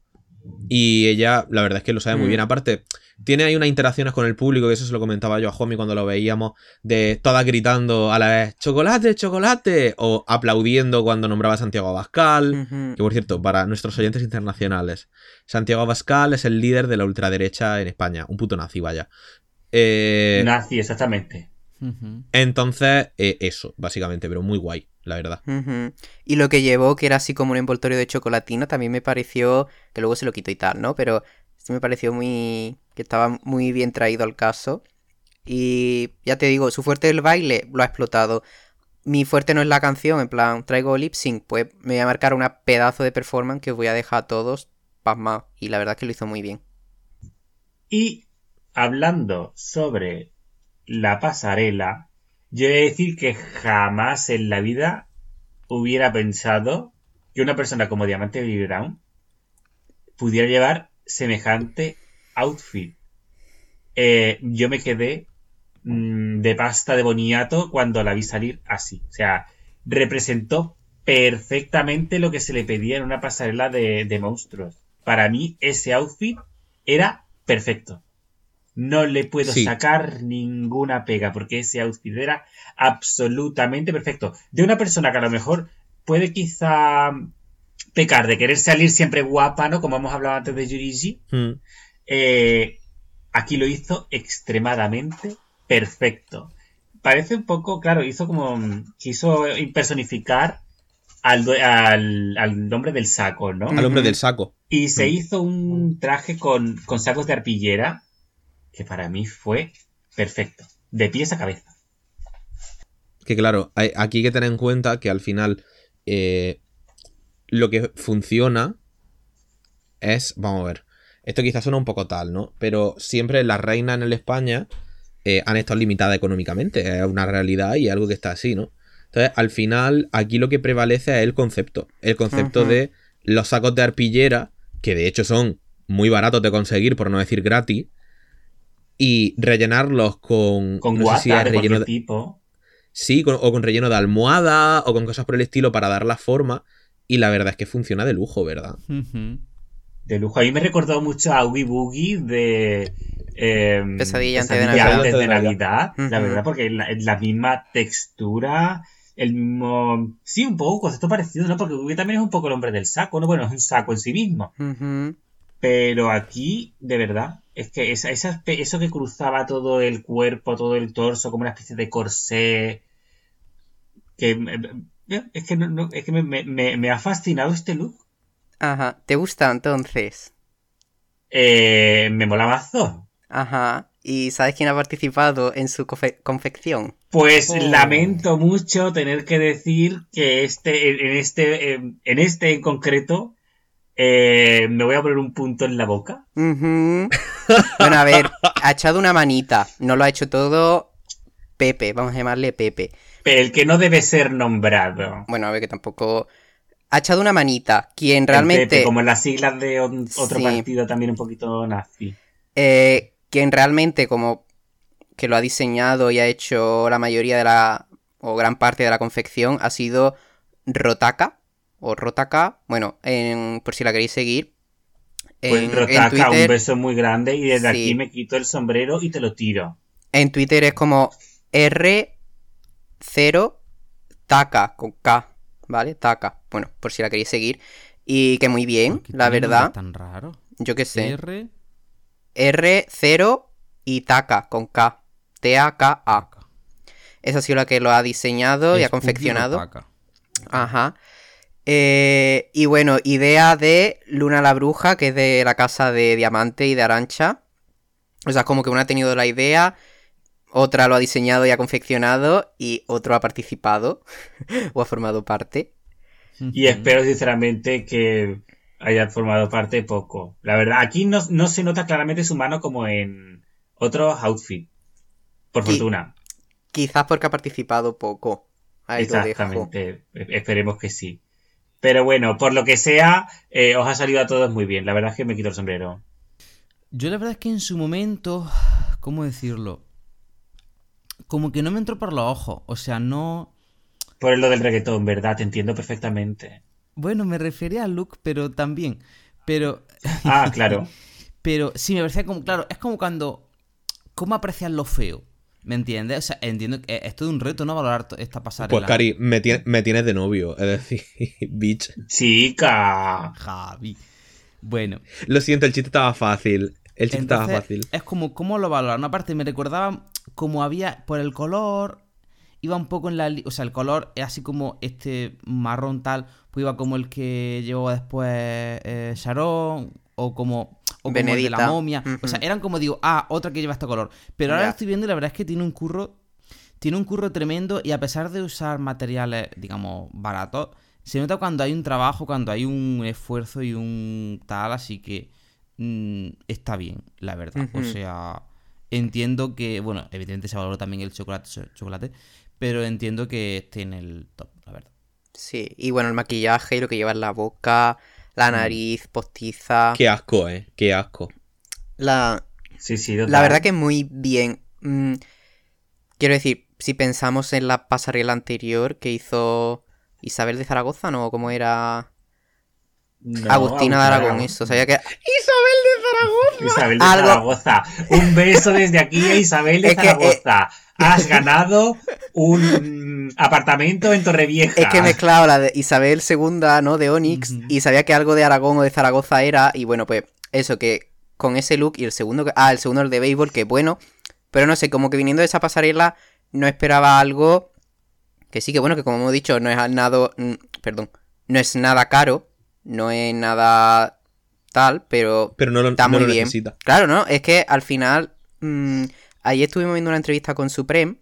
Y ella, la verdad es que lo sabe muy Mm. bien. Aparte, tiene ahí unas interacciones con el público, que eso se lo comentaba yo a Jomi cuando lo veíamos, de todas gritando a la vez, chocolate, chocolate, o aplaudiendo cuando nombraba a Santiago Abascal. Que por cierto, para nuestros oyentes internacionales, Santiago Abascal es el líder de la ultraderecha en España, un puto nazi, vaya. Eh, Nazi, exactamente. Entonces, eh, eso, básicamente, pero muy guay, la verdad. Y lo que llevó, que era así como un envoltorio de chocolatina, también me pareció, que luego se lo quitó y tal, ¿no? Pero sí me pareció muy, que estaba muy bien traído al caso. Y ya te digo, su fuerte del baile lo ha explotado. Mi fuerte no es la canción, en plan, traigo lip sync, pues me voy a marcar una pedazo de performance que os voy a dejar a todos pasmados. Y la verdad es que lo hizo muy bien. Y hablando sobre la pasarela, yo he de decir que jamás en la vida hubiera pensado que una persona como Diamante Baby Brown pudiera llevar semejante outfit. Eh, yo me quedé mm, de pasta de boniato cuando la vi salir así. O sea, representó perfectamente lo que se le pedía en una pasarela de, de monstruos. Para mí ese outfit era perfecto. No le puedo Sí. sacar ninguna pega porque ese outfit era absolutamente perfecto. De una persona que a lo mejor puede quizá pecar de querer salir siempre guapa, ¿no? Como hemos hablado antes de Yurigi. Mm. Eh, aquí lo hizo extremadamente perfecto. Parece un poco, claro, hizo como. quiso personificar al, al, al hombre del saco, ¿no? Al hombre del saco. Y se Mm. hizo un traje con, con sacos de arpillera que para mí fue perfecto. De pies a cabeza. Que claro, hay- aquí hay que tener en cuenta que al final eh, lo que funciona es, vamos a ver, esto quizás suena un poco tal, ¿no? Pero siempre las reinas en el España eh, han estado limitadas económicamente, es una realidad y algo que está así, ¿no? Entonces, al final, aquí lo que prevalece es el concepto, el concepto de los sacos de arpillera, que de hecho son muy baratos de conseguir, por no decir gratis, y rellenarlos con, Con no sé si es de relleno de- tipo. Sí, con- o con relleno de almohada o con cosas por el estilo para dar la forma. Y la verdad es que funciona de lujo, ¿verdad? De lujo. A mí me recordó mucho a Oogie Boogie de. eh, Pesadilla antes de Navidad. antes de Navidad. La verdad, porque la, la misma textura, el mismo. Sí, un poco concepto parecido, ¿no? Porque también es un poco el hombre del saco, ¿no? Bueno, es un saco en sí mismo. Pero aquí, de verdad, es que esa, eso que cruzaba todo el cuerpo, todo el torso, como una especie de corsé. Que. Es que, no- no- es que me, me- me- me ha fascinado este look. Ajá. ¿Te gusta entonces? Eh, me mola mazo. Ajá. ¿Y sabes quién ha participado en su confe- confección? Pues Oh. lamento mucho tener que decir que este, en este, en este en concreto, eh, me voy a poner un punto en la boca. Bueno, a ver, ha echado una manita. No lo ha hecho todo Pepe, vamos a llamarle Pepe. El que no debe ser nombrado. Bueno, a ver que tampoco... Ha echado una manita. Quien El realmente... Pepe, como en las siglas de otro Sí. partido también un poquito nazi. eh, quien realmente como que lo ha diseñado y ha hecho la mayoría de la... o gran parte de la confección ha sido Rotaka. O Rotaka. Bueno, en- por si la queréis seguir. Pues En, en Rotaka, un Twitter, beso muy grande y desde Sí. aquí me quito el sombrero y te lo tiro. en Twitter es como R0 Taka con K. ¿Vale? Taka. Bueno, por si la queréis seguir. Y que muy bien, ¿Por qué la verdad. tan raro. Yo qué sé. R. R0 y Taka con K. T-A-K-A. Esa ha sido la que lo ha diseñado y ha confeccionado. Ajá. Eh, y bueno, idea de Luna la Bruja, que es de la casa de Diamante y de Arancha. O sea, como que una ha tenido la idea, otra lo ha diseñado y ha confeccionado, y otro ha participado o ha formado parte. Y espero sinceramente que haya formado parte poco. La verdad, aquí no, no se nota claramente su mano como en otros outfits. Por fortuna. Quizás porque ha participado poco. Ahí lo dejo. Exactamente. Esperemos que sí. Pero bueno, por lo que sea, eh, os ha salido a todos muy bien. La verdad es que me quito el sombrero. Yo la verdad es que en su momento, ¿cómo decirlo? Como que no me entró por los ojos. O sea, no... Por lo del reggaetón, ¿verdad? Te entiendo perfectamente. Bueno, me refería al look, pero también. Pero... Ah, claro. Pero sí, me parecía como, claro, es como cuando... ¿Cómo aprecias lo feo? ¿Me entiendes? O sea, entiendo que es todo un reto, ¿no? Valorar esta pasarela. Pues, Cari, me, tie- me tienes de novio. Es decir, bitch. Chica. Javi. Bueno, Lo siento, el chiste estaba fácil. El chiste estaba fácil. es como, ¿cómo lo valoran? Aparte, me recordaba como había, por el color, iba un poco en la... O sea, el color es así como este marrón tal, pues iba como el que llevó después eh, Sharon, o como... O como el de la momia. O sea, eran como digo, ah, otra que lleva este color. Pero ahora lo estoy viendo y la verdad es que tiene un curro. Tiene un curro tremendo. Y a pesar de usar materiales, digamos, baratos, se nota cuando hay un trabajo, cuando hay un esfuerzo y un tal. Así que mm, está bien, la verdad. O sea, entiendo que, bueno, evidentemente se valora también el chocolate, chocolate, pero entiendo que esté en el top, la verdad. Sí, y bueno, el maquillaje y lo que lleva en la boca, la Mm. nariz postiza. Qué asco, eh. Qué asco. La, Sí, sí, total. La verdad que muy bien. Mm, quiero decir, si pensamos en la pasarela anterior que hizo Isabel de Zaragoza, ¿no? ¿Cómo era? No, Agustina de Aragón, eso. Sabía que... ¡Isabel de Isabel de Algo- Zaragoza. Un beso desde aquí a Isabel de Es que, eh, Zaragoza. Has ganado un apartamento en Torrevieja. Es que he mezclado la de Isabel II, ¿no? De Onyx, y sabía que algo de Aragón o de Zaragoza era, y bueno, pues eso, que con ese look y el segundo, que- ah, el segundo el de béisbol, que bueno, pero no sé, como que viniendo de esa pasarela no esperaba algo que sí, que bueno, que como hemos dicho, no es nada, perdón, no es nada caro, no es nada tal, pero Pero no lo, está no muy lo bien. necesita. Claro, ¿no? Es que al final. mm, ayer estuvimos viendo una entrevista con Supreme.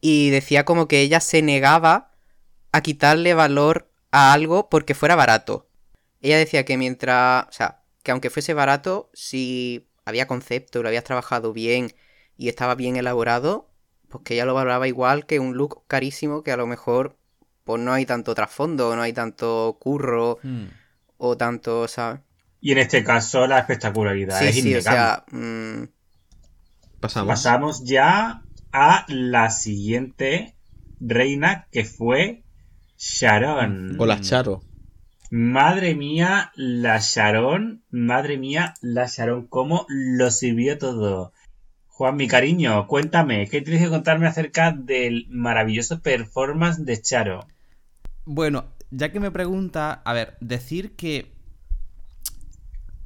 Y decía como que ella se negaba a quitarle valor a algo porque fuera barato. Ella decía que mientras. O sea, que aunque fuese barato, si había concepto, lo habías trabajado bien y estaba bien elaborado, pues que ella lo valoraba igual que un look carísimo que a lo mejor. Pues no hay tanto trasfondo, no hay tanto curro Hmm. o tanto, ¿sabes? Y en este caso la espectacularidad Sí, es sí, o sea. mm, Pasamos. Pasamos ya a la siguiente reina que fue Sharon. Hola, Charo. Madre mía, la Sharon. Madre mía, la Sharon. ¿Cómo lo sirvió todo? Juan, mi cariño, cuéntame, ¿qué tienes que contarme acerca del maravilloso performance de Charo? Bueno, ya que me pregunta, a ver, decir que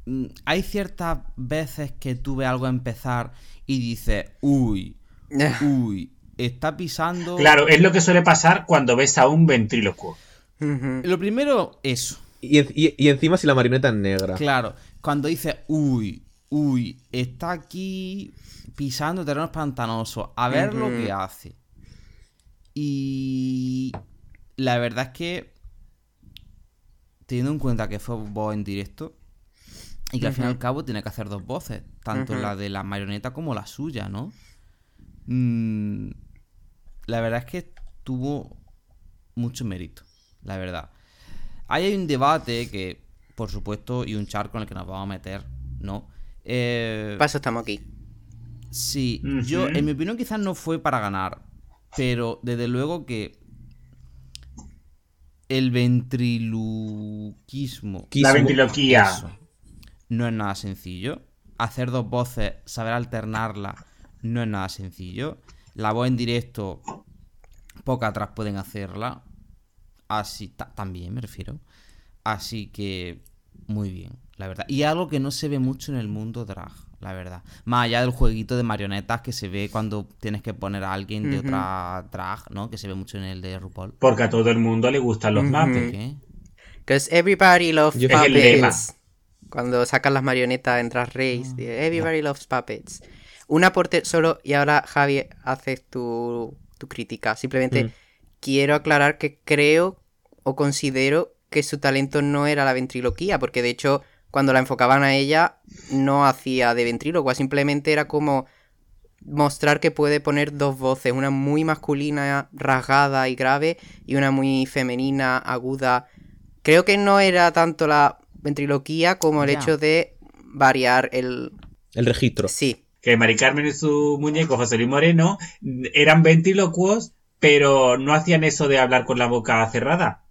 mm, hay ciertas veces que tú ves algo empezar y dices, uy, uy, está pisando. Claro, es lo que suele pasar cuando ves a un ventrílocuo. Lo primero, eso. Y- y encima si la marioneta es negra. Claro, cuando dices, uy, uy, está aquí pisando terrenos pantanosos, a ver lo que hace. Y la verdad es que, teniendo en cuenta que fue voz en directo, y que al fin y al cabo tiene que hacer dos voces, tanto la de la marioneta como la suya, ¿no? Mm, la verdad es que tuvo mucho mérito, la verdad. Ahí hay un debate que, por supuesto, y un charco en el que nos vamos a meter, ¿no? Eh, Para eso estamos aquí. Sí, yo, en mi opinión, quizás no fue para ganar, pero desde luego que el ventriluquismo La ventriloquía. no es nada sencillo. Hacer dos voces, saber alternarlas, no es nada sencillo. La voz en directo, pocas atrás pueden hacerla. Así, ta- también me refiero. Así que, muy bien, la verdad. Y algo que no se ve mucho en el mundo drag, la verdad. Más allá del jueguito de marionetas que se ve cuando tienes que poner a alguien de otra drag, ¿no? Que se ve mucho en el de RuPaul. Porque a todo el mundo le gustan los Ujú. mapes. ¿Qué? Because everybody loves Yo- Es el lema. puppets. Cuando sacan las marionetas en Drag Race, dice, everybody loves puppets. Una por te- solo, y ahora Javi, haces tu, tu crítica. Simplemente Mm. quiero aclarar que creo o considero que su talento no era la ventriloquía, porque de hecho, cuando la enfocaban a ella, no hacía de ventrílocua, simplemente era como mostrar que puede poner dos voces, una muy masculina, rasgada y grave, y una muy femenina, aguda. Creo que no era tanto la ventriloquía como el Ya. hecho de variar el... El registro. Sí, Que Mari Carmen y su muñeco José Luis Moreno eran ventrílocuos, pero no hacían eso de hablar con la boca cerrada.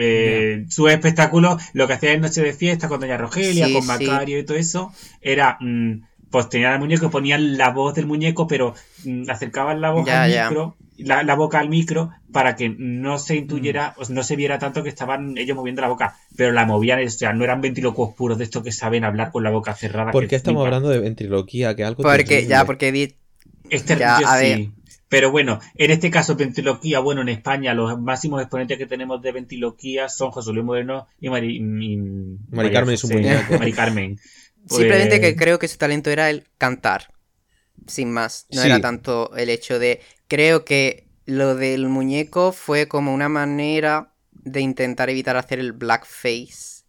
Eh, Su espectáculo, lo que hacía en Noche de Fiesta con Doña Rogelia, Sí, con sí. Macario y todo eso, era, mm, pues tenían al muñeco y ponían la voz del muñeco, pero mm, acercaban la voz Ya, al ya. micro, la, la boca al micro, para que no se Mm. intuyera, o no se viera tanto que estaban ellos moviendo la boca, pero la movían, o sea, no eran ventrílocos puros de estos que saben hablar con la boca cerrada. ¿Por qué estamos flipan. hablando de ventriloquía? Que algo porque ya, porque di- Es terrible, Ya, a sí. ver. Pero bueno, en este caso, ventriloquía, bueno, en España los máximos exponentes que tenemos de ventriloquía son José Luis Moreno y Mari, y- Carmen y su José. Mari Carmen. Pues, Simplemente que creo que su talento era el cantar. Sin más. No Sí. era tanto el hecho de. Creo que lo del muñeco fue como una manera de intentar evitar hacer el blackface.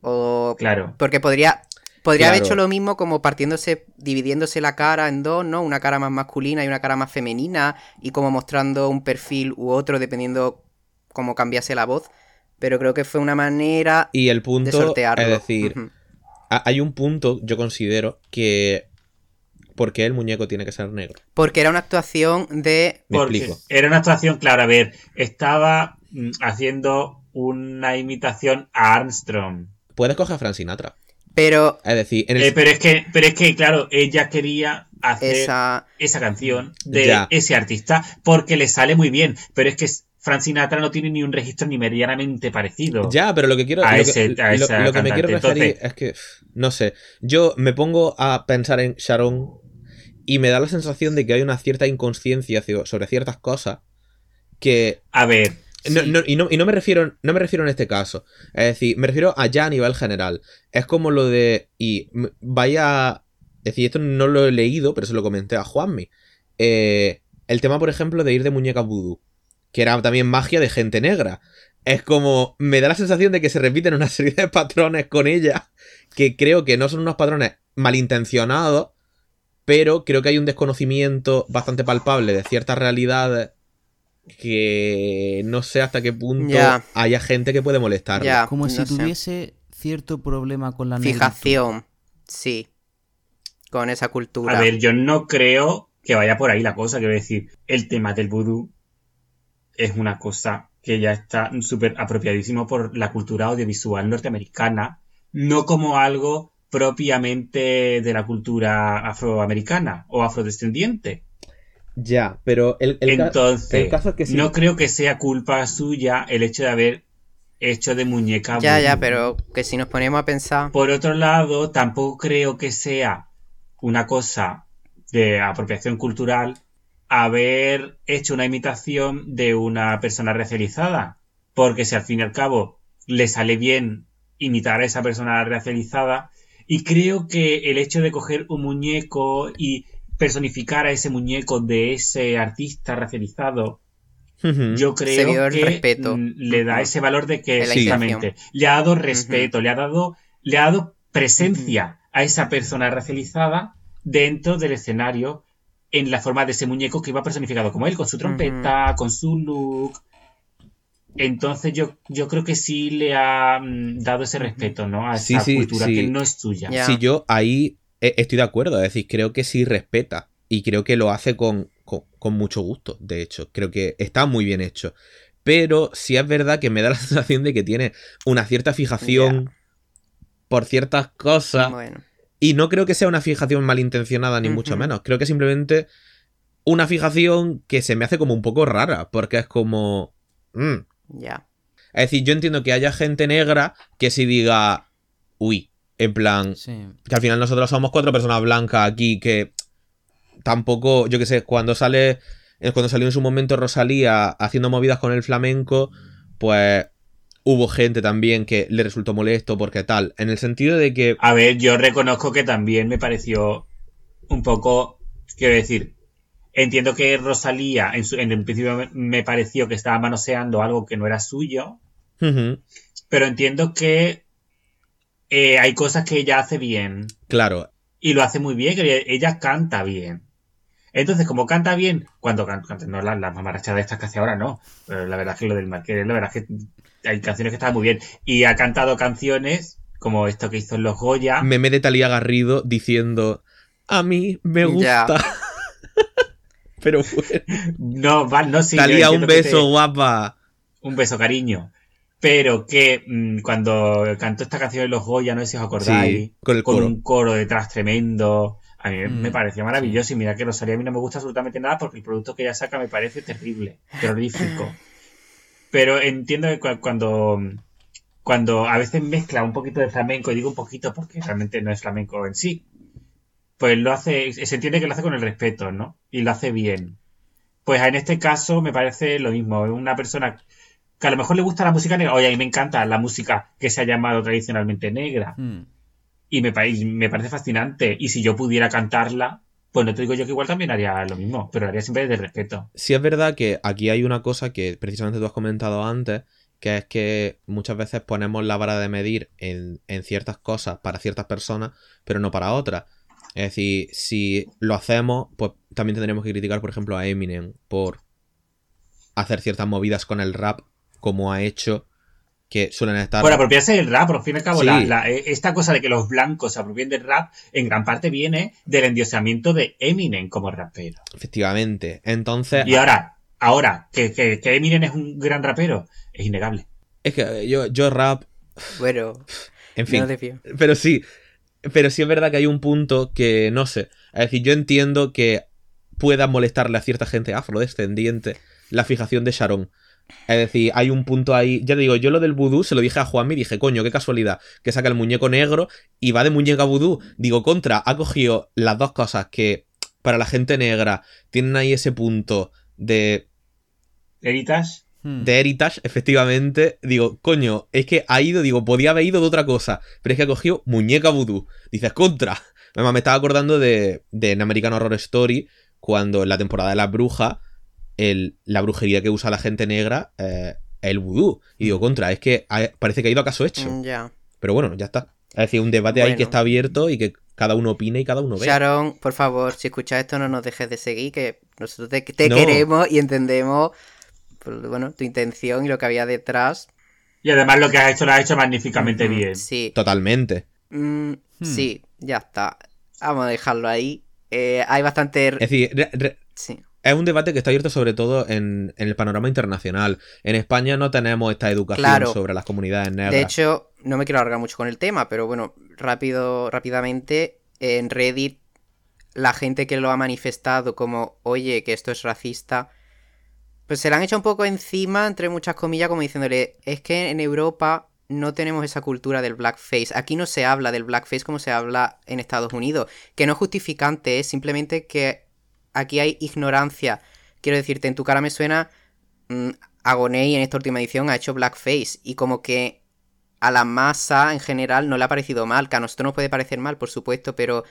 O. Claro. Porque podría. Podría haber hecho lo mismo como partiéndose, dividiéndose la cara en dos, ¿no? Una cara más masculina y una cara más femenina. Y como mostrando un perfil u otro, dependiendo cómo cambiase la voz. Pero creo que fue una manera Y el de punto, sortearlo. es decir, hay un punto, yo considero, que... ¿Por qué el muñeco tiene que ser negro? Porque era una actuación de Me Porque explico. era una actuación, claro, a ver, estaba mm, haciendo una imitación a Armstrong. Puedes coger a Frank Sinatra. Pero Es decir, en el... Eh, pero es que, pero es que, claro, ella quería hacer esa, esa... canción de Ya. ese artista porque le sale muy bien. Pero es que Frank Sinatra no tiene ni un registro ni medianamente parecido. Ya, pero lo que quiero. A lo, ese- que, a lo- esa lo que me quiero cantante. referir Entonces- es que. No sé. Yo me pongo a pensar en Sharon y me da la sensación de que hay una cierta inconsciencia sobre ciertas cosas que. A ver, sí. no- y no, y no me refiero, no me refiero en este caso. Es decir, me refiero a ya a nivel general. Es como lo de. Y vaya. Es decir, esto no lo he leído, pero se lo comenté a Juanmi. Eh, el tema, por ejemplo, de ir de muñeca vudú. Que era también magia de gente negra. Es como. Me da la sensación de que se repiten una serie de patrones con ella. Que creo que no son unos patrones malintencionados. Pero creo que hay un desconocimiento bastante palpable de ciertas realidades que no sé hasta qué punto Ya. haya gente que puede molestarle. Ya. Como si no sé. tuviese cierto problema con la negritud. fijación. Sí. Con esa cultura. a ver, yo no creo que vaya por ahí la cosa. Quiero decir, el tema del vudú es una cosa que ya está súper apropiadísimo por la cultura audiovisual norteamericana, no como algo propiamente de la cultura afroamericana o afrodescendiente. Ya, pero el, el ca- Entonces, el caso es que sí. no creo que sea culpa suya el hecho de haber hecho de muñeca Ya, ya, pero que si nos ponemos a pensar. Por otro lado, tampoco creo que sea una cosa de apropiación cultural haber hecho una imitación de una persona racializada. Porque si al fin y al cabo le sale bien imitar a esa persona racializada, y creo que el hecho de coger un muñeco y personificar a ese muñeco de ese artista racializado, yo creo que respeto. mm, le da ese valor de que exactamente le ha dado respeto, le ha dado le ha dado presencia a esa persona racializada dentro del escenario en la forma de ese muñeco que iba personificado como él, con su trompeta, con su look. Entonces yo, yo creo que sí le ha mm, dado ese respeto, ¿no? A Sí, esa sí, cultura sí. que no es suya. Ya. Sí, yo ahí estoy de acuerdo. Es decir, creo que sí respeta. Y creo que lo hace con, con, con mucho gusto, de hecho. Creo que está muy bien hecho. Pero sí es verdad que me da la sensación de que tiene una cierta fijación por ciertas cosas. Bueno. Y no creo que sea una fijación malintencionada, ni mucho menos. Creo que simplemente una fijación que se me hace como un poco rara. Porque es como. mm. Ya. Es decir, yo entiendo que haya gente negra que sí diga. Uy. En plan. Sí. Que al final nosotros somos cuatro personas blancas aquí que tampoco, yo qué sé, cuando sale, eh, cuando salió en su momento Rosalía haciendo movidas con el flamenco, pues hubo gente también que le resultó molesto porque tal, en el sentido de que, A ver, yo reconozco que también me pareció un poco, quiero decir, entiendo que Rosalía en, su, en el principio me, pareció que estaba manoseando algo que no era suyo, pero entiendo que eh, hay cosas que ella hace bien claro, y lo hace muy bien, que ella canta bien. Entonces, como canta bien, cuando canta, no las la mamarachadas estas que hace ahora, no. Pero la verdad es que lo del Marqués, la verdad es que hay canciones que están muy bien. Y ha cantado canciones como esto que hizo en Los Goya. meme de Talía Garrido diciendo, a mí me Ya. gusta. Pero bueno, No, vale, no, sí. yo Talía, un beso, te- guapa. Un beso, cariño. Pero que mm, cuando cantó esta canción en Los Goya, no sé si os acordáis, Sí, con el con coro. un coro detrás tremendo. A mí me Mm, pareció maravilloso y mira que Rosalía a mí no me gusta absolutamente nada porque el producto que ella saca me parece terrible, terrorífico. Pero entiendo que cu- cuando, cuando a veces mezcla un poquito de flamenco, y digo un poquito porque realmente no es flamenco en sí, pues lo hace, se entiende que lo hace con el respeto, ¿no? Y lo hace bien. Pues en este caso me parece lo mismo, una persona que a lo mejor le gusta la música negra, oye, a mí me encanta la música que se ha llamado tradicionalmente negra, Mm. y me, me parece fascinante. Y si yo pudiera cantarla, pues no te digo yo que igual también haría lo mismo, pero lo haría siempre desde respeto. Sí es verdad que aquí hay una cosa que precisamente tú has comentado antes, que es que muchas veces ponemos la vara de medir en, en ciertas cosas para ciertas personas, pero no para otras. Es decir, si lo hacemos, pues también tendremos que criticar, por ejemplo, a Eminem por hacer ciertas movidas con el rap, como ha hecho, que suelen estar... Por apropiarse del rap, por fin y al cabo, Sí. la- la- eh, esta cosa de que los blancos se apropien del rap, en gran parte viene del endiosamiento de Eminem como rapero. Efectivamente. Entonces, Y ahora, ahora, que, que, que Eminem es un gran rapero, es innegable. es que yo, yo rap, Bueno, en fin, no. Pero sí, pero sí es verdad que hay un punto que no sé. Es decir, yo entiendo que pueda molestarle a cierta gente afrodescendiente la fijación de Sharon. Es decir, hay un punto ahí. Ya te digo, yo lo del vudú se lo dije a Juanmi y dije, coño, qué casualidad, que saca el muñeco negro y va de muñeca vudú. Digo, contra, ha cogido las dos cosas que para la gente negra tienen ahí ese punto de Heritage. Hmm. de Heritage, efectivamente, digo, coño, es que ha ido, digo, podía haber ido de otra cosa, pero es que ha cogido muñeca vudú. Dices, contra. Además, me estaba acordando de, de en American Horror Story, cuando en la temporada de las brujas, el, la brujería que usa la gente negra eh, es el vudú. Y digo, contra, es que ha- parece que ha ido a caso hecho. Mm, Ya. Pero bueno, ya está. Es decir, un debate ahí que está abierto y que cada uno opine y cada uno ve. Sharon, por favor, si escuchas esto no nos dejes de seguir, que nosotros te, te No. queremos y entendemos pues, bueno, tu intención y lo que había detrás. Y además lo que has hecho lo has hecho magníficamente bien. Sí. Totalmente. Mm, Hmm. Sí, ya está. Vamos a dejarlo ahí. Eh, hay bastante... Es decir, re- re- Sí. Es un debate que está abierto sobre todo en, en el panorama internacional. En España no tenemos esta educación Claro. sobre las comunidades negras. De hecho, no me quiero alargar mucho con el tema, pero bueno, rápido, rápidamente, en Reddit, la gente que lo ha manifestado como, oye, que esto es racista, pues se le han hecho un poco encima, entre muchas comillas, como diciéndole, es que en Europa no tenemos esa cultura del blackface. Aquí no se habla del blackface como se habla en Estados Unidos. Que no es justificante, es simplemente que aquí hay ignorancia. Quiero decirte, en tu cara me suena. mm, Agoney en esta última edición ha hecho blackface. Y como que a la masa en general no le ha parecido mal. Que a nosotros nos puede parecer mal, por supuesto, pero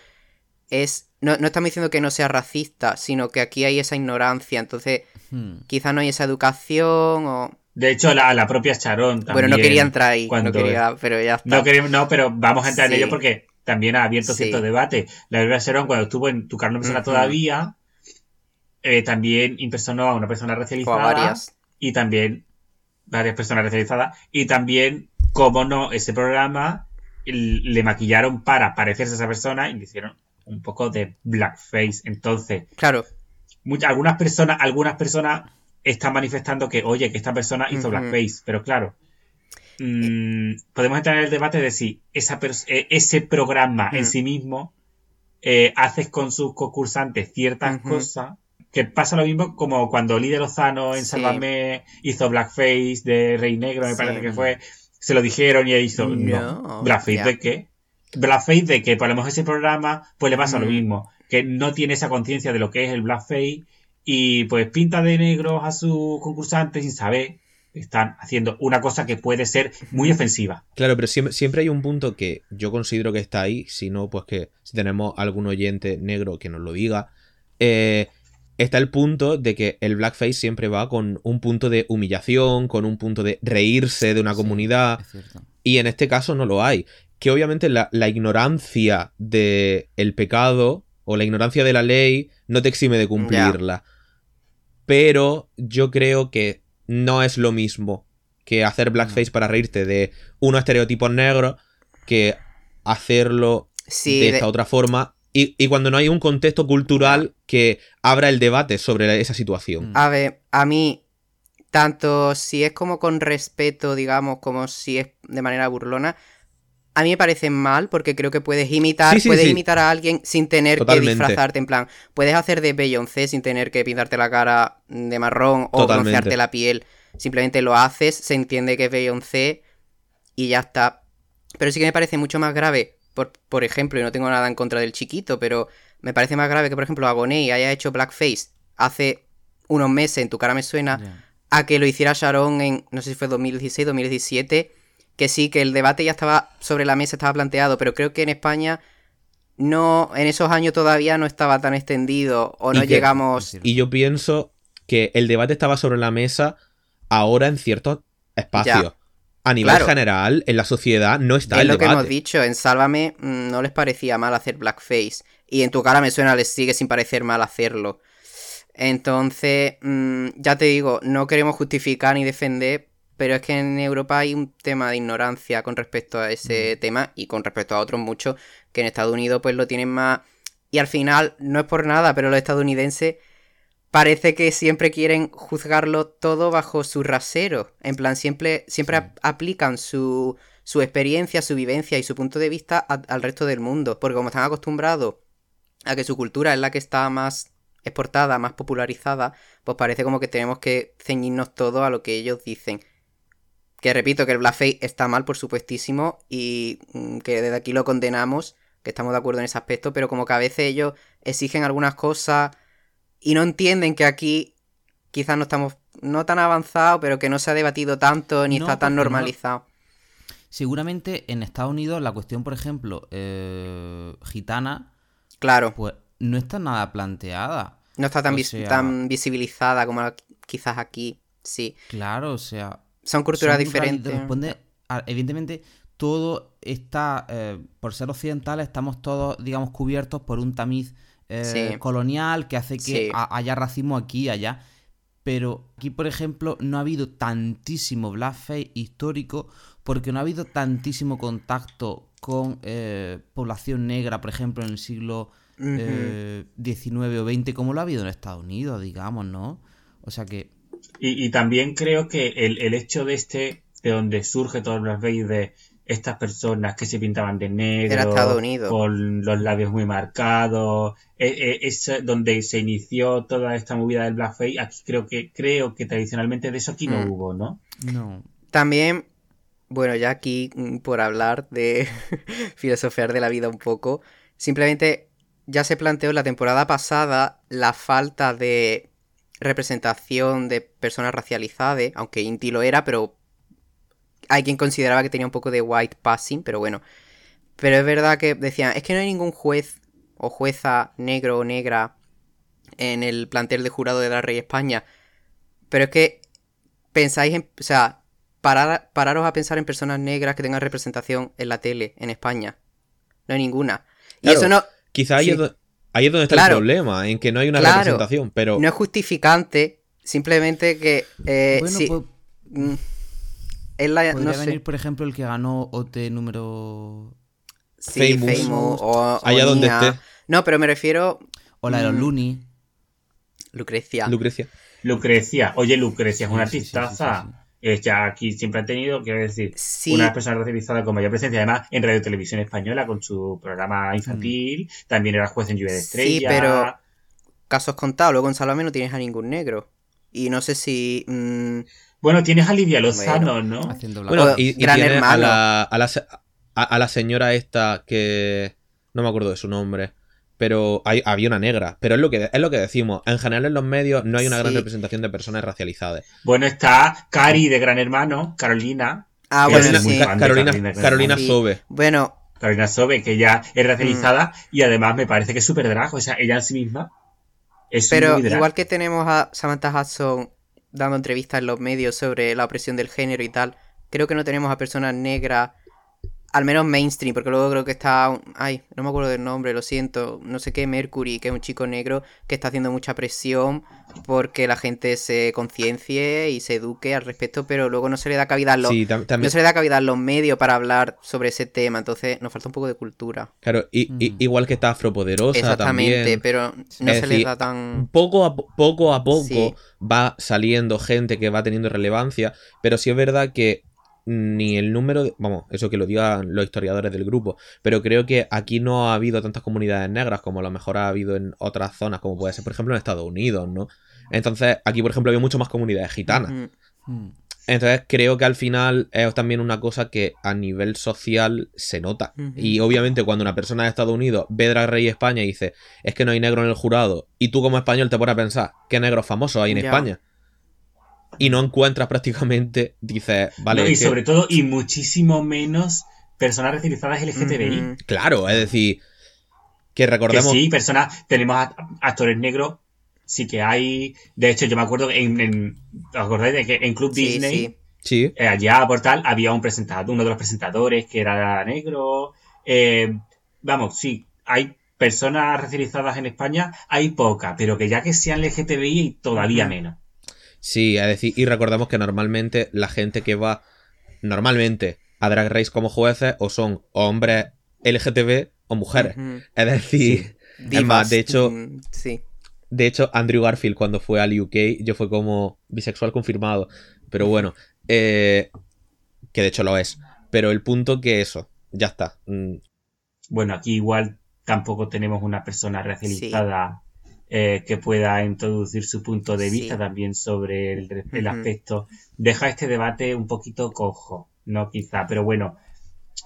es. No, no estamos diciendo que no sea racista, sino que aquí hay esa ignorancia. Entonces, Hmm. quizá no hay esa educación o. De hecho, la, la propia Sharon también. bueno, no quería entrar ahí, cuando- no quería, pero ya está. No, queremos, no, pero vamos a entrar Sí. en ello porque también ha abierto Sí. cierto debate. La propia Sharon, cuando estuvo en Tu carne persona Ujú. todavía, eh, también impersonó a una persona o a racializada. varias. y también varias personas racializadas. Y también como no ese programa le maquillaron para parecerse a esa persona y le hicieron un poco de blackface. Entonces Claro, muchas algunas personas algunas personas están manifestando que oye que esta persona hizo blackface. Pero claro mm, podemos entrar en el debate de si esa eh, ese programa en sí mismo eh, haces con sus concursantes ciertas cosas que pasa lo mismo como cuando Lidia Lozano en Sí. Sálvame hizo blackface de Rey Negro, me Sí. parece que fue, se lo dijeron y ella hizo, no, No, blackface de qué? Blackface de que por lo menos ese programa pues le pasa lo Mm. mismo, que no tiene esa conciencia de lo que es el blackface y pues pinta de negros a sus concursantes sin saber que están haciendo una cosa que puede ser muy ofensiva. Claro, pero siempre, siempre hay un punto que yo considero que está ahí, si no, pues que si tenemos algún oyente negro que nos lo diga, eh, está el punto de que el blackface siempre va con un punto de humillación, con un punto de reírse de una comunidad, y en este caso no lo hay. Que obviamente la, la ignorancia del el pecado o la ignorancia de la ley no te exime de cumplirla. Pero yo creo que no es lo mismo que hacer blackface para reírte de unos estereotipos negros que hacerlo Sí, de de- esta otra forma. Y, y cuando no hay un contexto cultural que abra el debate sobre esa situación. A ver, a mí, tanto si es como con respeto, digamos, como si es de manera burlona, a mí me parece mal porque creo que puedes imitar, Sí, sí, puedes sí. imitar a alguien sin tener Totalmente. que disfrazarte, en plan, puedes hacer de Beyoncé sin tener que pintarte la cara de marrón o Totalmente. broncearte la piel, simplemente lo haces, se entiende que es Beyoncé y ya está. Pero sí que me parece mucho más grave, por, por ejemplo, y no tengo nada en contra del chiquito, pero me parece más grave que, por ejemplo, Agoney haya hecho blackface hace unos meses, en tu cara me suena, a que lo hiciera Sharon en, no sé si fue 2016, 2017, que sí, que el debate ya estaba sobre la mesa, estaba planteado, pero creo que en España no, en esos años todavía no estaba tan extendido o Y no que- llegamos... Y yo pienso que el debate estaba sobre la mesa ahora en ciertos espacios. Ya. A nivel Claro. general, en la sociedad no está Es el lo que hemos dicho, en Sálvame mm, no les parecía mal hacer blackface. Y en tu cara me suena, les sigue sin parecer mal hacerlo. Entonces, mm, ya te digo, no queremos justificar ni defender, pero es que en Europa hay un tema de ignorancia con respecto a ese tema y con respecto a otros muchos que en Estados Unidos pues lo tienen más... Y al final, no es por nada, pero los estadounidenses parece que siempre quieren juzgarlo todo bajo su rasero. En plan, siempre, siempre ap- aplican su, su experiencia, su vivencia y su punto de vista a- al resto del mundo. Porque como están acostumbrados a que su cultura es la que está más exportada, más popularizada, pues parece como que tenemos que ceñirnos todo a lo que ellos dicen. Que repito que el blackface está mal, por supuestísimo, y mm, que desde aquí lo condenamos, que estamos de acuerdo en ese aspecto, pero como que a veces ellos exigen algunas cosas y no entienden que aquí quizás no estamos no tan avanzados, pero que no se ha debatido tanto ni No, está tan no- normalizado. Seguramente en Estados Unidos la cuestión, por ejemplo, eh, gitana, Claro, pues no está nada planteada. no está tan, o vis- sea- tan visibilizada como quizás aquí, sí. Claro, o sea, Son culturas son diferentes. responde a- evidentemente, todo está, eh, por ser occidentales, estamos todos, digamos, cubiertos por un tamiz eh, Sí. colonial que hace que Sí. haya racismo aquí y allá. Pero aquí, por ejemplo, no ha habido tantísimo blackface histórico porque no ha habido tantísimo contacto con eh, población negra, por ejemplo, en el siglo Ujú. eh, 19 o 20, como lo ha habido en Estados Unidos, digamos, ¿no? O sea que Y, y también creo que el, el hecho de este, de donde surge todo el blackface de estas personas que se pintaban de negro, Era Estados Unidos. con los labios muy marcados, eh, eh, es donde se inició toda esta movida del blackface, aquí creo que, creo que tradicionalmente de eso aquí no Mm. hubo, ¿no? no. También, bueno, ya aquí mm, por hablar de filosofear de la vida un poco, simplemente ya se planteó en la temporada pasada la falta de representación de personas racializadas, aunque Inti lo era, pero hay quien consideraba que tenía un poco de white passing, pero bueno. Pero es verdad que decían, es que no hay ningún juez o jueza negro o negra en el plantel de jurado de la Rey España. Pero es que pensáis en, o sea, parar, pararos a pensar en personas negras que tengan representación en la tele en España. No hay ninguna. Y Claro, eso no, Quizá ahí, Sí. es do- ahí es donde está Claro. el problema, en que no hay una Claro. representación, pero no es justificante, simplemente que eh, bueno, sí, pues, mm, la, podría no sé, venir, por ejemplo, el que ganó OT número... sí, Famous. Famous o, o allá donde Nia. esté, No, pero me refiero O la de los Mm. Looney. Lucrecia. Lucrecia. Lucrecia, oye, Lucrecia es una Sí, sí, sí, sí, artistaza. sí, sí. Eh, ya aquí siempre han tenido, quiero decir, Sí. una personas racializadas con mayor presencia, además en Radio Televisión Española con su programa infantil, también era juez en Lluvia de Sí, Estrella. pero- Casos contados, luego en Sálvame no tienes a ningún negro. Y no sé si mm, Bueno, tienes a Lidia Lozano, ¿no? Haciendo Bueno, blackface. O y, y Gran tiene a Hermano. la, a, la, a- a la señora esta que... No me acuerdo de su nombre. Pero hay- había una negra. Pero es lo, que, es lo que decimos. En general en los medios no hay una gran representación de personas racializadas. Bueno, está Cari de Gran Hermano, Carolina. Ah, bueno, Carolina, sí. Carolina, Carolina Carolina. Sobe. Bueno, Carolina Sobe, que ya es racializada Mm. y además me parece que es súper drag. O sea, ella en sí misma es pero muy drag. igual que tenemos a Samantha Hudson dando entrevistas en los medios sobre la opresión del género y tal, creo que no tenemos a personas negras, al menos mainstream, porque luego creo que está, ay, no me acuerdo del nombre, lo siento, no sé qué, Mercury, que es un chico negro que está haciendo mucha presión porque la gente se conciencie y se eduque al respecto, pero luego no se le da cabida a los... Sí, tam- también, No se le da cabida a los medios para hablar sobre ese tema, entonces nos falta un poco de cultura. claro, y- y- Mm. igual que está Afropoderosa Exactamente, también. pero no Es se les decir, da tan... Poco a, po- poco a poco Sí. va saliendo gente que va teniendo relevancia, pero sí es verdad que ni el número, de- vamos, eso que lo digan los historiadores del grupo, pero creo que aquí no ha habido tantas comunidades negras como a lo mejor ha habido en otras zonas, como puede ser, por ejemplo, en Estados Unidos, ¿no? Entonces, aquí, por ejemplo, había mucho más comunidades gitanas. Mm. Entonces creo que al final es también una cosa que a nivel social se nota. Y obviamente cuando una persona de Estados Unidos ve Drag Race España y dice, es que no hay negro en el jurado, y tú como español te pones a pensar, ¿qué negros famosos hay en Ya. España? Y no encuentras prácticamente, dices, vale, No, y que- sobre todo, y muchísimo menos personas racializadas LGTBI. Claro, es decir, que Que recordemos... sí, personas, tenemos a- actores negros, sí que hay. De hecho, yo me acuerdo que en, en ¿os acordáis de que en Club Sí, Disney, sí. Sí, eh, allá por tal, había un presentador, uno de los presentadores que era negro. eh, vamos, sí, hay personas racializadas en España, hay pocas, pero que ya que sean LGTBI, todavía Ujú. menos. Sí, es decir, y recordemos que normalmente la gente que va normalmente a Drag Race como jueces o son hombres LGTB o mujeres. Ujú. Es decir, es más, de hecho, sí. De hecho, Andrew Garfield cuando fue al UK, yo fue como bisexual confirmado. Pero bueno, eh, que de hecho lo es. Pero el punto que eso, ya está. Mm, Bueno, aquí igual tampoco tenemos una persona racializada eh, que pueda introducir su punto de vista Sí. también sobre el, aspecto. Deja este debate un poquito cojo, ¿no? Quizá, pero bueno,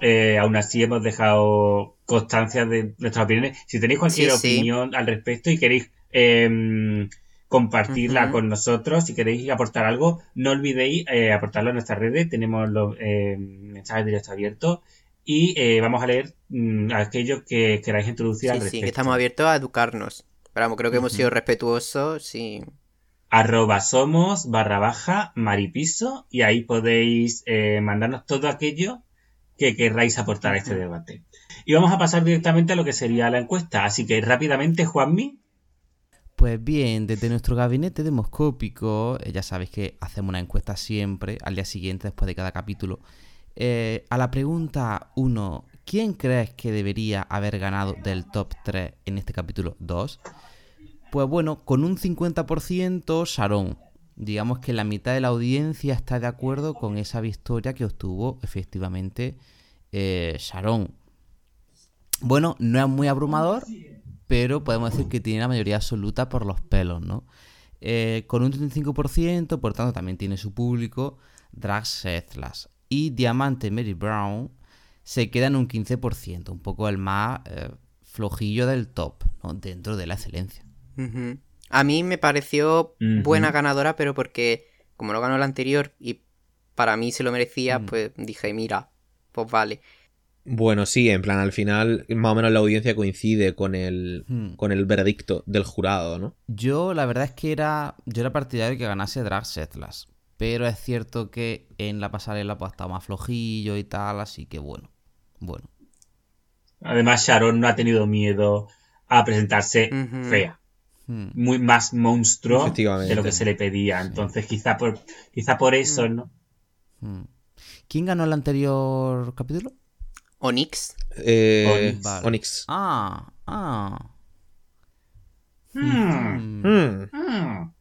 eh, aún así hemos dejado constancia de nuestras opiniones. Si tenéis cualquier Sí, sí. opinión al respecto y queréis em, compartirla con nosotros, si queréis aportar algo, no olvidéis eh, aportarlo en nuestras redes. Tenemos los em, mensajes directos abiertos y eh, vamos a leer mm, aquello que queráis introducir al Sí, sí, respecto. que estamos abiertos a educarnos. Pero vamos, creo que hemos sido respetuosos, sí. arroba somos barra baja maripiso y ahí podéis eh, mandarnos todo aquello que querráis aportar a este debate. Y vamos a pasar directamente a lo que sería la encuesta. Así que rápidamente, Juanmi, Pues bien, desde nuestro gabinete demoscópico, eh, ya sabéis que hacemos una encuesta siempre, al día siguiente, después de cada capítulo. Eh, a la pregunta 1, ¿quién crees que debería haber ganado del top 3 en este capítulo 2? Pues bueno, con un 50% Sharon. Digamos que la mitad de la audiencia está de acuerdo con esa victoria que obtuvo efectivamente eh, Sharon. Bueno, no es muy abrumador, pero podemos decir que tiene la mayoría absoluta por los pelos, ¿no? Eh, con un 35%, por tanto, también tiene su público, Drag Setlas. Y Diamante Mary Brown se queda en un 15%, un poco el más eh, flojillo del top, ¿no? Dentro de la excelencia. A mí me pareció buena ganadora, pero porque como no ganó la anterior y para mí se lo merecía, pues dije, mira, pues vale. Bueno, sí, en plan, al final, más o menos la audiencia coincide con el, Hmm. con el veredicto del jurado, ¿no? Yo la verdad es que era, yo era partidario de que ganase Drag Setlas, pero es cierto que en la pasarela pues estaba más flojillo y tal, así que bueno, bueno. además Sharon no ha tenido miedo a presentarse fea. Hmm. Muy más monstruo de lo que se le pedía. Entonces, quizá por, quizá por eso, ¿no? Hmm. ¿Quién ganó el anterior capítulo? Onyx. Eh, Onyx. Vale. Onyx. Ah, ah. Hmm. Hmm. Hmm.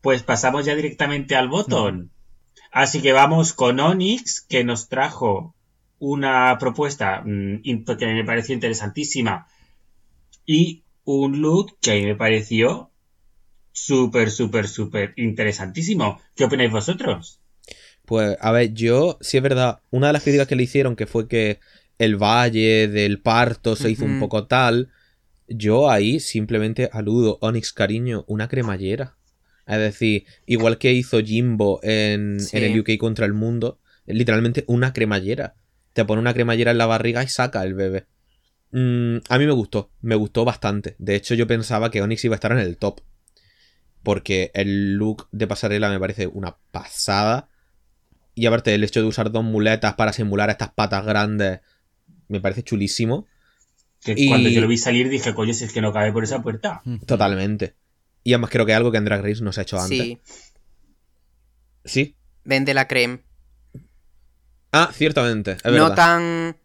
Pues pasamos ya directamente al botón. Así que vamos con Onyx, que nos trajo una propuesta mm, que me pareció interesantísima y un look que a mí me pareció súper, súper, súper interesantísimo. ¿Qué opináis vosotros? Pues, a ver, yo, sí es verdad, una de las críticas que le hicieron, que fue que el valle del parto se hizo un poco tal, yo ahí simplemente aludo, Onyx, cariño, una cremallera. Es decir, igual que hizo Jimbo en, Sí. en el UK contra el mundo, literalmente una cremallera. Te pone una cremallera en la barriga y saca el bebé. Mm, a mí me gustó, me gustó bastante. De hecho, yo pensaba que Onyx iba a estar en el top. Porque el look de pasarela me parece una pasada. Y aparte, el hecho de usar dos muletas para simular estas patas grandes me parece chulísimo. Que Y- cuando yo lo vi salir dije, coño, si es que no cabe por esa puerta. Totalmente. Y además creo que es algo que en Drag Race no se ha hecho antes. Sí. Sí. Vende la creme. Ah, ciertamente. Es no verdad. tan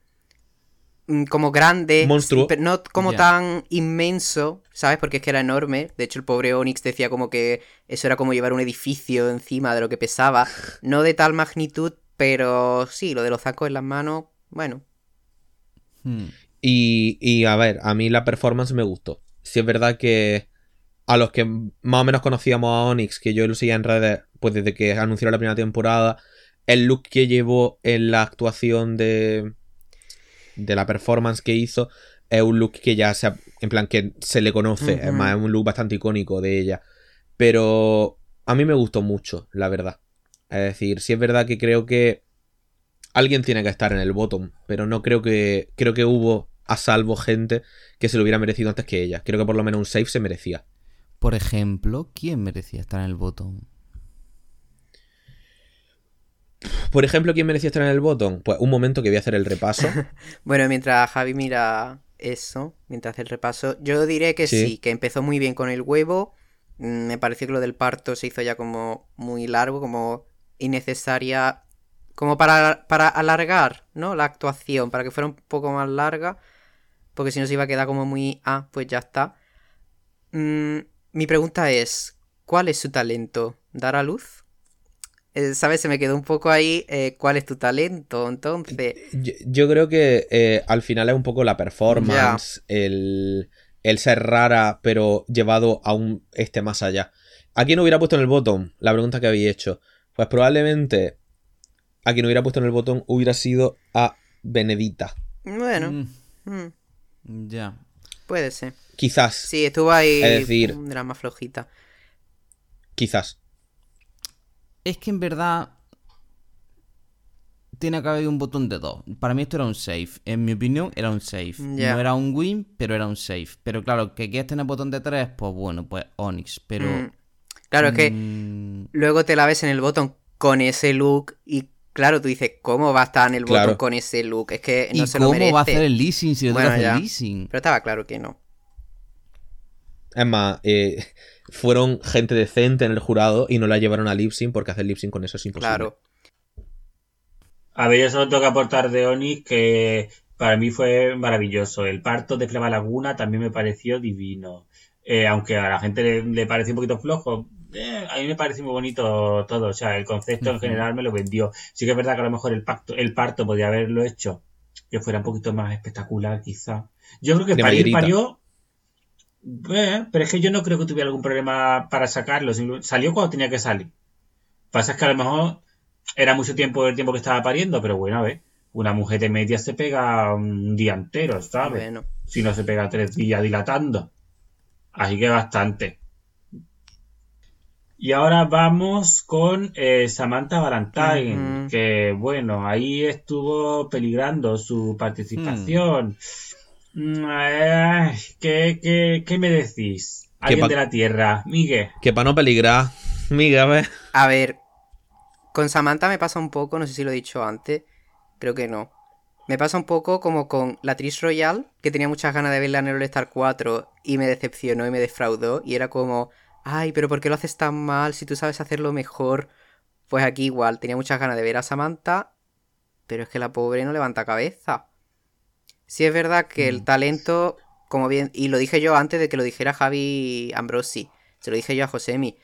como grande, Monstruo. pero no como tan inmenso, ¿sabes? Porque es que era enorme. De hecho, el pobre Onyx decía como que eso era como llevar un edificio encima de lo que pesaba. No de tal magnitud, pero sí, lo de los sacos en las manos, bueno. Hmm. Y, y a ver, a mí la performance me gustó. Sí es verdad que a los que más o menos conocíamos a Onyx, que yo lo seguía en redes, pues desde que anunciaron la primera temporada, el look que llevó en la actuación de, de la performance que hizo es un look que ya se, en plan que se le conoce, es más, es un look bastante icónico de ella. Pero a mí me gustó mucho, la verdad. Es decir, sí es verdad que creo que alguien tiene que estar en el bottom, pero no creo que creo que hubo a salvo gente que se lo hubiera merecido antes que ella. Creo que por lo menos un save se merecía. Por ejemplo, ¿quién merecía estar en el botón? Por ejemplo, ¿quién merecía estar en el bottom? Pues un momento que voy a hacer el repaso. Bueno, mientras Javi mira eso, mientras hace el repaso, yo diré que sí, Sí. que empezó muy bien con el huevo. Mm, Me pareció que lo del parto se hizo ya como muy largo, como innecesaria, como para, para alargar, ¿no? La actuación, para que fuera un poco más larga, porque si no se iba a quedar como muy, ah, pues ya está. Mm, mi pregunta es, ¿cuál es su talento? ¿Dar a luz? Eh, ¿sabes? Se me quedó un poco ahí eh, cuál es tu talento, entonces... Yo, yo creo que eh, al final es un poco la performance, el, el ser rara, pero llevado a un este más allá. ¿A quién hubiera puesto en el botón? La pregunta que habéis hecho. Pues probablemente a quien hubiera puesto en el botón hubiera sido a Benedita. Bueno, Mm, mm, ya. puede ser. Quizás. Sí, estuvo ahí Es decir- un drama flojita. Quizás. Es que en verdad. Tiene que haber un botón de dos. Para mí esto era un save. En mi opinión, era un save. No era un win, pero era un save. Pero claro, que quieres tener botón de tres, pues bueno, pues Onyx. Pero. Mm. Claro, es que mm, luego te la ves en el botón con ese look y claro, tú dices, ¿cómo va a estar en el botón Claro. con ese look? Es que no ¿Y se lo cómo merece. va a hacer el leasing si le Bueno, el leasing? Pero estaba claro que no. Es más, eh, fueron gente decente en el jurado y no la llevaron a lip sync porque hacer lip sync con eso es imposible. Claro. A ver, yo solo tengo que aportar de Onyx que para mí fue maravilloso. El parto de Flava Laguna también me pareció divino. Eh, aunque a la gente le, le pareció un poquito flojo, eh, a mí me pareció muy bonito todo. O sea, el concepto en general me lo vendió. Sí que es verdad que a lo mejor el, pacto, el parto podría haberlo hecho que fuera un poquito más espectacular, quizá. Yo creo que mayorita. parió. Eh, pero es que yo no creo que tuviera algún problema para sacarlo. Salió cuando tenía que salir. Pasa es que a lo mejor era mucho tiempo el tiempo que estaba pariendo, pero bueno, a ver, una mujer de media se pega un día entero, ¿sabes? Bueno. Si no se pega tres días dilatando. Así que bastante. Y ahora vamos con eh, Samantha Valentine, que bueno, ahí estuvo peligrando su participación. Mm, eh, ¿qué, qué, qué me decís? Alguien pa- de la Tierra, Miguel. Que para no peligrar, Miguel, a ver. A ver, con Samantha me pasa un poco, no sé si lo he dicho antes, creo que no. Me pasa un poco como con la Tris Royal, que tenía muchas ganas de verla en el All-Star 4 y me decepcionó y me defraudó. Y era como, ay, pero ¿por qué lo haces tan mal si tú sabes hacerlo mejor? Pues aquí igual, tenía muchas ganas de ver a Samantha, pero es que la pobre no levanta cabeza. Sí es verdad que el talento, como bien, y lo dije yo antes de que lo dijera Javi Ambrosi, se lo dije yo a Josemi.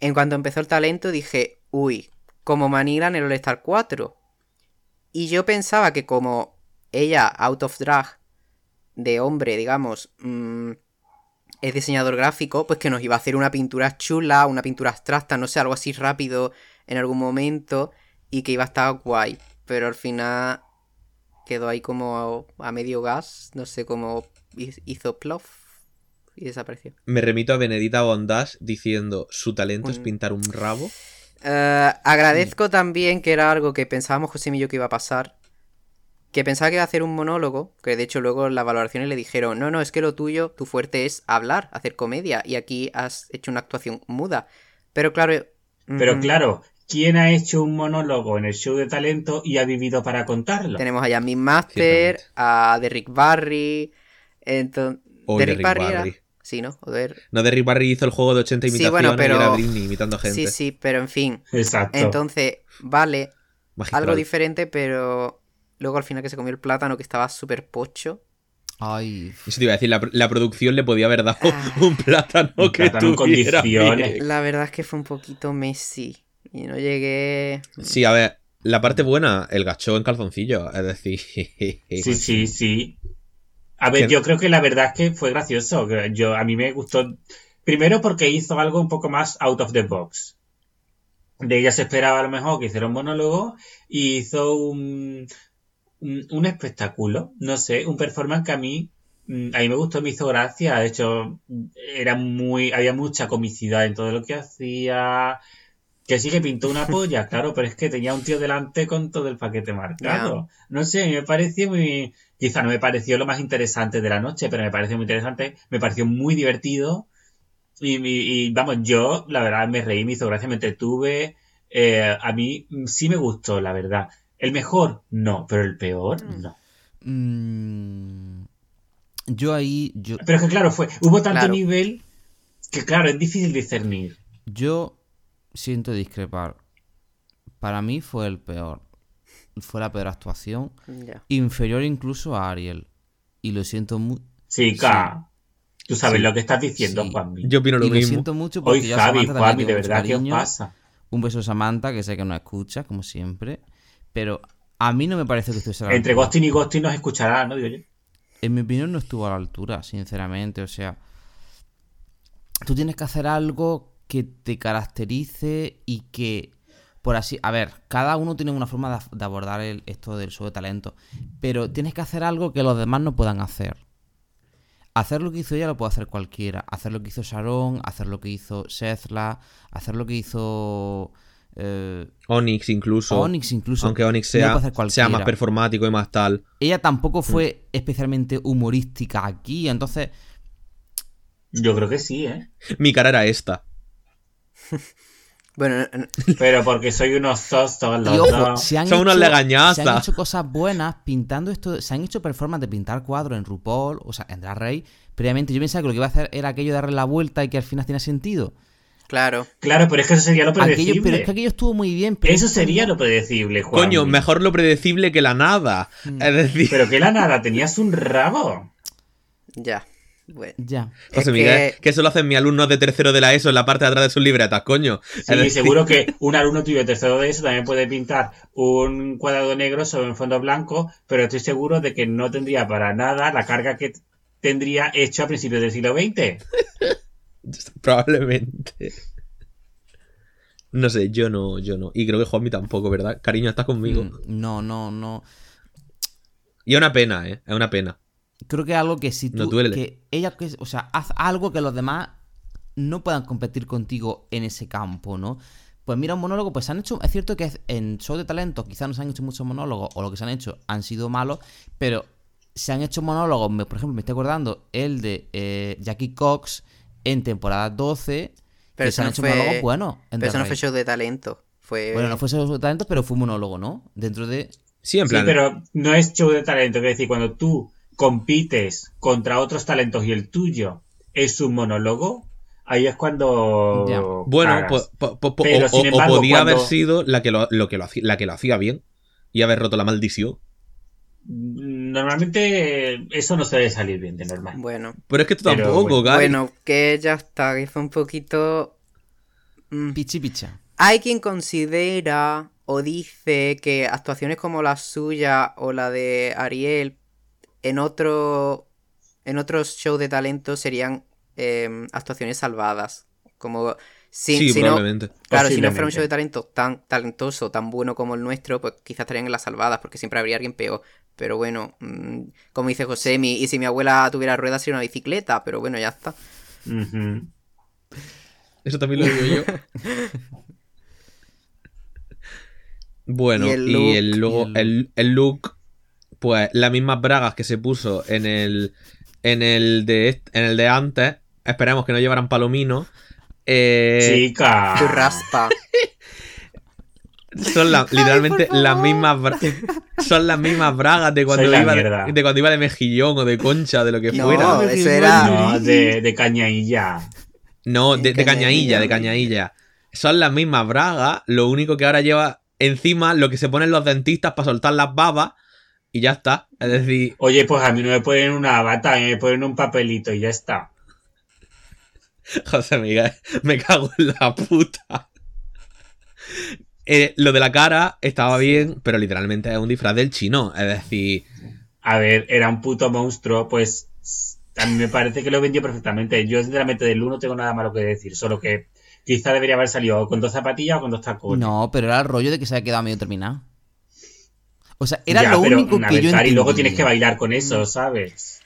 En cuanto empezó el talento dije, uy, como Manila en el All-Star 4. Y yo pensaba que como ella, out of drag, de hombre, digamos, mm, es diseñador gráfico, pues que nos iba a hacer una pintura chula, una pintura abstracta, no sé, algo así rápido en algún momento y que iba a estar guay. Pero al final quedó ahí como a, a medio gas, no sé cómo hi- hizo plof y desapareció. Me remito a Benedita Bondage diciendo su talento es pintar un rabo. Eh, agradezco también que era algo que pensábamos José y yo que iba a pasar. Que pensaba que iba a hacer un monólogo, que de hecho luego en las valoraciones le dijeron, no, no, es que lo tuyo, tu fuerte es hablar, hacer comedia, y aquí has hecho una actuación muda. Pero claro... Pero mm, claro, ¿quién ha hecho un monólogo en el show de talento y ha vivido para contarlo? Tenemos a Jasmine Master, a Derrick Barry, entonces... O Derrick Derrick Barry era-. Sí, ¿no? O Der- No, Derrick Barry hizo el juego de 80 Sí, imitaciones bueno, pero- y era Britney imitando gente. Sí, sí, pero en fin. Exacto. Entonces, vale, Magistral. algo diferente, pero luego al final que se comió el plátano que estaba súper pocho. Ay. Eso te iba a decir, la, la producción le podía haber dado Ah. un plátano Un que plátano en tuviera condiciones. bien. La verdad es que fue un poquito Messi. Y no llegué. Sí, a ver, la parte buena, el gacho en calzoncillo, es decir... Sí, sí, sí. A ver, yo creo que la verdad es que fue gracioso. Yo, a mí me gustó. Primero porque hizo algo un poco más out of the box. De ella se esperaba a lo mejor que hiciera un monólogo y hizo un, un, un espectáculo. No sé, un performance que a mí, mm, a mí me gustó, me hizo gracia. De hecho, era muy, había mucha comicidad en todo lo que hacía. Que sí que pintó una polla, claro, pero es que tenía un tío delante con todo el paquete marcado. No sé, me pareció muy... Quizá no me pareció lo más interesante de la noche, pero me pareció muy interesante, me pareció muy divertido. Y, y- y, vamos, yo, la verdad, me reí, me hizo gracia, me entretuve. Eh, a mí sí me gustó, la verdad. ¿El mejor? No, pero el peor, Mm. no. Mm, yo ahí. Yo, Pero es que claro, fue, hubo tanto Claro. nivel que claro, es difícil discernir. yo siento discrepar. Para mí fue el peor. Fue la peor actuación. Inferior incluso a Ariel. Y lo siento mucho. Chica, tú sabes Sí. lo que estás diciendo, Sí. Juanmi. Yo opino lo Y lo mismo. siento mucho porque Hoy a Javi, Juanmi, de verdad, ¿qué os cariño, pasa? Un beso Samantha, que sé que no escucha, como siempre. Pero a mí no me parece que estuviese a la Entre altura. Ghosting y Ghosting nos escuchará, ¿no? Digo yo. En mi opinión no estuvo a la altura, sinceramente. O sea, tú tienes que hacer algo que te caracterice y que, por así, a ver, cada uno tiene una forma de, abordar el- esto del show de talento, pero tienes que hacer algo que los demás no puedan hacer. Hacer lo que hizo ella lo puede hacer cualquiera. Hacer lo que hizo Sharon, hacer lo que hizo Sethla, hacer lo que hizo eh, Onyx incluso. Onyx incluso. Aunque Onyx sea, sea más performático y más tal. Ella tampoco Mm. fue especialmente humorística aquí, entonces Yo creo que sí, ¿eh? Mi cara era esta. Bueno, Pero porque soy unos tostos los Y ojo, dos. se han, Son unos hecho, legañazas. se han hecho cosas buenas pintando esto. Se han hecho performances de pintar cuadros en RuPaul, o sea, en Drag Race. Previamente yo pensaba que lo que iba a hacer era aquello de darle la vuelta y que al final tiene sentido. claro. Claro, pero es que eso sería lo predecible. Aquello, pero es que aquello estuvo muy bien. Pero Eso sería lo predecible, Juan. Coño, mejor lo predecible que la nada. Mm. Es decir, Pero que la nada, tenías un rabo. Ya. Bueno. Ya. José Miguel, que- que... eso lo hacen mis alumnos de tercero de la ESO en la parte de atrás de sus libretas, coño. Sí, decir, seguro que un alumno tuyo de tercero de eso también puede pintar un cuadrado negro sobre un fondo blanco, pero estoy seguro de que no tendría para nada la carga que tendría hecho a principios del siglo XX. Probablemente. No sé, yo no, yo no. Y creo que Juanmi tampoco, ¿verdad? Cariño, estás conmigo. Mm, No, no, no. Y es una pena, ¿eh? Es una pena. Creo que es algo que si tú. No duele. Que ella, que- o sea, haz algo que los demás no puedan competir contigo en ese campo, ¿no? Pues mira, un monólogo, pues se han hecho. Es cierto que en show de talento quizás no se han hecho muchos monólogos, o lo que se han hecho han sido malos, pero se han hecho monólogos. me- Por ejemplo, me estoy acordando el de eh, Jackie Cox en temporada 12. Pero que se han no hecho fue- monólogos buenos. en Pero eso no fue show de talento. Fue. Bueno, no fue show de talento, pero fue un monólogo, ¿no? Dentro de. Sí, en Sí, plan. pero no es show de talento, es decir, cuando tú compites contra otros talentos y el tuyo es un monólogo, ahí es cuando... Ya. Bueno, po- po- po- Pero, o, sin o- o embargo, podía cuando- haber sido la que lo, lo que lo hacía, la que lo hacía bien y haber roto la maldición. Normalmente eso no suele salir bien de normal. Bueno. Pero es que tú tampoco, bueno. Gary. Bueno, que ya está, que fue un poquito. mm. Pichi picha. Hay quien considera o dice que actuaciones como la suya o la de Ariel en otro en otros shows de talento serían eh, actuaciones salvadas. Como si, sí, si no, probablemente. claro, si no fuera un show de talento tan talentoso, tan bueno como el nuestro, pues quizás estarían en las salvadas, porque siempre habría alguien peor. Pero bueno, mm, como dice José, mi, y si mi abuela tuviera ruedas sería una bicicleta, pero bueno, ya está. Eso también lo digo yo. Bueno, Y y el el, look, luego, y el- el, el look, pues las mismas bragas que se puso en el en el de en el de antes, esperemos que no llevaran palomino. eh, Chica. Tu raspa. son la- literalmente las mismas bra- son las mismas bragas de cuando iba de, de cuando iba de mejillón o de concha de lo que No, fuera. eso era. No, de, de cañailla. No, de, de cañailla, de cañailla. Son las mismas bragas, lo único que ahora lleva encima lo que se ponen los dentistas para soltar las babas y ya está. Es decir, Oye, pues a mí no me ponen una bata, a mí me ponen un papelito y ya está. José Miguel, me cago en la puta. Eh, lo de la cara estaba bien, pero literalmente es un disfraz del chino. Es decir, A ver, era un puto monstruo, pues a mí me parece que lo vendió perfectamente. Yo sinceramente del 1 no tengo nada malo que decir, solo que quizá debería haber salido con dos zapatillas o con dos tacones. No, pero era el rollo de que se había quedado medio terminado. O sea, era Ya, lo único que yo Cari, luego entendí. tienes que bailar con eso, ¿sabes?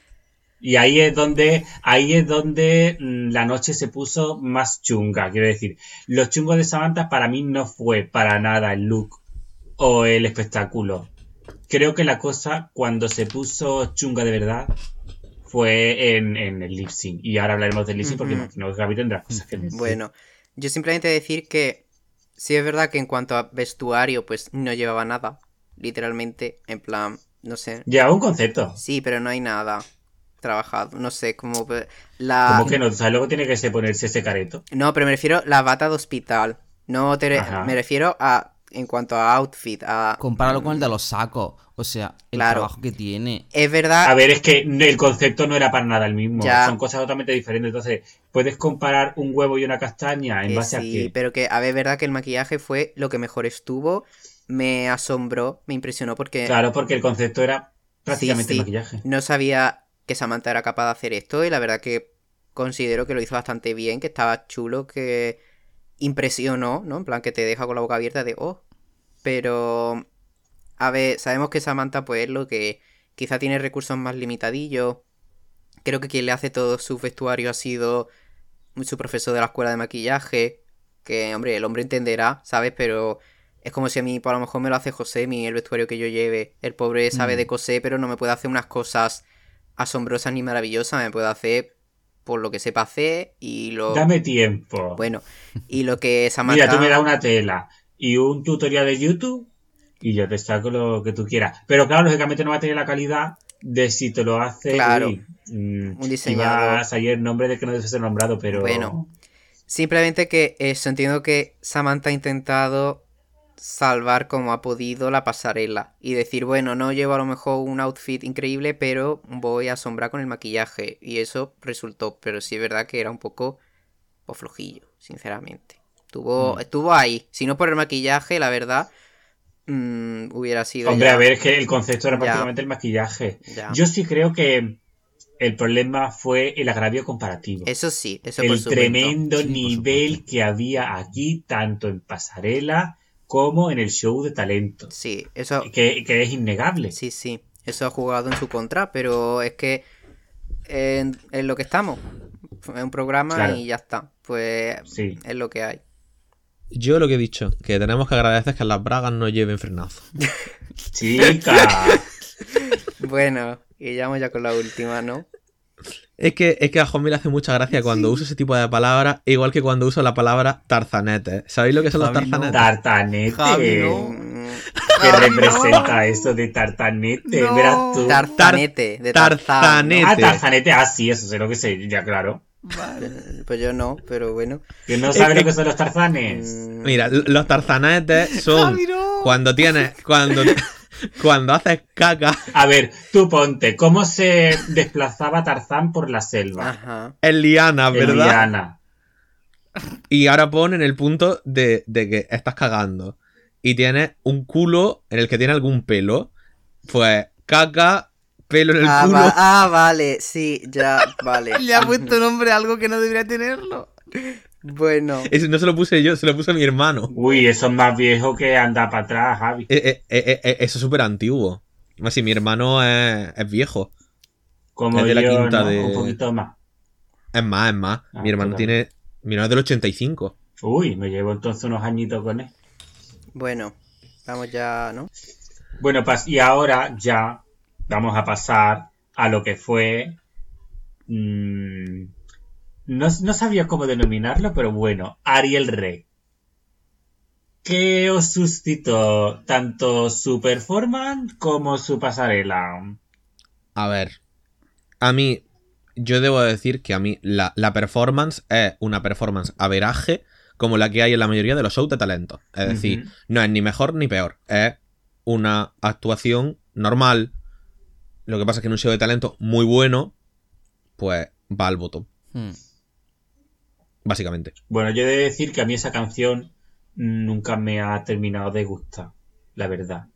Y ahí es donde, ahí es donde mm, la noche se puso más chunga, quiero decir. Los chungos de Samantha para mí no fue para nada el look o el espectáculo. Creo que la cosa cuando se puso chunga de verdad fue en, en el lip sync. Y ahora hablaremos del lip sync porque imagino que Gaby tendrá cosas que decir. Bueno, yo simplemente decir que sí es verdad que en cuanto a vestuario, pues no llevaba nada. Literalmente, en plan, no sé. Lleva un concepto. Sí, pero no hay nada trabajado. No sé, como la. Como que no, ¿sabes? Luego tiene que se ponerse ese careto. No, pero me refiero a la bata de hospital. No te re- me refiero a en cuanto a outfit, a... Compáralo con el de los sacos. O sea, el Claro. trabajo que tiene. Es verdad... A ver, es que el concepto no era para nada el mismo. Ya. Son cosas totalmente diferentes. Entonces, puedes comparar un huevo y una castaña en que base a sí, qué. pero que, a ver, es verdad que el maquillaje fue lo que mejor estuvo. Me asombró, me impresionó porque Claro, porque el concepto era prácticamente Sí, sí. maquillaje. no sabía que Samantha era capaz de hacer esto y la verdad que considero que lo hizo bastante bien, que estaba chulo, que impresionó, ¿no? En plan que te deja con la boca abierta de, oh, pero, a ver, sabemos que Samantha pues es lo que quizá tiene recursos más limitadillos. Creo que quien le hace todo su vestuario ha sido su profesor de la escuela de maquillaje, que, hombre, el hombre entenderá, ¿sabes? Pero es como si a mí, por a lo mejor me lo hace José, mi el vestuario que yo lleve. El pobre sabe Mm. de coser, pero no me puede hacer unas cosas asombrosas ni maravillosas, me puede hacer por lo que sepa hacer y lo... Dame tiempo. Bueno, y lo que Samantha... Mira, tú me das una tela y un tutorial de YouTube y yo te saco lo que tú quieras. Pero claro, lógicamente no va a tener la calidad de si te lo hace Claro. uy, mm, Un diseñador. a salir el nombre de que no debe ser nombrado, pero Bueno. Simplemente que eso, entiendo que Samantha ha intentado salvar como ha podido la pasarela y decir, bueno, no llevo a lo mejor un outfit increíble, pero voy a asombrar con el maquillaje y eso resultó, pero sí es verdad que era un poco pues, flojillo, sinceramente. Estuvo, Mm. estuvo ahí, si no por el maquillaje, la verdad, mm, hubiera sido... Hombre, ya- a ver, es que el concepto era Ya. prácticamente el maquillaje. ya. Yo sí creo que el problema fue el agravio comparativo. Eso sí, eso el tremendo Sí, nivel que había aquí, tanto en pasarela como en el show de talento. Sí, eso... Que, que es innegable. Sí, sí, eso ha jugado en su contra, pero es que en, en lo que estamos, es un programa Claro. y ya está, pues Sí. es lo que hay. Yo lo que he dicho, que tenemos que agradecer que las bragas no lleven frenazo. Chica. Bueno, y ya vamos ya con la última, ¿no? Es que, es que a Juanmi le hace mucha gracia cuando usa ese tipo de palabras, igual que cuando usa la palabra tarzanete. ¿Sabéis lo que son los Javi, no. tarzanetes? Tartanete. Javi, no. Mm, ¿Qué Javi, representa eso de tartanete? No. Verás tú. Tarzanete, de. Tarzanete. Ah, tarzanete. Ah, sí, eso sé lo que sé. Ya, claro. Vale. ¿no? Pues yo no, pero bueno. Que no Es sabe que- lo que son los tarzanes. Mm, Mira, los tarzanetes son Javi, no. cuando tienes, cuando, cuando haces caca, A ver, tú ponte. ¿Cómo se desplazaba Tarzán por la selva? Ajá. es liana, En ¿verdad? liana. Y ahora pon en el punto de, de que estás cagando y tienes un culo en el que tiene algún pelo. Pues caca, pelo en el Ah, culo. va- ah, vale, sí, ya, vale. Le ha puesto nombre a algo que no debería tenerlo. Bueno, Eso no se lo puse yo, se lo puso mi hermano. Uy, eso es más viejo que anda para atrás, Javi. Eh, eh, eh, eh, eso es súper antiguo. Más si mi hermano es, es viejo. Como Es de la quinta ¿no? de- Un poquito más. Es más, es más. Ah, mi hermano tiene. Mi hermano es del 85. Uy, me llevo entonces unos añitos con él. bueno, vamos ya, ¿no? Bueno, pues y ahora ya vamos a pasar a lo que fue. mm, no, no sabía cómo denominarlo, pero bueno, Ariel Rey. ¿Qué os suscitó tanto su performance como su pasarela? A ver. A mí. Yo debo decir que a mí la, la performance es una performance averaje como la que hay en la mayoría de los shows de talento. Es decir, no es ni mejor ni peor. Es una actuación normal. Lo que pasa es que en un show de talento muy bueno, pues va al botón. Hmm. Básicamente. Bueno, yo he de decir que a mí esa canción nunca me ha terminado de gustar, la verdad.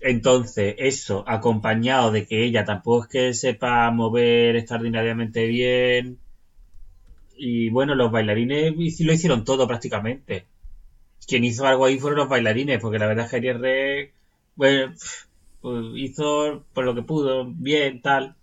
Entonces, eso, acompañado de que ella tampoco es que sepa mover extraordinariamente bien. Y bueno, los bailarines lo hicieron todo prácticamente. Quien hizo algo ahí fueron los bailarines, porque la verdad es que Ariel bueno, pues hizo por lo que pudo, bien, tal.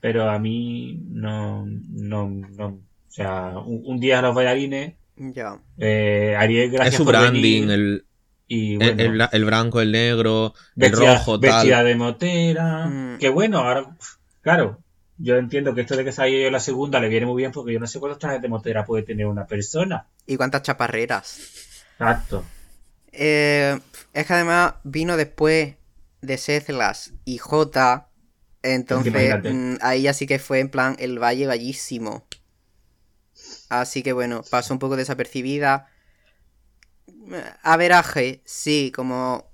Pero a mí no, no, no. O sea, un, un día los bailarines, Ya. eh, Ariel, gracias es su por branding, venir, el, y el, bueno, el el blanco, el negro, el vestida, rojo, vestida tal. de motera. Mm. Que bueno, ahora, claro, yo entiendo que esto de que se haya ido la segunda le viene muy bien porque yo no sé cuántos trajes de motera puede tener una persona. ¿Y cuántas chaparreras? Exacto. Eh, es que además vino después de Sethlas y J. Entonces, mm, ahí ya sí que fue en plan el valle bellísimo. Así que bueno, pasó un poco desapercibida. Averaje, sí, como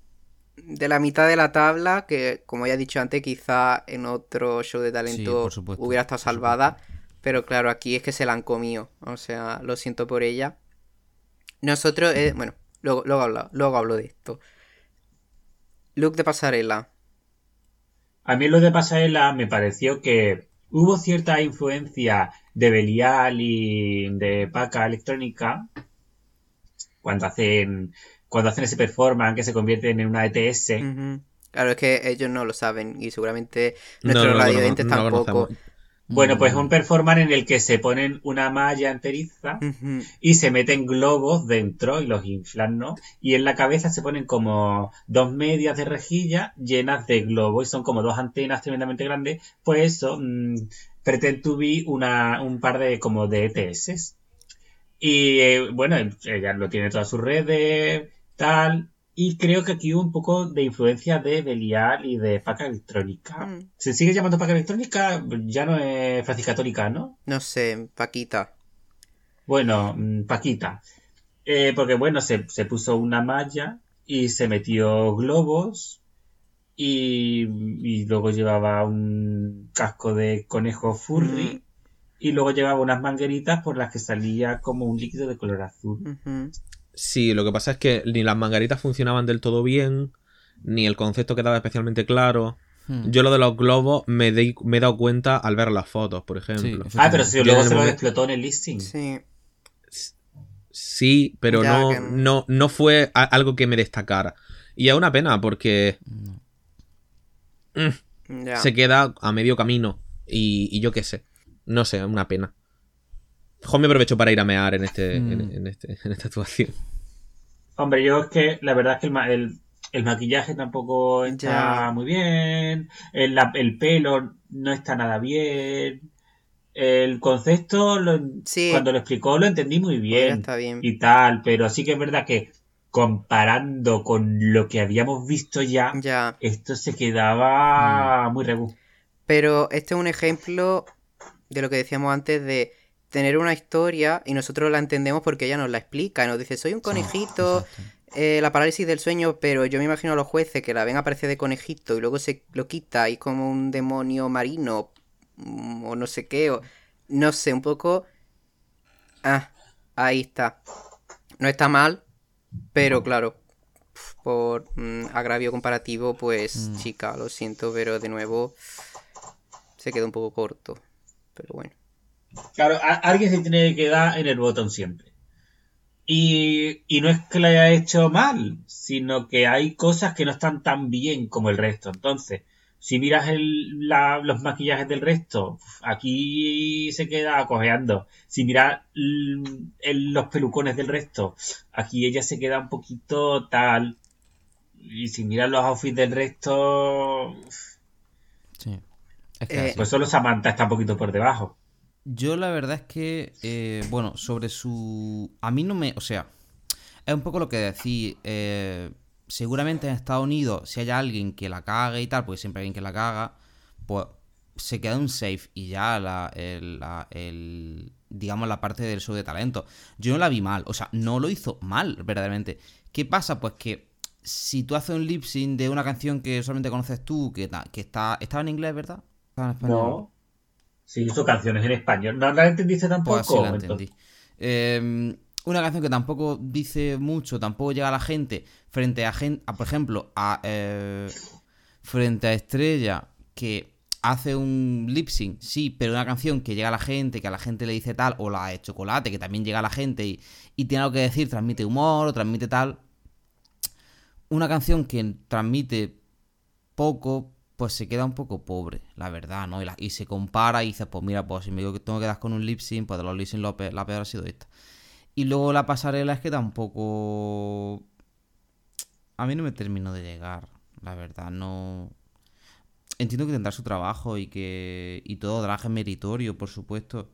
de la mitad de la tabla, que como ya he dicho antes, quizá en otro show de talento supuesto, hubiera estado salvada. Pero claro, aquí es que se la han comido. O sea, lo siento por ella. Nosotros, eh, bueno, luego, luego, hablo, luego hablo de esto. Look de pasarela. A mí lo de pasarela me pareció que hubo cierta influencia de Belial y de Paca Electrónica cuando hacen cuando hacen ese performance que se convierten en una ETS. Claro, es que ellos no lo saben y seguramente nuestros no lo tampoco. Bueno, pues Mm. un performance en el que se ponen una malla enteriza y se meten globos dentro y los inflan, ¿no? Y en la cabeza se ponen como dos medias de rejilla llenas de globos y son como dos antenas tremendamente grandes. Pues eso, mm, pretend to be una, un par de como de ETS. Y eh, bueno, ella lo tiene en todas sus redes, tal. Y creo que aquí hubo un poco de influencia de Belial y de Paca Electrónica. Mm. ¿Se sigue llamando Paca Electrónica? Ya no es Francis Católica, ¿no? No sé, Paquita. Bueno, mm, Paquita. Eh, porque bueno, se, se puso una malla y se metió globos y, y luego llevaba un casco de conejo furry Mm. y luego llevaba unas mangueritas por las que salía como un líquido de color azul. Sí, lo que pasa es que ni las mangaritas funcionaban del todo bien, ni el concepto quedaba especialmente claro. Hmm. Yo lo de los globos me, he dado cuenta al ver las fotos, por ejemplo. Sí, Ah, pero si luego se lo explotó en el listing. Sí. Sí, pero Ya no, que- no, no fue a- algo que me destacara. Y es una pena porque No. Ya. se queda a medio camino. Y, y yo qué sé. No sé, una pena. Mejor me aprovecho para ir a mear en, este, Mm. en, en este, en esta actuación. Hombre, yo es que la verdad es que el, el, el maquillaje tampoco está Ya. muy bien, el, la- el pelo no está nada bien, el concepto lo- Sí. cuando lo explicó lo entendí muy Pues bien está bien. y tal, pero sí que es verdad que comparando con lo que habíamos visto ya, Ya. esto se quedaba muy regu. Pero este es un ejemplo de lo que decíamos antes de tener una historia y nosotros la entendemos porque ella nos la explica y nos dice, soy un conejito, Exacto. eh, la parálisis del sueño, pero yo me imagino a los jueces que la ven aparecer de conejito y luego se lo quita y es como un demonio marino mm, o no sé qué, o no sé, un poco... Ah, ahí está. No está mal, pero claro, por mm, agravio comparativo, pues Mm. chica, lo siento, pero de nuevo se quedó un poco corto. Pero bueno. Claro, a- alguien se tiene que quedar en el botón siempre. Y, y no es que lo haya hecho mal, sino que hay cosas que no están tan bien como el resto. Entonces, si miras el- la- los maquillajes del resto, aquí se queda cojeando. Si miras el- los pelucones del resto, aquí ella se queda un poquito tal. Y si miras los outfits del resto, Sí. Es que Eh, pues solo Samantha está un poquito por debajo. Yo la verdad es que, eh, bueno, sobre su... A mí no me... O sea, es un poco lo que decís. eh, seguramente en Estados Unidos, si hay alguien que la cague y tal, porque siempre hay alguien que la caga, pues se queda un safe y ya la, el, digamos, la parte del show de talento. Yo no la vi mal, o sea, no lo hizo mal, verdaderamente. ¿Qué pasa? Pues que si tú haces un lip sync de una canción que solamente conoces tú, que está... ¿Estaba en inglés, verdad? ¿Estaba en español? No. Sí, hizo canciones en español. ¿No la entendiste tampoco? Pues así la entendí. Eh, una canción que tampoco dice mucho, tampoco llega a la gente, frente a gente, por ejemplo, a eh, frente a Estrella, que hace un lip sync, sí, pero una canción que llega a la gente, que a la gente le dice tal, o la de chocolate, que también llega a la gente y, y tiene algo que decir, transmite humor, o transmite tal. Una canción que transmite poco, pues se queda un poco pobre, la verdad, ¿no? Y, se compara y dices, pues mira, pues si me digo que tengo que dar con un lip sync, pues de los lip sync lo la peor ha sido esta. Y luego la pasarela es que tampoco... A mí no me terminó de llegar, la verdad, no... Entiendo que tendrá su trabajo y que... Y todo drag es meritorio, por supuesto.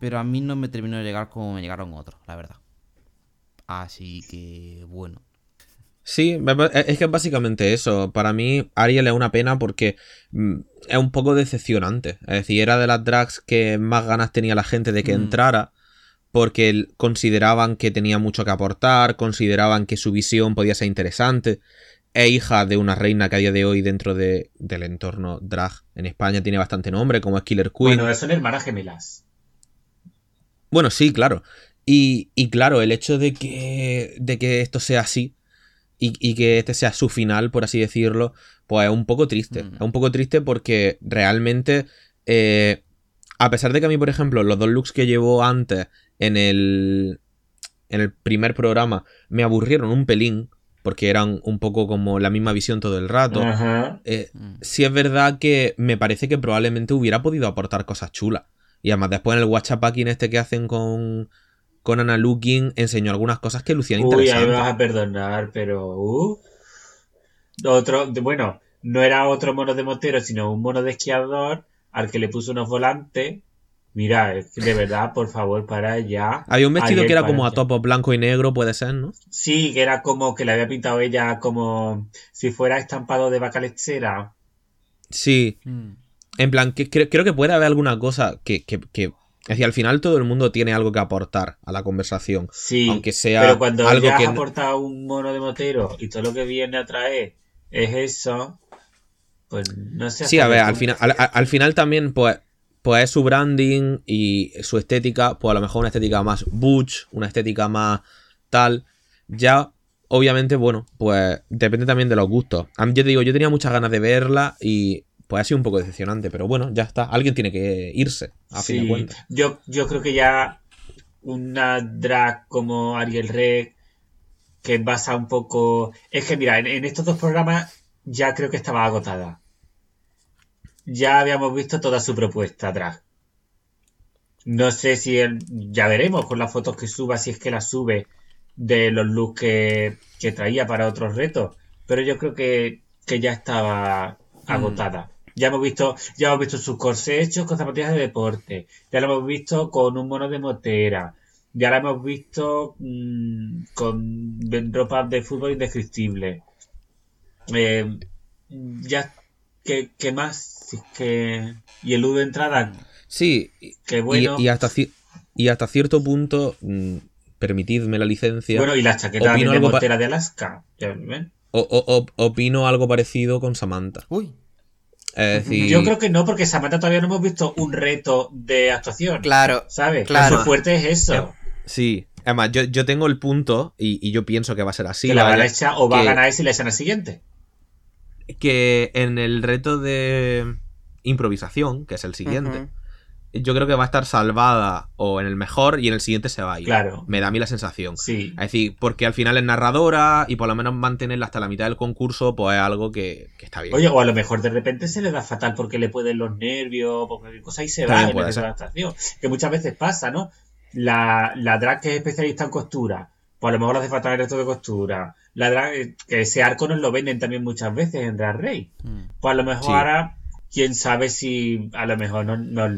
Pero a mí no me terminó de llegar como me llegaron otros, la verdad. Así que, bueno. Sí, pa- es que es básicamente eso. Para mí, Ariel es una pena porque mm, es un poco decepcionante. Es decir, era de las drags que más ganas tenía la gente de que Mm. entrara. porque consideraban que tenía mucho que aportar, consideraban que su visión podía ser interesante. Es hija de una reina que a día de hoy dentro de- del entorno drag en España tiene bastante nombre, como es Killer Queen. Bueno, son hermanas gemelas. Bueno, sí, claro. Y, y claro, el hecho de que, de que esto sea así y, y que este sea su final, por así decirlo, pues es un poco triste. Mm. Es un poco triste porque realmente, eh, a pesar de que a mí, por ejemplo, los dos looks que llevó antes en el, en el primer programa me aburrieron un pelín, porque eran un poco como la misma visión todo el rato. Eh, Mm. sí es verdad que me parece que probablemente hubiera podido aportar cosas chulas. Y además después en el WhatsApp este que hacen con, con Ana Looking enseñó algunas cosas que lucían Uy, ahí me interesantes. vas a perdonar, pero. uh. Otro, bueno, no era otro mono de motero, sino un mono de esquiador al que le puso unos volantes. Mira, de verdad, por favor, para ya. Había un vestido Ayer que era para como a ya. topo blanco y negro, puede ser, ¿no? Sí, que era como que le había pintado ella como si fuera estampado de vaca lechera. Sí, Mm. en plan, que, creo, creo que puede haber alguna cosa que, que, que- Es decir, al final todo el mundo tiene algo que aportar a la conversación. Sí, Aunque sea pero cuando algo ya has aportado un mono de motero y todo lo que viene a traer es eso, pues no sé. Sí, a ver, al final, al, al- al final también, pues, pues es su branding y su estética, pues a lo mejor una estética más butch, una estética más tal. Ya, obviamente, bueno, pues depende también de los gustos. A mí, yo te digo, yo tenía muchas ganas de verla y pues ha sido un poco decepcionante, pero bueno, ya está. Alguien tiene que irse, a fin de Sí, cuentas. Yo, yo creo que ya una drag como Ariel Reg, que basa un poco. Es que mira, en, en estos dos programas ya creo que estaba agotada. Ya habíamos visto toda su propuesta drag. No sé si él, ya veremos con las fotos que suba, si es que las sube de los looks que, que traía para otros retos. Pero yo creo que, que ya estaba agotada. Ya hemos visto, ya hemos visto sus corsés hechos con zapatillas de deporte. Ya lo hemos visto con un mono de motera. Ya lo hemos visto mm, con ropa de fútbol indescriptible. Eh, ya, ¿qué, qué más? Si es que... Y el U de entrada, Sí, y, que bueno. y hasta, ci- y hasta cierto punto, mm, permitidme la licencia, Bueno, y la chaqueta de motera de Alaska. Ya ven. o- o- op- opino algo parecido con Samantha. Uy. Es decir, Yo creo que no, porque Samantha todavía no hemos visto un reto de actuación. Claro, ¿Sabes? claro. Lo fuerte es eso. Sí, además yo, yo tengo el punto y, y yo pienso que va a ser así. que la van a echar o va a ganar ese y la echan al siguiente. que en el reto de improvisación, que es el siguiente. Yo creo que va a estar salvada o en el mejor y en el siguiente se va a ir. Claro. Me da a mí la sensación. Sí. Es decir, porque al final es narradora y por lo menos mantenerla hasta la mitad del concurso, pues es algo que, que está bien. Oye, o a lo mejor de repente se le da fatal porque le pueden los nervios, porque cualquier cosa y se va en ser. adaptación. Que muchas veces pasa, ¿no? La, la drag que es especialista en costura, pues a lo mejor le hace falta el resto de costura. La drag, eh, que ese arco nos lo venden también muchas veces en Drag Race. Mm. Pues a lo mejor Sí. ahora, quién sabe si a lo mejor no, no-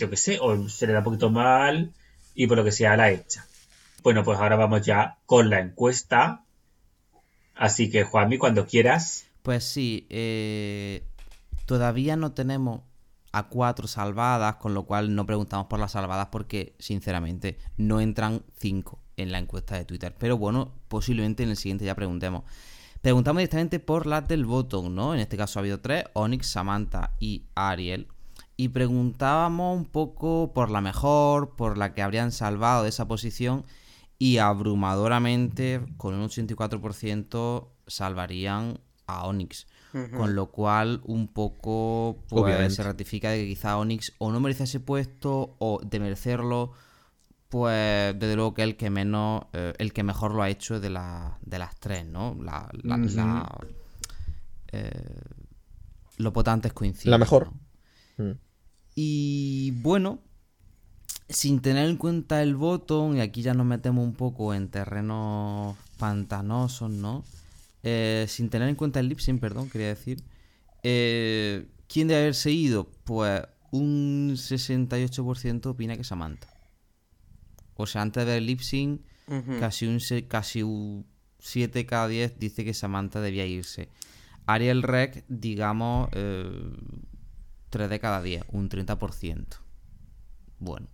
yo qué sé, o se le da un poquito mal y por lo que sea la echa. Bueno, pues ahora vamos ya con la encuesta. Así que, Juanmi, cuando quieras. Pues sí, eh, todavía no tenemos a cuatro salvadas, con lo cual no preguntamos por las salvadas porque, sinceramente, no entran cinco en la encuesta de Twitter. Pero bueno, posiblemente en el siguiente ya preguntemos. Preguntamos directamente por las del botón, ¿no? En este caso ha habido tres, Onyx, Samantha y Ariel. Y preguntábamos un poco por la mejor, por la que habrían salvado de esa posición. Y abrumadoramente, con un 84%, salvarían a Onyx. Con lo cual, un poco pues, Obviamente. se ratifica de que quizá Onyx o no merece ese puesto o de merecerlo, pues desde luego que el que menos, eh, el que mejor lo ha hecho de, la- de las tres, ¿no? La, la- Ujú. la- eh, lo potentes coinciden. La mejor. ¿no? Mm. Y bueno, sin tener en cuenta el botón, y aquí ya nos metemos un poco en terrenos pantanosos, ¿no? Eh, sin tener en cuenta el lip sync, perdón, quería decir. eh, ¿Quién debe haberse ido? Pues un 68% opina que Samantha. O sea, antes de ver el lip sync, Ujú. casi un, casi un 7 cada 10 dice que Samantha debía irse. Ariel Rec, digamos, eh, 3 de cada 10, un 30%. Bueno.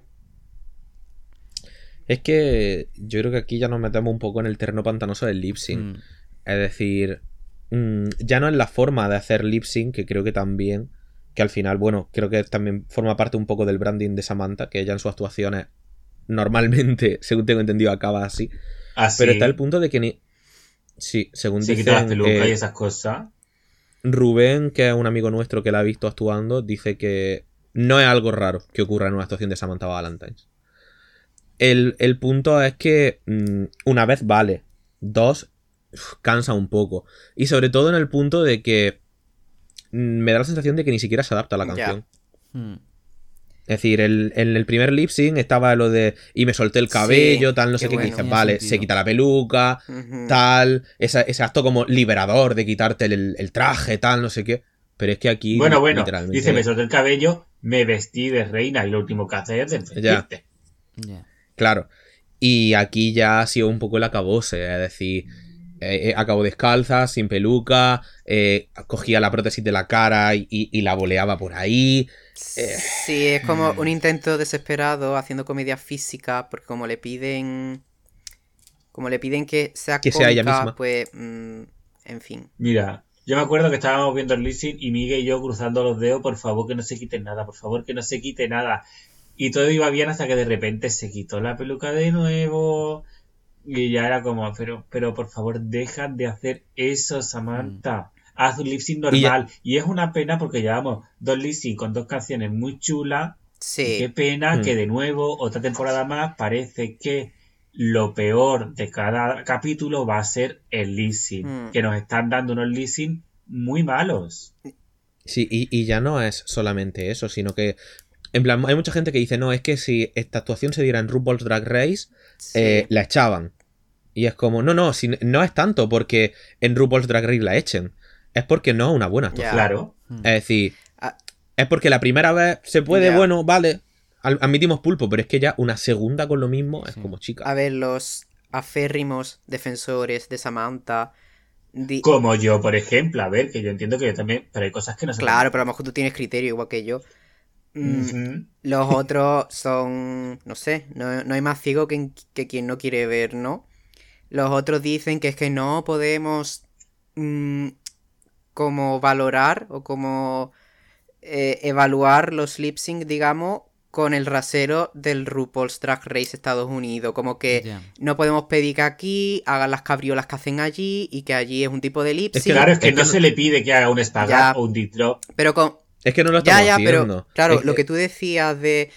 Es que yo creo que aquí ya nos metemos un poco en el terreno pantanoso del lip sync. Mm. Es decir, mm, ya no es la forma de hacer lip sync, que creo que también, que al final, bueno, creo que también forma parte un poco del branding de Samantha, que ella en sus actuaciones normalmente, según tengo entendido, acaba así. Así. Pero está el punto de que ni... Sí, según Se quita las dicen, pelucas eh, y esas cosas. Rubén, que es un amigo nuestro que la ha visto actuando, dice que no es algo raro que ocurra en una actuación de Samantha Valentines. El, el punto es que mm, una vez vale, dos uf, cansa un poco. Y sobre todo en el punto de que mm, me da la sensación de que ni siquiera se adapta a la canción. Mm. Es decir, el- en el primer lip sync estaba lo de y me solté el cabello, Sí, tal, no sé qué que bueno. dices, vale, sentido. se quita la peluca, tal, esa- ese acto como liberador de quitarte el, el traje, tal, no sé qué. Pero es que aquí. Bueno, bueno, literalmente- dice, me solté el cabello, me vestí de reina y lo último que hace es. Ya. Claro. Y aquí ya ha sido un poco el acabose, es decir, eh, eh, acabó descalza, sin peluca, eh, cogía la prótesis de la cara y, y- y la boleaba por ahí. Eh, Sí, es como un intento desesperado haciendo comedia física, porque como le piden. Como le piden que sea Que sea ella misma. pues. mm, en fin. Mira, yo me acuerdo que estábamos viendo el leasing y Miguel y yo cruzando los dedos, por favor que no se quite nada, por favor que no se quite nada. Y todo iba bien hasta que de repente se quitó la peluca de nuevo. Y ya era como, pero, pero por favor, deja de hacer eso, Samantha. Haz un lip sync Y ya- normal. Y, es una pena porque llevamos dos lip sync con dos canciones muy chulas. Y Sí. qué pena Mm. que de nuevo, otra temporada más, parece que lo peor de cada capítulo va a ser el leasing. Mm. Que nos están dando unos leasing muy malos. Sí, y, y ya no es solamente eso, sino que. En plan, hay mucha gente que dice, no, es que si esta actuación se diera en RuPaul's Drag Race, sí. eh, la echaban. Y es como, no, no, si, no es tanto porque en RuPaul's Drag Race la echen. Es porque no es una buena actuación. Claro. Mm. Es decir, Ah. es porque la primera vez se puede, bueno, vale, al- admitimos pulpo, pero es que ya una segunda con lo mismo es Sí. como chica. A ver, los aférrimos defensores de Samantha. di- Como yo, por ejemplo. A ver, que yo entiendo que yo también. Pero hay cosas que no se Claro, pero a lo mejor tú tienes criterio igual que yo. Mm. Los otros son, no sé, no, no hay más ciego que, que quien no quiere ver, ¿no? Los otros dicen que es que no podemos mm, como valorar o como eh, evaluar los lip sync, digamos, con el rasero del RuPaul's Drag Race Estados Unidos. Como que Ya. no podemos pedir que aquí hagan las cabriolas que hacen allí y que allí es un tipo de lip Es que Claro, es que no se le pide que haga un Ya. espagat o un deep drop. Pero con, Es que no lo Ya, estamos ya, haciendo. pero claro, Es lo que- que tú decías de,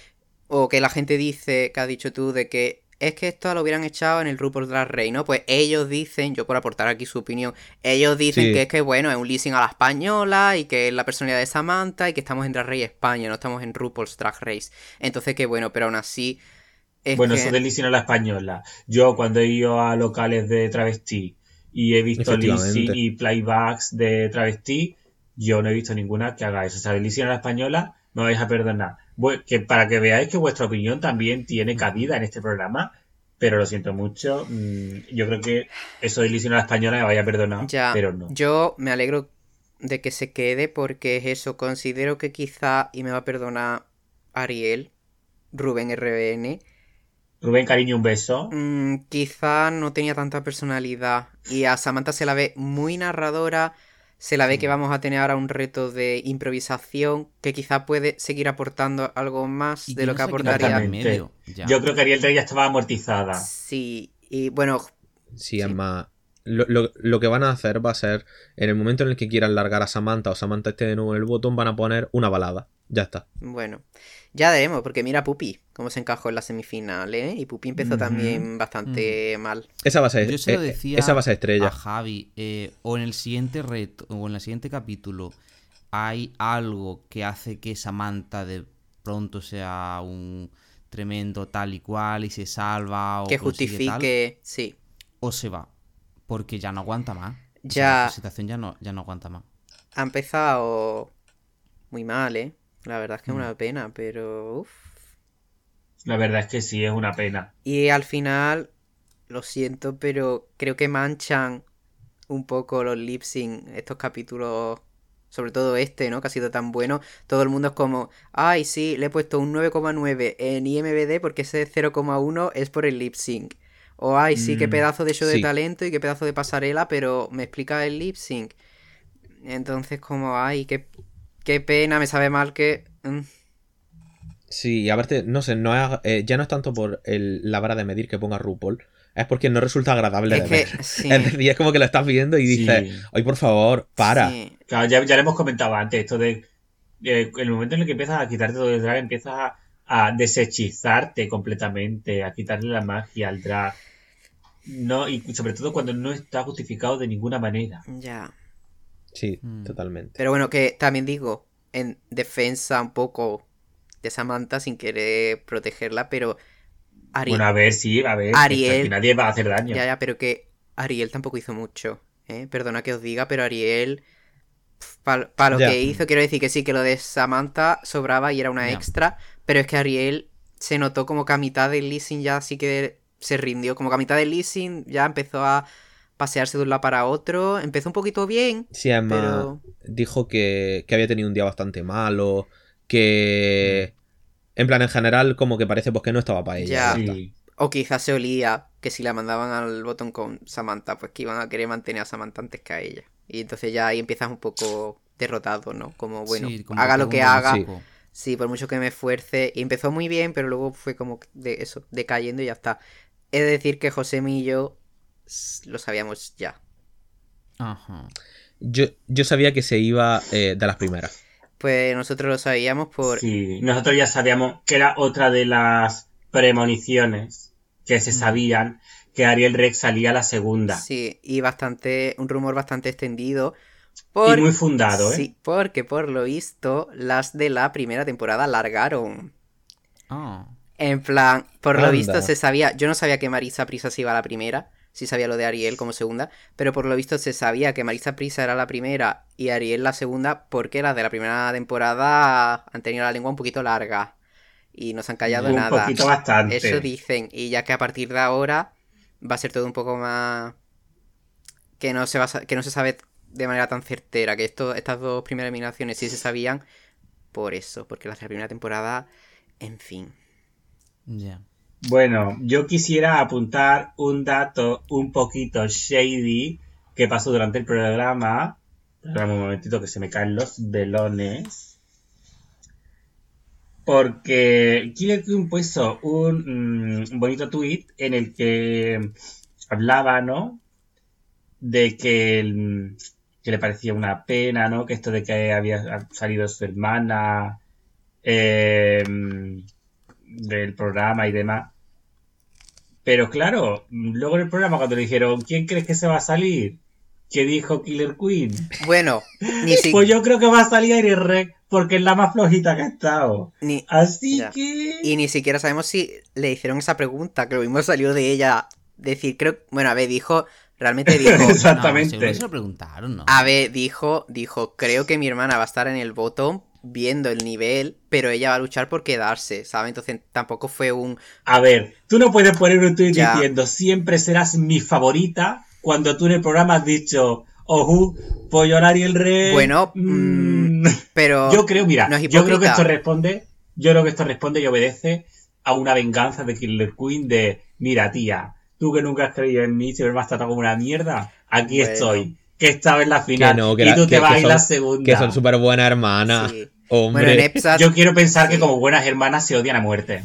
o que la gente dice, que has dicho tú, de que es que esto lo hubieran echado en el RuPaul's Drag Race, ¿no? Pues ellos dicen, yo por aportar aquí su opinión, ellos dicen Sí. que es que, bueno, es un leasing a la española y que es la personalidad de Samantha y que estamos en Drag Race España, no estamos en RuPaul's Drag Race. Entonces, que bueno, pero aún así... Es Bueno, que- eso del leasing a la española. Yo cuando he ido a locales de travestí y he visto leasing y playbacks de travestí, yo no he visto ninguna que haga eso. O sea, el leasing a la española me vais a perdonar. Que para que veáis que vuestra opinión también tiene cabida en este programa, pero lo siento mucho. mm, Yo creo que eso a la española me vaya a perdonar, Ya, pero no. yo me alegro de que se quede porque es eso, considero que quizá, y me va a perdonar Ariel, Rubén RBN, Rubén, cariño, un beso. mm, quizá no tenía tanta personalidad y a Samantha se la ve muy narradora, se la ve que vamos a tener ahora un reto de improvisación que quizá puede seguir aportando algo más de lo que aportaría. medio, ya. Yo creo que Ariel ya estaba amortizada. Sí, y bueno, Sí, es más. Lo, lo- lo que van a hacer va a ser, en el momento en el que quieran largar a Samantha o Samantha esté de nuevo en el botón, van a poner una balada. Ya está. Bueno, ya veremos, porque mira a Pupi, cómo se encajó en la semifinal, ¿eh? Y Pupi empezó también bastante mal. Esa va a ser, Yo se lo eh, decía esa va a ser estrella. a Javi, eh, o en el siguiente reto, o en el siguiente capítulo, hay algo que hace que Samantha de pronto sea un tremendo tal y cual y se salva o que tal, justifique, sí. o se va, porque ya no aguanta más. O sea, Ya. la situación ya no, ya no aguanta más. Ha empezado muy mal, ¿eh? La verdad es que es Mm. una pena, pero... uf. La verdad es que sí, es una pena. Y al final, lo siento, pero creo que manchan un poco los lip sync estos capítulos sobre todo este, ¿no? Que ha sido tan bueno, todo el mundo es como, ay, sí, le he puesto un 9,9 en IMBD porque ese 0,1 es por el lip sync. O, ay, sí, qué Mm, pedazo de show de sí. talento y qué pedazo de pasarela, pero me explica el lip sync. Entonces, como, ay, qué, qué pena, me sabe mal que... mm, Sí, y aparte, no sé, no es, eh, ya no es tanto por el- la vara de medir que ponga RuPaul, es porque no resulta agradable Es de que, ver. sí. Es decir, es como que lo estás viendo y Sí. dices, ay, por favor, para. sí. Claro, ya, ya lo hemos comentado antes, esto de eh, el momento en el que empiezas a quitarte todo el drag, empiezas a, a deshechizarte completamente, a quitarle la magia al drag. No, y sobre todo cuando no está justificado de ninguna manera. Ya. Sí, Mm. totalmente. Pero bueno, que también digo, en defensa un poco de Samantha sin querer protegerla, pero Ari- Bueno, a ver, sí, a ver, Ariel- que nadie va a hacer daño. ya, ya, pero que Ariel tampoco hizo mucho, ¿eh? Perdona que os diga, pero Ariel, para lo Ya. que hizo, quiero decir que sí, que lo de Samantha sobraba y era una Ya. extra, pero es que Ariel se notó como que a mitad del leasing ya sí que se rindió, como que a mitad del leasing ya empezó a pasearse de un lado para otro, empezó un poquito bien, Sí, además pero... dijo que, que había tenido un día bastante malo, que... En plan, en general, como que parece pues que no estaba para ella. Ya. Sí. O quizás se olía que si la mandaban al botón con Samantha, pues que iban a querer mantener a Samantha antes que a ella. Y entonces ya ahí empiezas un poco derrotado, ¿no? Como, bueno, Sí, como haga lo que haga. poco. Sí, por mucho que me esfuerce. Y empezó muy bien, pero luego fue como de eso, decayendo y ya está. He de decir que José y yo lo sabíamos ya. Ajá. Yo, yo sabía que se iba eh, de las primeras. Pues nosotros lo sabíamos por... Sí, nosotros ya sabíamos que era otra de las premoniciones que se sabían que Ariel Rex salía a la segunda. Sí, y bastante, un rumor bastante extendido. Y muy fundado, ¿eh? Sí, porque por lo visto las de la primera temporada largaron. Ah. En plan, por lo visto se sabía, yo no sabía que Marisa Prisa se iba a la primera, sí sabía lo de Ariel como segunda, pero por lo visto se sabía que Marisa Prisa era la primera y Ariel la segunda porque las de la primera temporada han tenido la lengua un poquito larga y no se han callado Un nada. poquito bastante. Eso dicen, y ya que a partir de ahora va a ser todo un poco más que no se va a que no se sabe de manera tan certera, que esto, estas dos primeras eliminaciones sí se sabían por eso, porque las de la primera temporada, en fin. Bueno, yo quisiera apuntar un dato un poquito shady que pasó durante el programa. Un momentito que se me caen los velones. Porque Killer Queen puso un mm, bonito tweet en el que hablaba, ¿no? De que le parecía una pena, ¿no? Que esto de que había salido su hermana eh, del programa y demás. Pero claro, luego en el programa cuando le dijeron, ¿quién crees que se va a salir? ¿Qué dijo Killer Queen? Bueno, ni si- Pues yo creo que va a salir Iris Rec porque es la más flojita que ha estado. ni- Así Ya. que... y ni siquiera sabemos si le hicieron esa pregunta, que lo mismo salió de ella. Decir, creo, bueno, a ver, dijo, realmente dijo, Exactamente. No, que se lo preguntaron, ¿no? a ver, dijo, dijo, creo que mi hermana va a estar en el bottom viendo el nivel, pero ella va a luchar por quedarse, ¿sabes? Entonces tampoco fue un, A ver, tú no puedes poner un tweet Ya. diciendo siempre serás mi favorita cuando tú en el programa has dicho, ojú, pollo Ariel Rey. Bueno, mm, pero... Yo creo, mira, no es yo creo que esto responde, yo creo que esto responde y obedece a una venganza de Killer Queen de, mira tía, tú que nunca has creído en mí, siempre me has tratado como una mierda, aquí Bueno. estoy, que estaba en la final Que no, que y la- tú que- te vas que a ir son- la segunda. Que son súper buenas hermanas. Sí. Hombre. Bueno, en EPSA, Yo quiero pensar Sí. que como buenas hermanas se odian a muerte.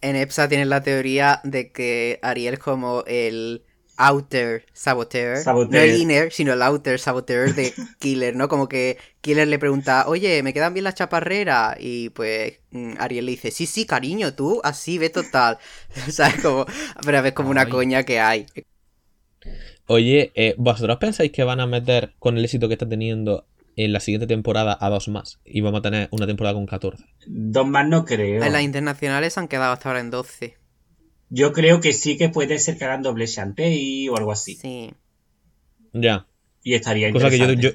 en EPSA tienen la teoría de que Ariel es como el outer saboteur, Saboteur. no el inner, sino el outer saboteur de Killer, ¿no? Como que Killer le pregunta, oye, ¿me quedan bien las chaparreras? Y pues mm, Ariel le dice, sí, sí, cariño, tú así ve total. ¿Sabes? Como, pero a ver, como una coña que hay. Oye, eh, ¿vosotros pensáis que van a meter con el éxito que está teniendo en la siguiente temporada a dos más? Y vamos a tener una temporada con 14. Dos más no creo. En las internacionales han quedado hasta ahora en 12. Yo creo que sí que puede ser que hagan doble Shantae o algo así. Sí. Ya. Y estaría Cosa que yo,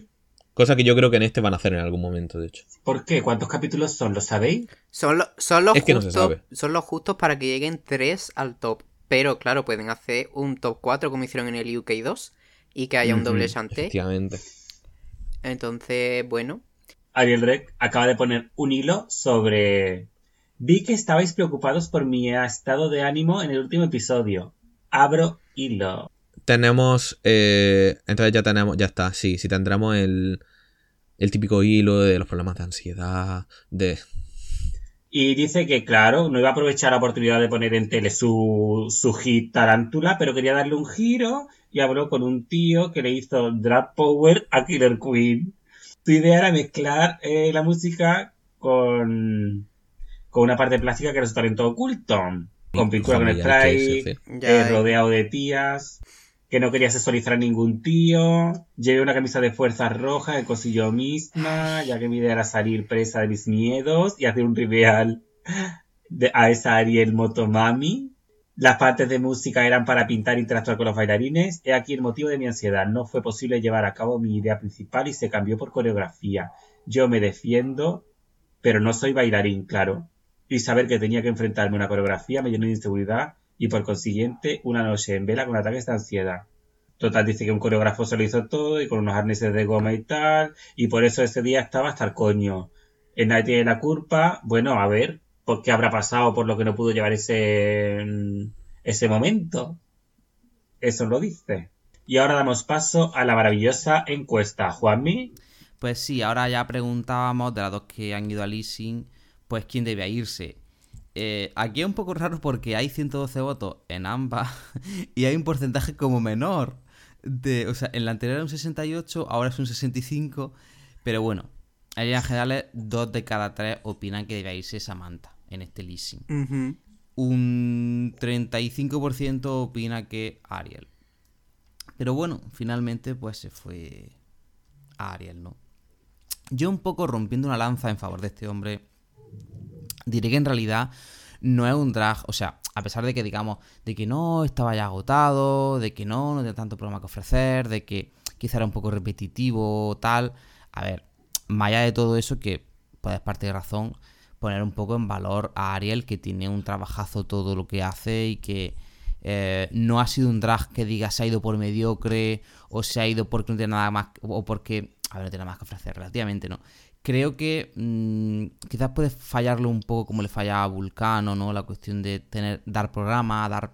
cosa que yo creo que en este van a hacer en algún momento, de hecho. ¿Por qué? ¿Cuántos capítulos son? ¿Lo sabéis? Son, lo- son los Es que no se justos, sabe. son los justos para que lleguen 3 al top. Pero claro, pueden hacer un top 4 como hicieron en el UK2 y que haya un doble chante. Efectivamente. Entonces, bueno. Ariel Rec acaba de poner un hilo sobre... Vi que estabais preocupados por mi estado de ánimo en el último episodio. Abro hilo. Tenemos. eh, entonces ya tenemos. Ya está, sí. Sí tendremos el. El típico hilo de los problemas de ansiedad. De. Y dice que, claro, no iba a aprovechar la oportunidad de poner en tele su, su hit Tarántula, pero quería darle un giro y habló con un tío que le hizo Drag Power a Killer Queen. Su idea era mezclar eh, la música con, con una parte plástica que era su talento oculto. Con pintura con spray, sí, sí. Eh, eh. rodeado de tías, que no quería sexualizar a ningún tío, llevé una camisa de fuerzas roja que cosí yo misma, ya que mi idea era salir presa de mis miedos y hacer un reveal de- a esa Ariel Motomami. Las partes de música eran para pintar e interactuar con los bailarines. He aquí el motivo de mi ansiedad. No fue posible llevar a cabo mi idea principal y se cambió por coreografía. Yo me defiendo, pero no soy bailarín, claro. Y saber que tenía que enfrentarme a una coreografía me llenó de inseguridad y por consiguiente una noche en vela con ataques de ansiedad. Total dice que un coreógrafo se lo hizo todo y con unos arneses de goma y tal, y por eso ese día estaba hasta el coño. En nadie tiene la culpa, bueno, a ver, ¿por qué habrá pasado por lo que no pudo llevar ese, mm, ese momento? Eso lo dice. Y ahora damos paso a la maravillosa encuesta. Juanmi, Pues sí, ahora ya preguntábamos de las dos que han ido a leasing, pues quién debía irse. Eh, aquí es un poco raro porque hay 112 votos en ambas y hay un porcentaje como menor. De, o sea, en la anterior era un 68, ahora es un 65, pero bueno, en líneas generales, dos de cada tres opinan que debía irse Samantha en este leasing. Un 35% opina que Ariel. Pero bueno, finalmente pues se fue a Ariel, ¿no? Yo un poco rompiendo una lanza en favor de este hombre, diré que en realidad no es un drag, o sea, a pesar de que digamos, de que no estaba ya agotado, de que no, no tenía tanto programa que ofrecer, de que quizá era un poco repetitivo, tal. A ver, más allá de todo eso, que puedes parte de razón, poner un poco en valor a Ariel, que tiene un trabajazo todo lo que hace y que eh, no ha sido un drag que diga se ha ido por mediocre o se ha ido porque no tiene nada más, o porque, a ver, no tiene nada más que ofrecer, relativamente no. Creo que mm, quizás puede fallarle un poco como le fallaba a Vulcano, ¿no? La cuestión de tener, dar programa, dar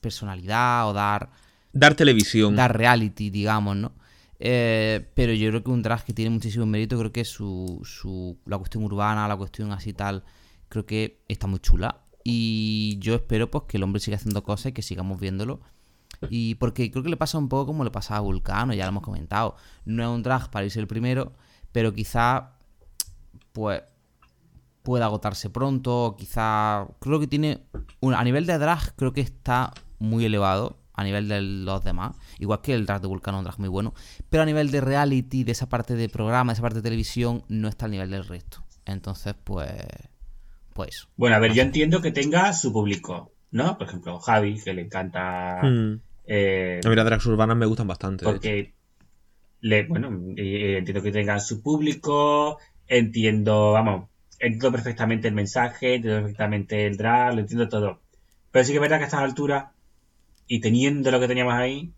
personalidad o dar Dar televisión. dar reality, digamos, ¿no? Eh, pero yo creo que un drag que tiene muchísimo mérito, creo que su, su, la cuestión urbana, la cuestión así tal, creo que está muy chula. Y yo espero pues que el hombre siga haciendo cosas y que sigamos viéndolo. Y porque creo que le pasa un poco como le pasa a Vulcano, ya lo hemos comentado. No es un drag para irse el primero, pero quizá pues pueda agotarse pronto, o quizá creo que tiene un- a nivel de drag creo que está muy elevado a nivel de los demás, igual que el drag de Vulcano es un drag muy bueno, pero a nivel de reality, de esa parte de programa, de esa parte de televisión, no está al nivel del resto. Entonces, pues pues bueno, a ver, yo entiendo que tenga su público, ¿no? Por ejemplo, Javi, que le encanta... Mm. eh, A mí las drags urbanas me gustan bastante. porque le, bueno, eh, entiendo que tengan su público, entiendo, vamos, entiendo perfectamente el mensaje, entiendo perfectamente el drag, lo entiendo todo. Pero sí que es verdad que a estas alturas, y teniendo lo que teníamos ahí,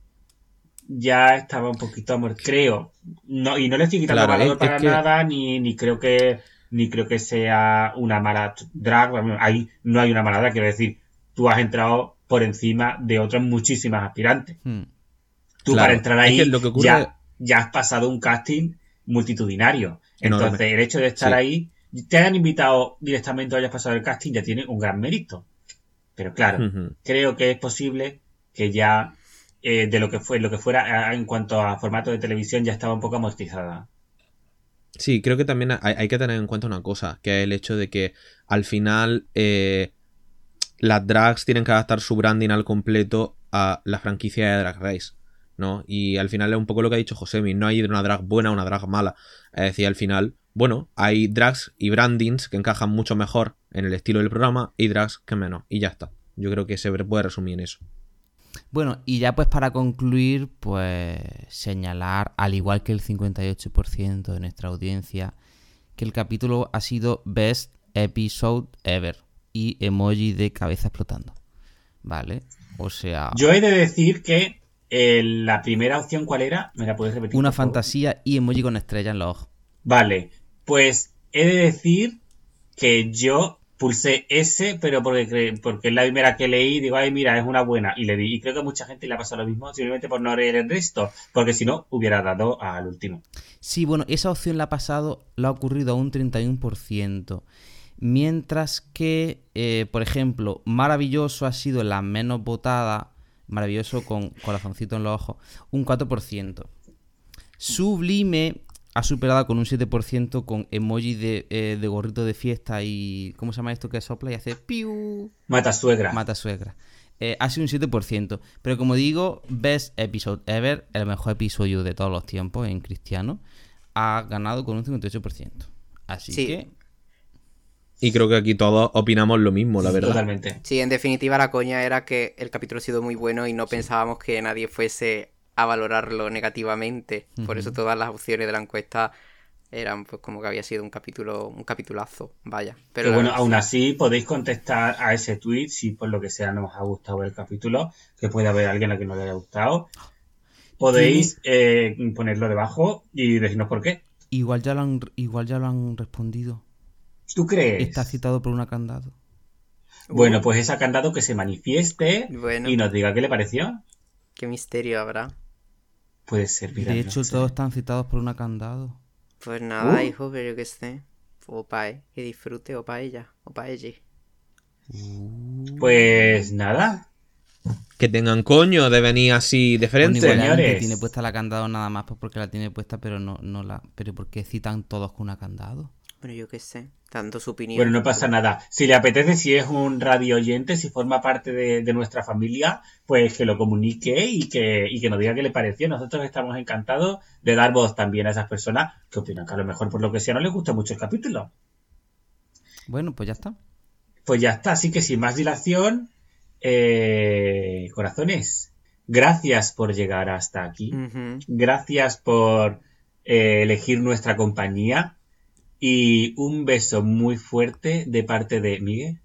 ya estaba un poquito amor, creo. No, y no le estoy quitando Claro, valor para que- nada, ni, ni creo que ni creo que sea una mala drag. Ahí no hay una mala drag, quiero decir, tú has entrado por encima de otras muchísimas aspirantes. hmm. Tú Claro, para entrar es ahí que lo que ocurre- ya, ya has pasado un casting multitudinario. Enorme. Entonces, el hecho de estar Sí. ahí, te hayan invitado directamente o hayas pasado el casting, ya tiene un gran mérito. Pero claro, creo que es posible que ya eh, de lo que fue, lo que fuera en cuanto a formato de televisión ya estaba un poco amortizada. Sí, creo que también hay, hay que tener en cuenta una cosa, que es el hecho de que al final eh, las drags tienen que adaptar su branding al completo a la franquicia de Drag Race, ¿no? Y al final es un poco lo que ha dicho Josemi, no hay una drag buena o una drag mala. Es decir, al final, bueno, hay drags y brandings que encajan mucho mejor en el estilo del programa y drags que menos, y ya está. Yo creo que se puede resumir en eso. Bueno, y ya pues para concluir, pues señalar, al igual que el 58% de nuestra audiencia, que el capítulo ha sido Best Episode Ever y emoji de cabeza explotando. ¿Vale? O sea... Yo he de decir que eh, la primera opción, ¿cuál era? ¿Me la puedes repetir? Una fantasía y emoji con estrella en los ojos. Vale, pues he de decir que yo pulsé ese, pero porque, porque es la primera que leí, digo, ay, mira, es una buena, y le di. Y creo que a mucha gente le ha pasado lo mismo, simplemente por no leer el resto, porque si no, hubiera dado al último. Sí, bueno, esa opción la ha pasado, la ha ocurrido a un 31%. Mientras que, eh, por ejemplo, Maravilloso ha sido la menos votada, Maravilloso con corazoncito en los ojos, un 4%. Sublime ha superado con un 7% con emoji de, eh, de gorrito de fiesta y... ¿Cómo se llama esto que sopla y hace piu? Mata suegra. Mata suegra. Eh, ha sido un 7%. Pero como digo, Best Episode Ever, el mejor episodio de todos los tiempos en cristiano, ha ganado con un 58%. Así Sí. que, Y creo que aquí todos opinamos lo mismo, la verdad. Totalmente. Sí, en definitiva la coña era que el capítulo ha sido muy bueno y no pensábamos que nadie fuese a valorarlo negativamente. Por eso todas las opciones de la encuesta eran pues como que había sido un capítulo, un capitulazo, vaya. Pero bueno, verdad- aún así podéis contestar a ese tweet si por lo que sea no os ha gustado el capítulo, que puede haber alguien a quien no le haya gustado. Podéis eh, ponerlo debajo y decirnos por qué. igual ya lo han, igual ya lo han respondido. ¿Tú crees? Está citado por una candado. Bueno, pues esa candado que se manifieste Bueno. y nos diga qué le pareció. qué misterio habrá. Puede ser, mira, De no hecho, sé. todos están citados por una candado. Pues nada, Uh. hijo, pero yo qué sé. O pa' él, que disfrute, o pa' ella, o pa' ella. Pues nada. Que tengan coño de venir así de Bueno, frente. que señores. tiene puesta la candado nada más pues porque la tiene puesta, pero no, no la. Pero ¿por qué citan todos con una candado? Bueno, yo qué sé, dando su opinión. Bueno, no pasa nada. Si le apetece, si es un radio oyente, si forma parte de, de nuestra familia, pues que lo comunique y que, y que nos diga qué le pareció. Nosotros estamos encantados de dar voz también a esas personas que opinan que a lo mejor por lo que sea no les gusta mucho el capítulo. Bueno, pues ya está. Pues ya está, así que sin más dilación, eh, corazones, gracias por llegar hasta aquí. Gracias por eh, elegir nuestra compañía. Y un beso muy fuerte de parte de Miguel.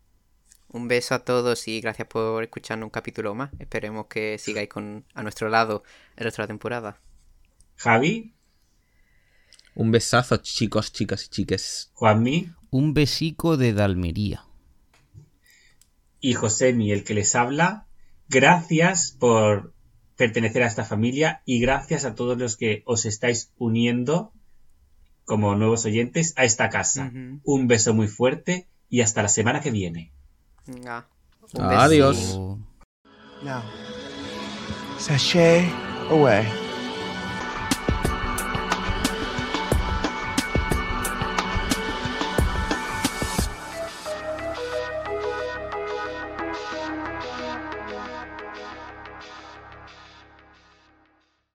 Un beso a todos y gracias por escucharnos un capítulo más. Esperemos que sigáis con a nuestro lado el resto de la temporada. Javi, Un besazo, chicos, chicas y chiques. Juanmi Un besico de Dalmería. y Josemi, el que les habla. Gracias por pertenecer a esta familia y gracias a todos los que os estáis uniendo como nuevos oyentes a esta casa. Un beso muy fuerte y hasta la semana que viene. Beso. Adiós. Now, sashay away.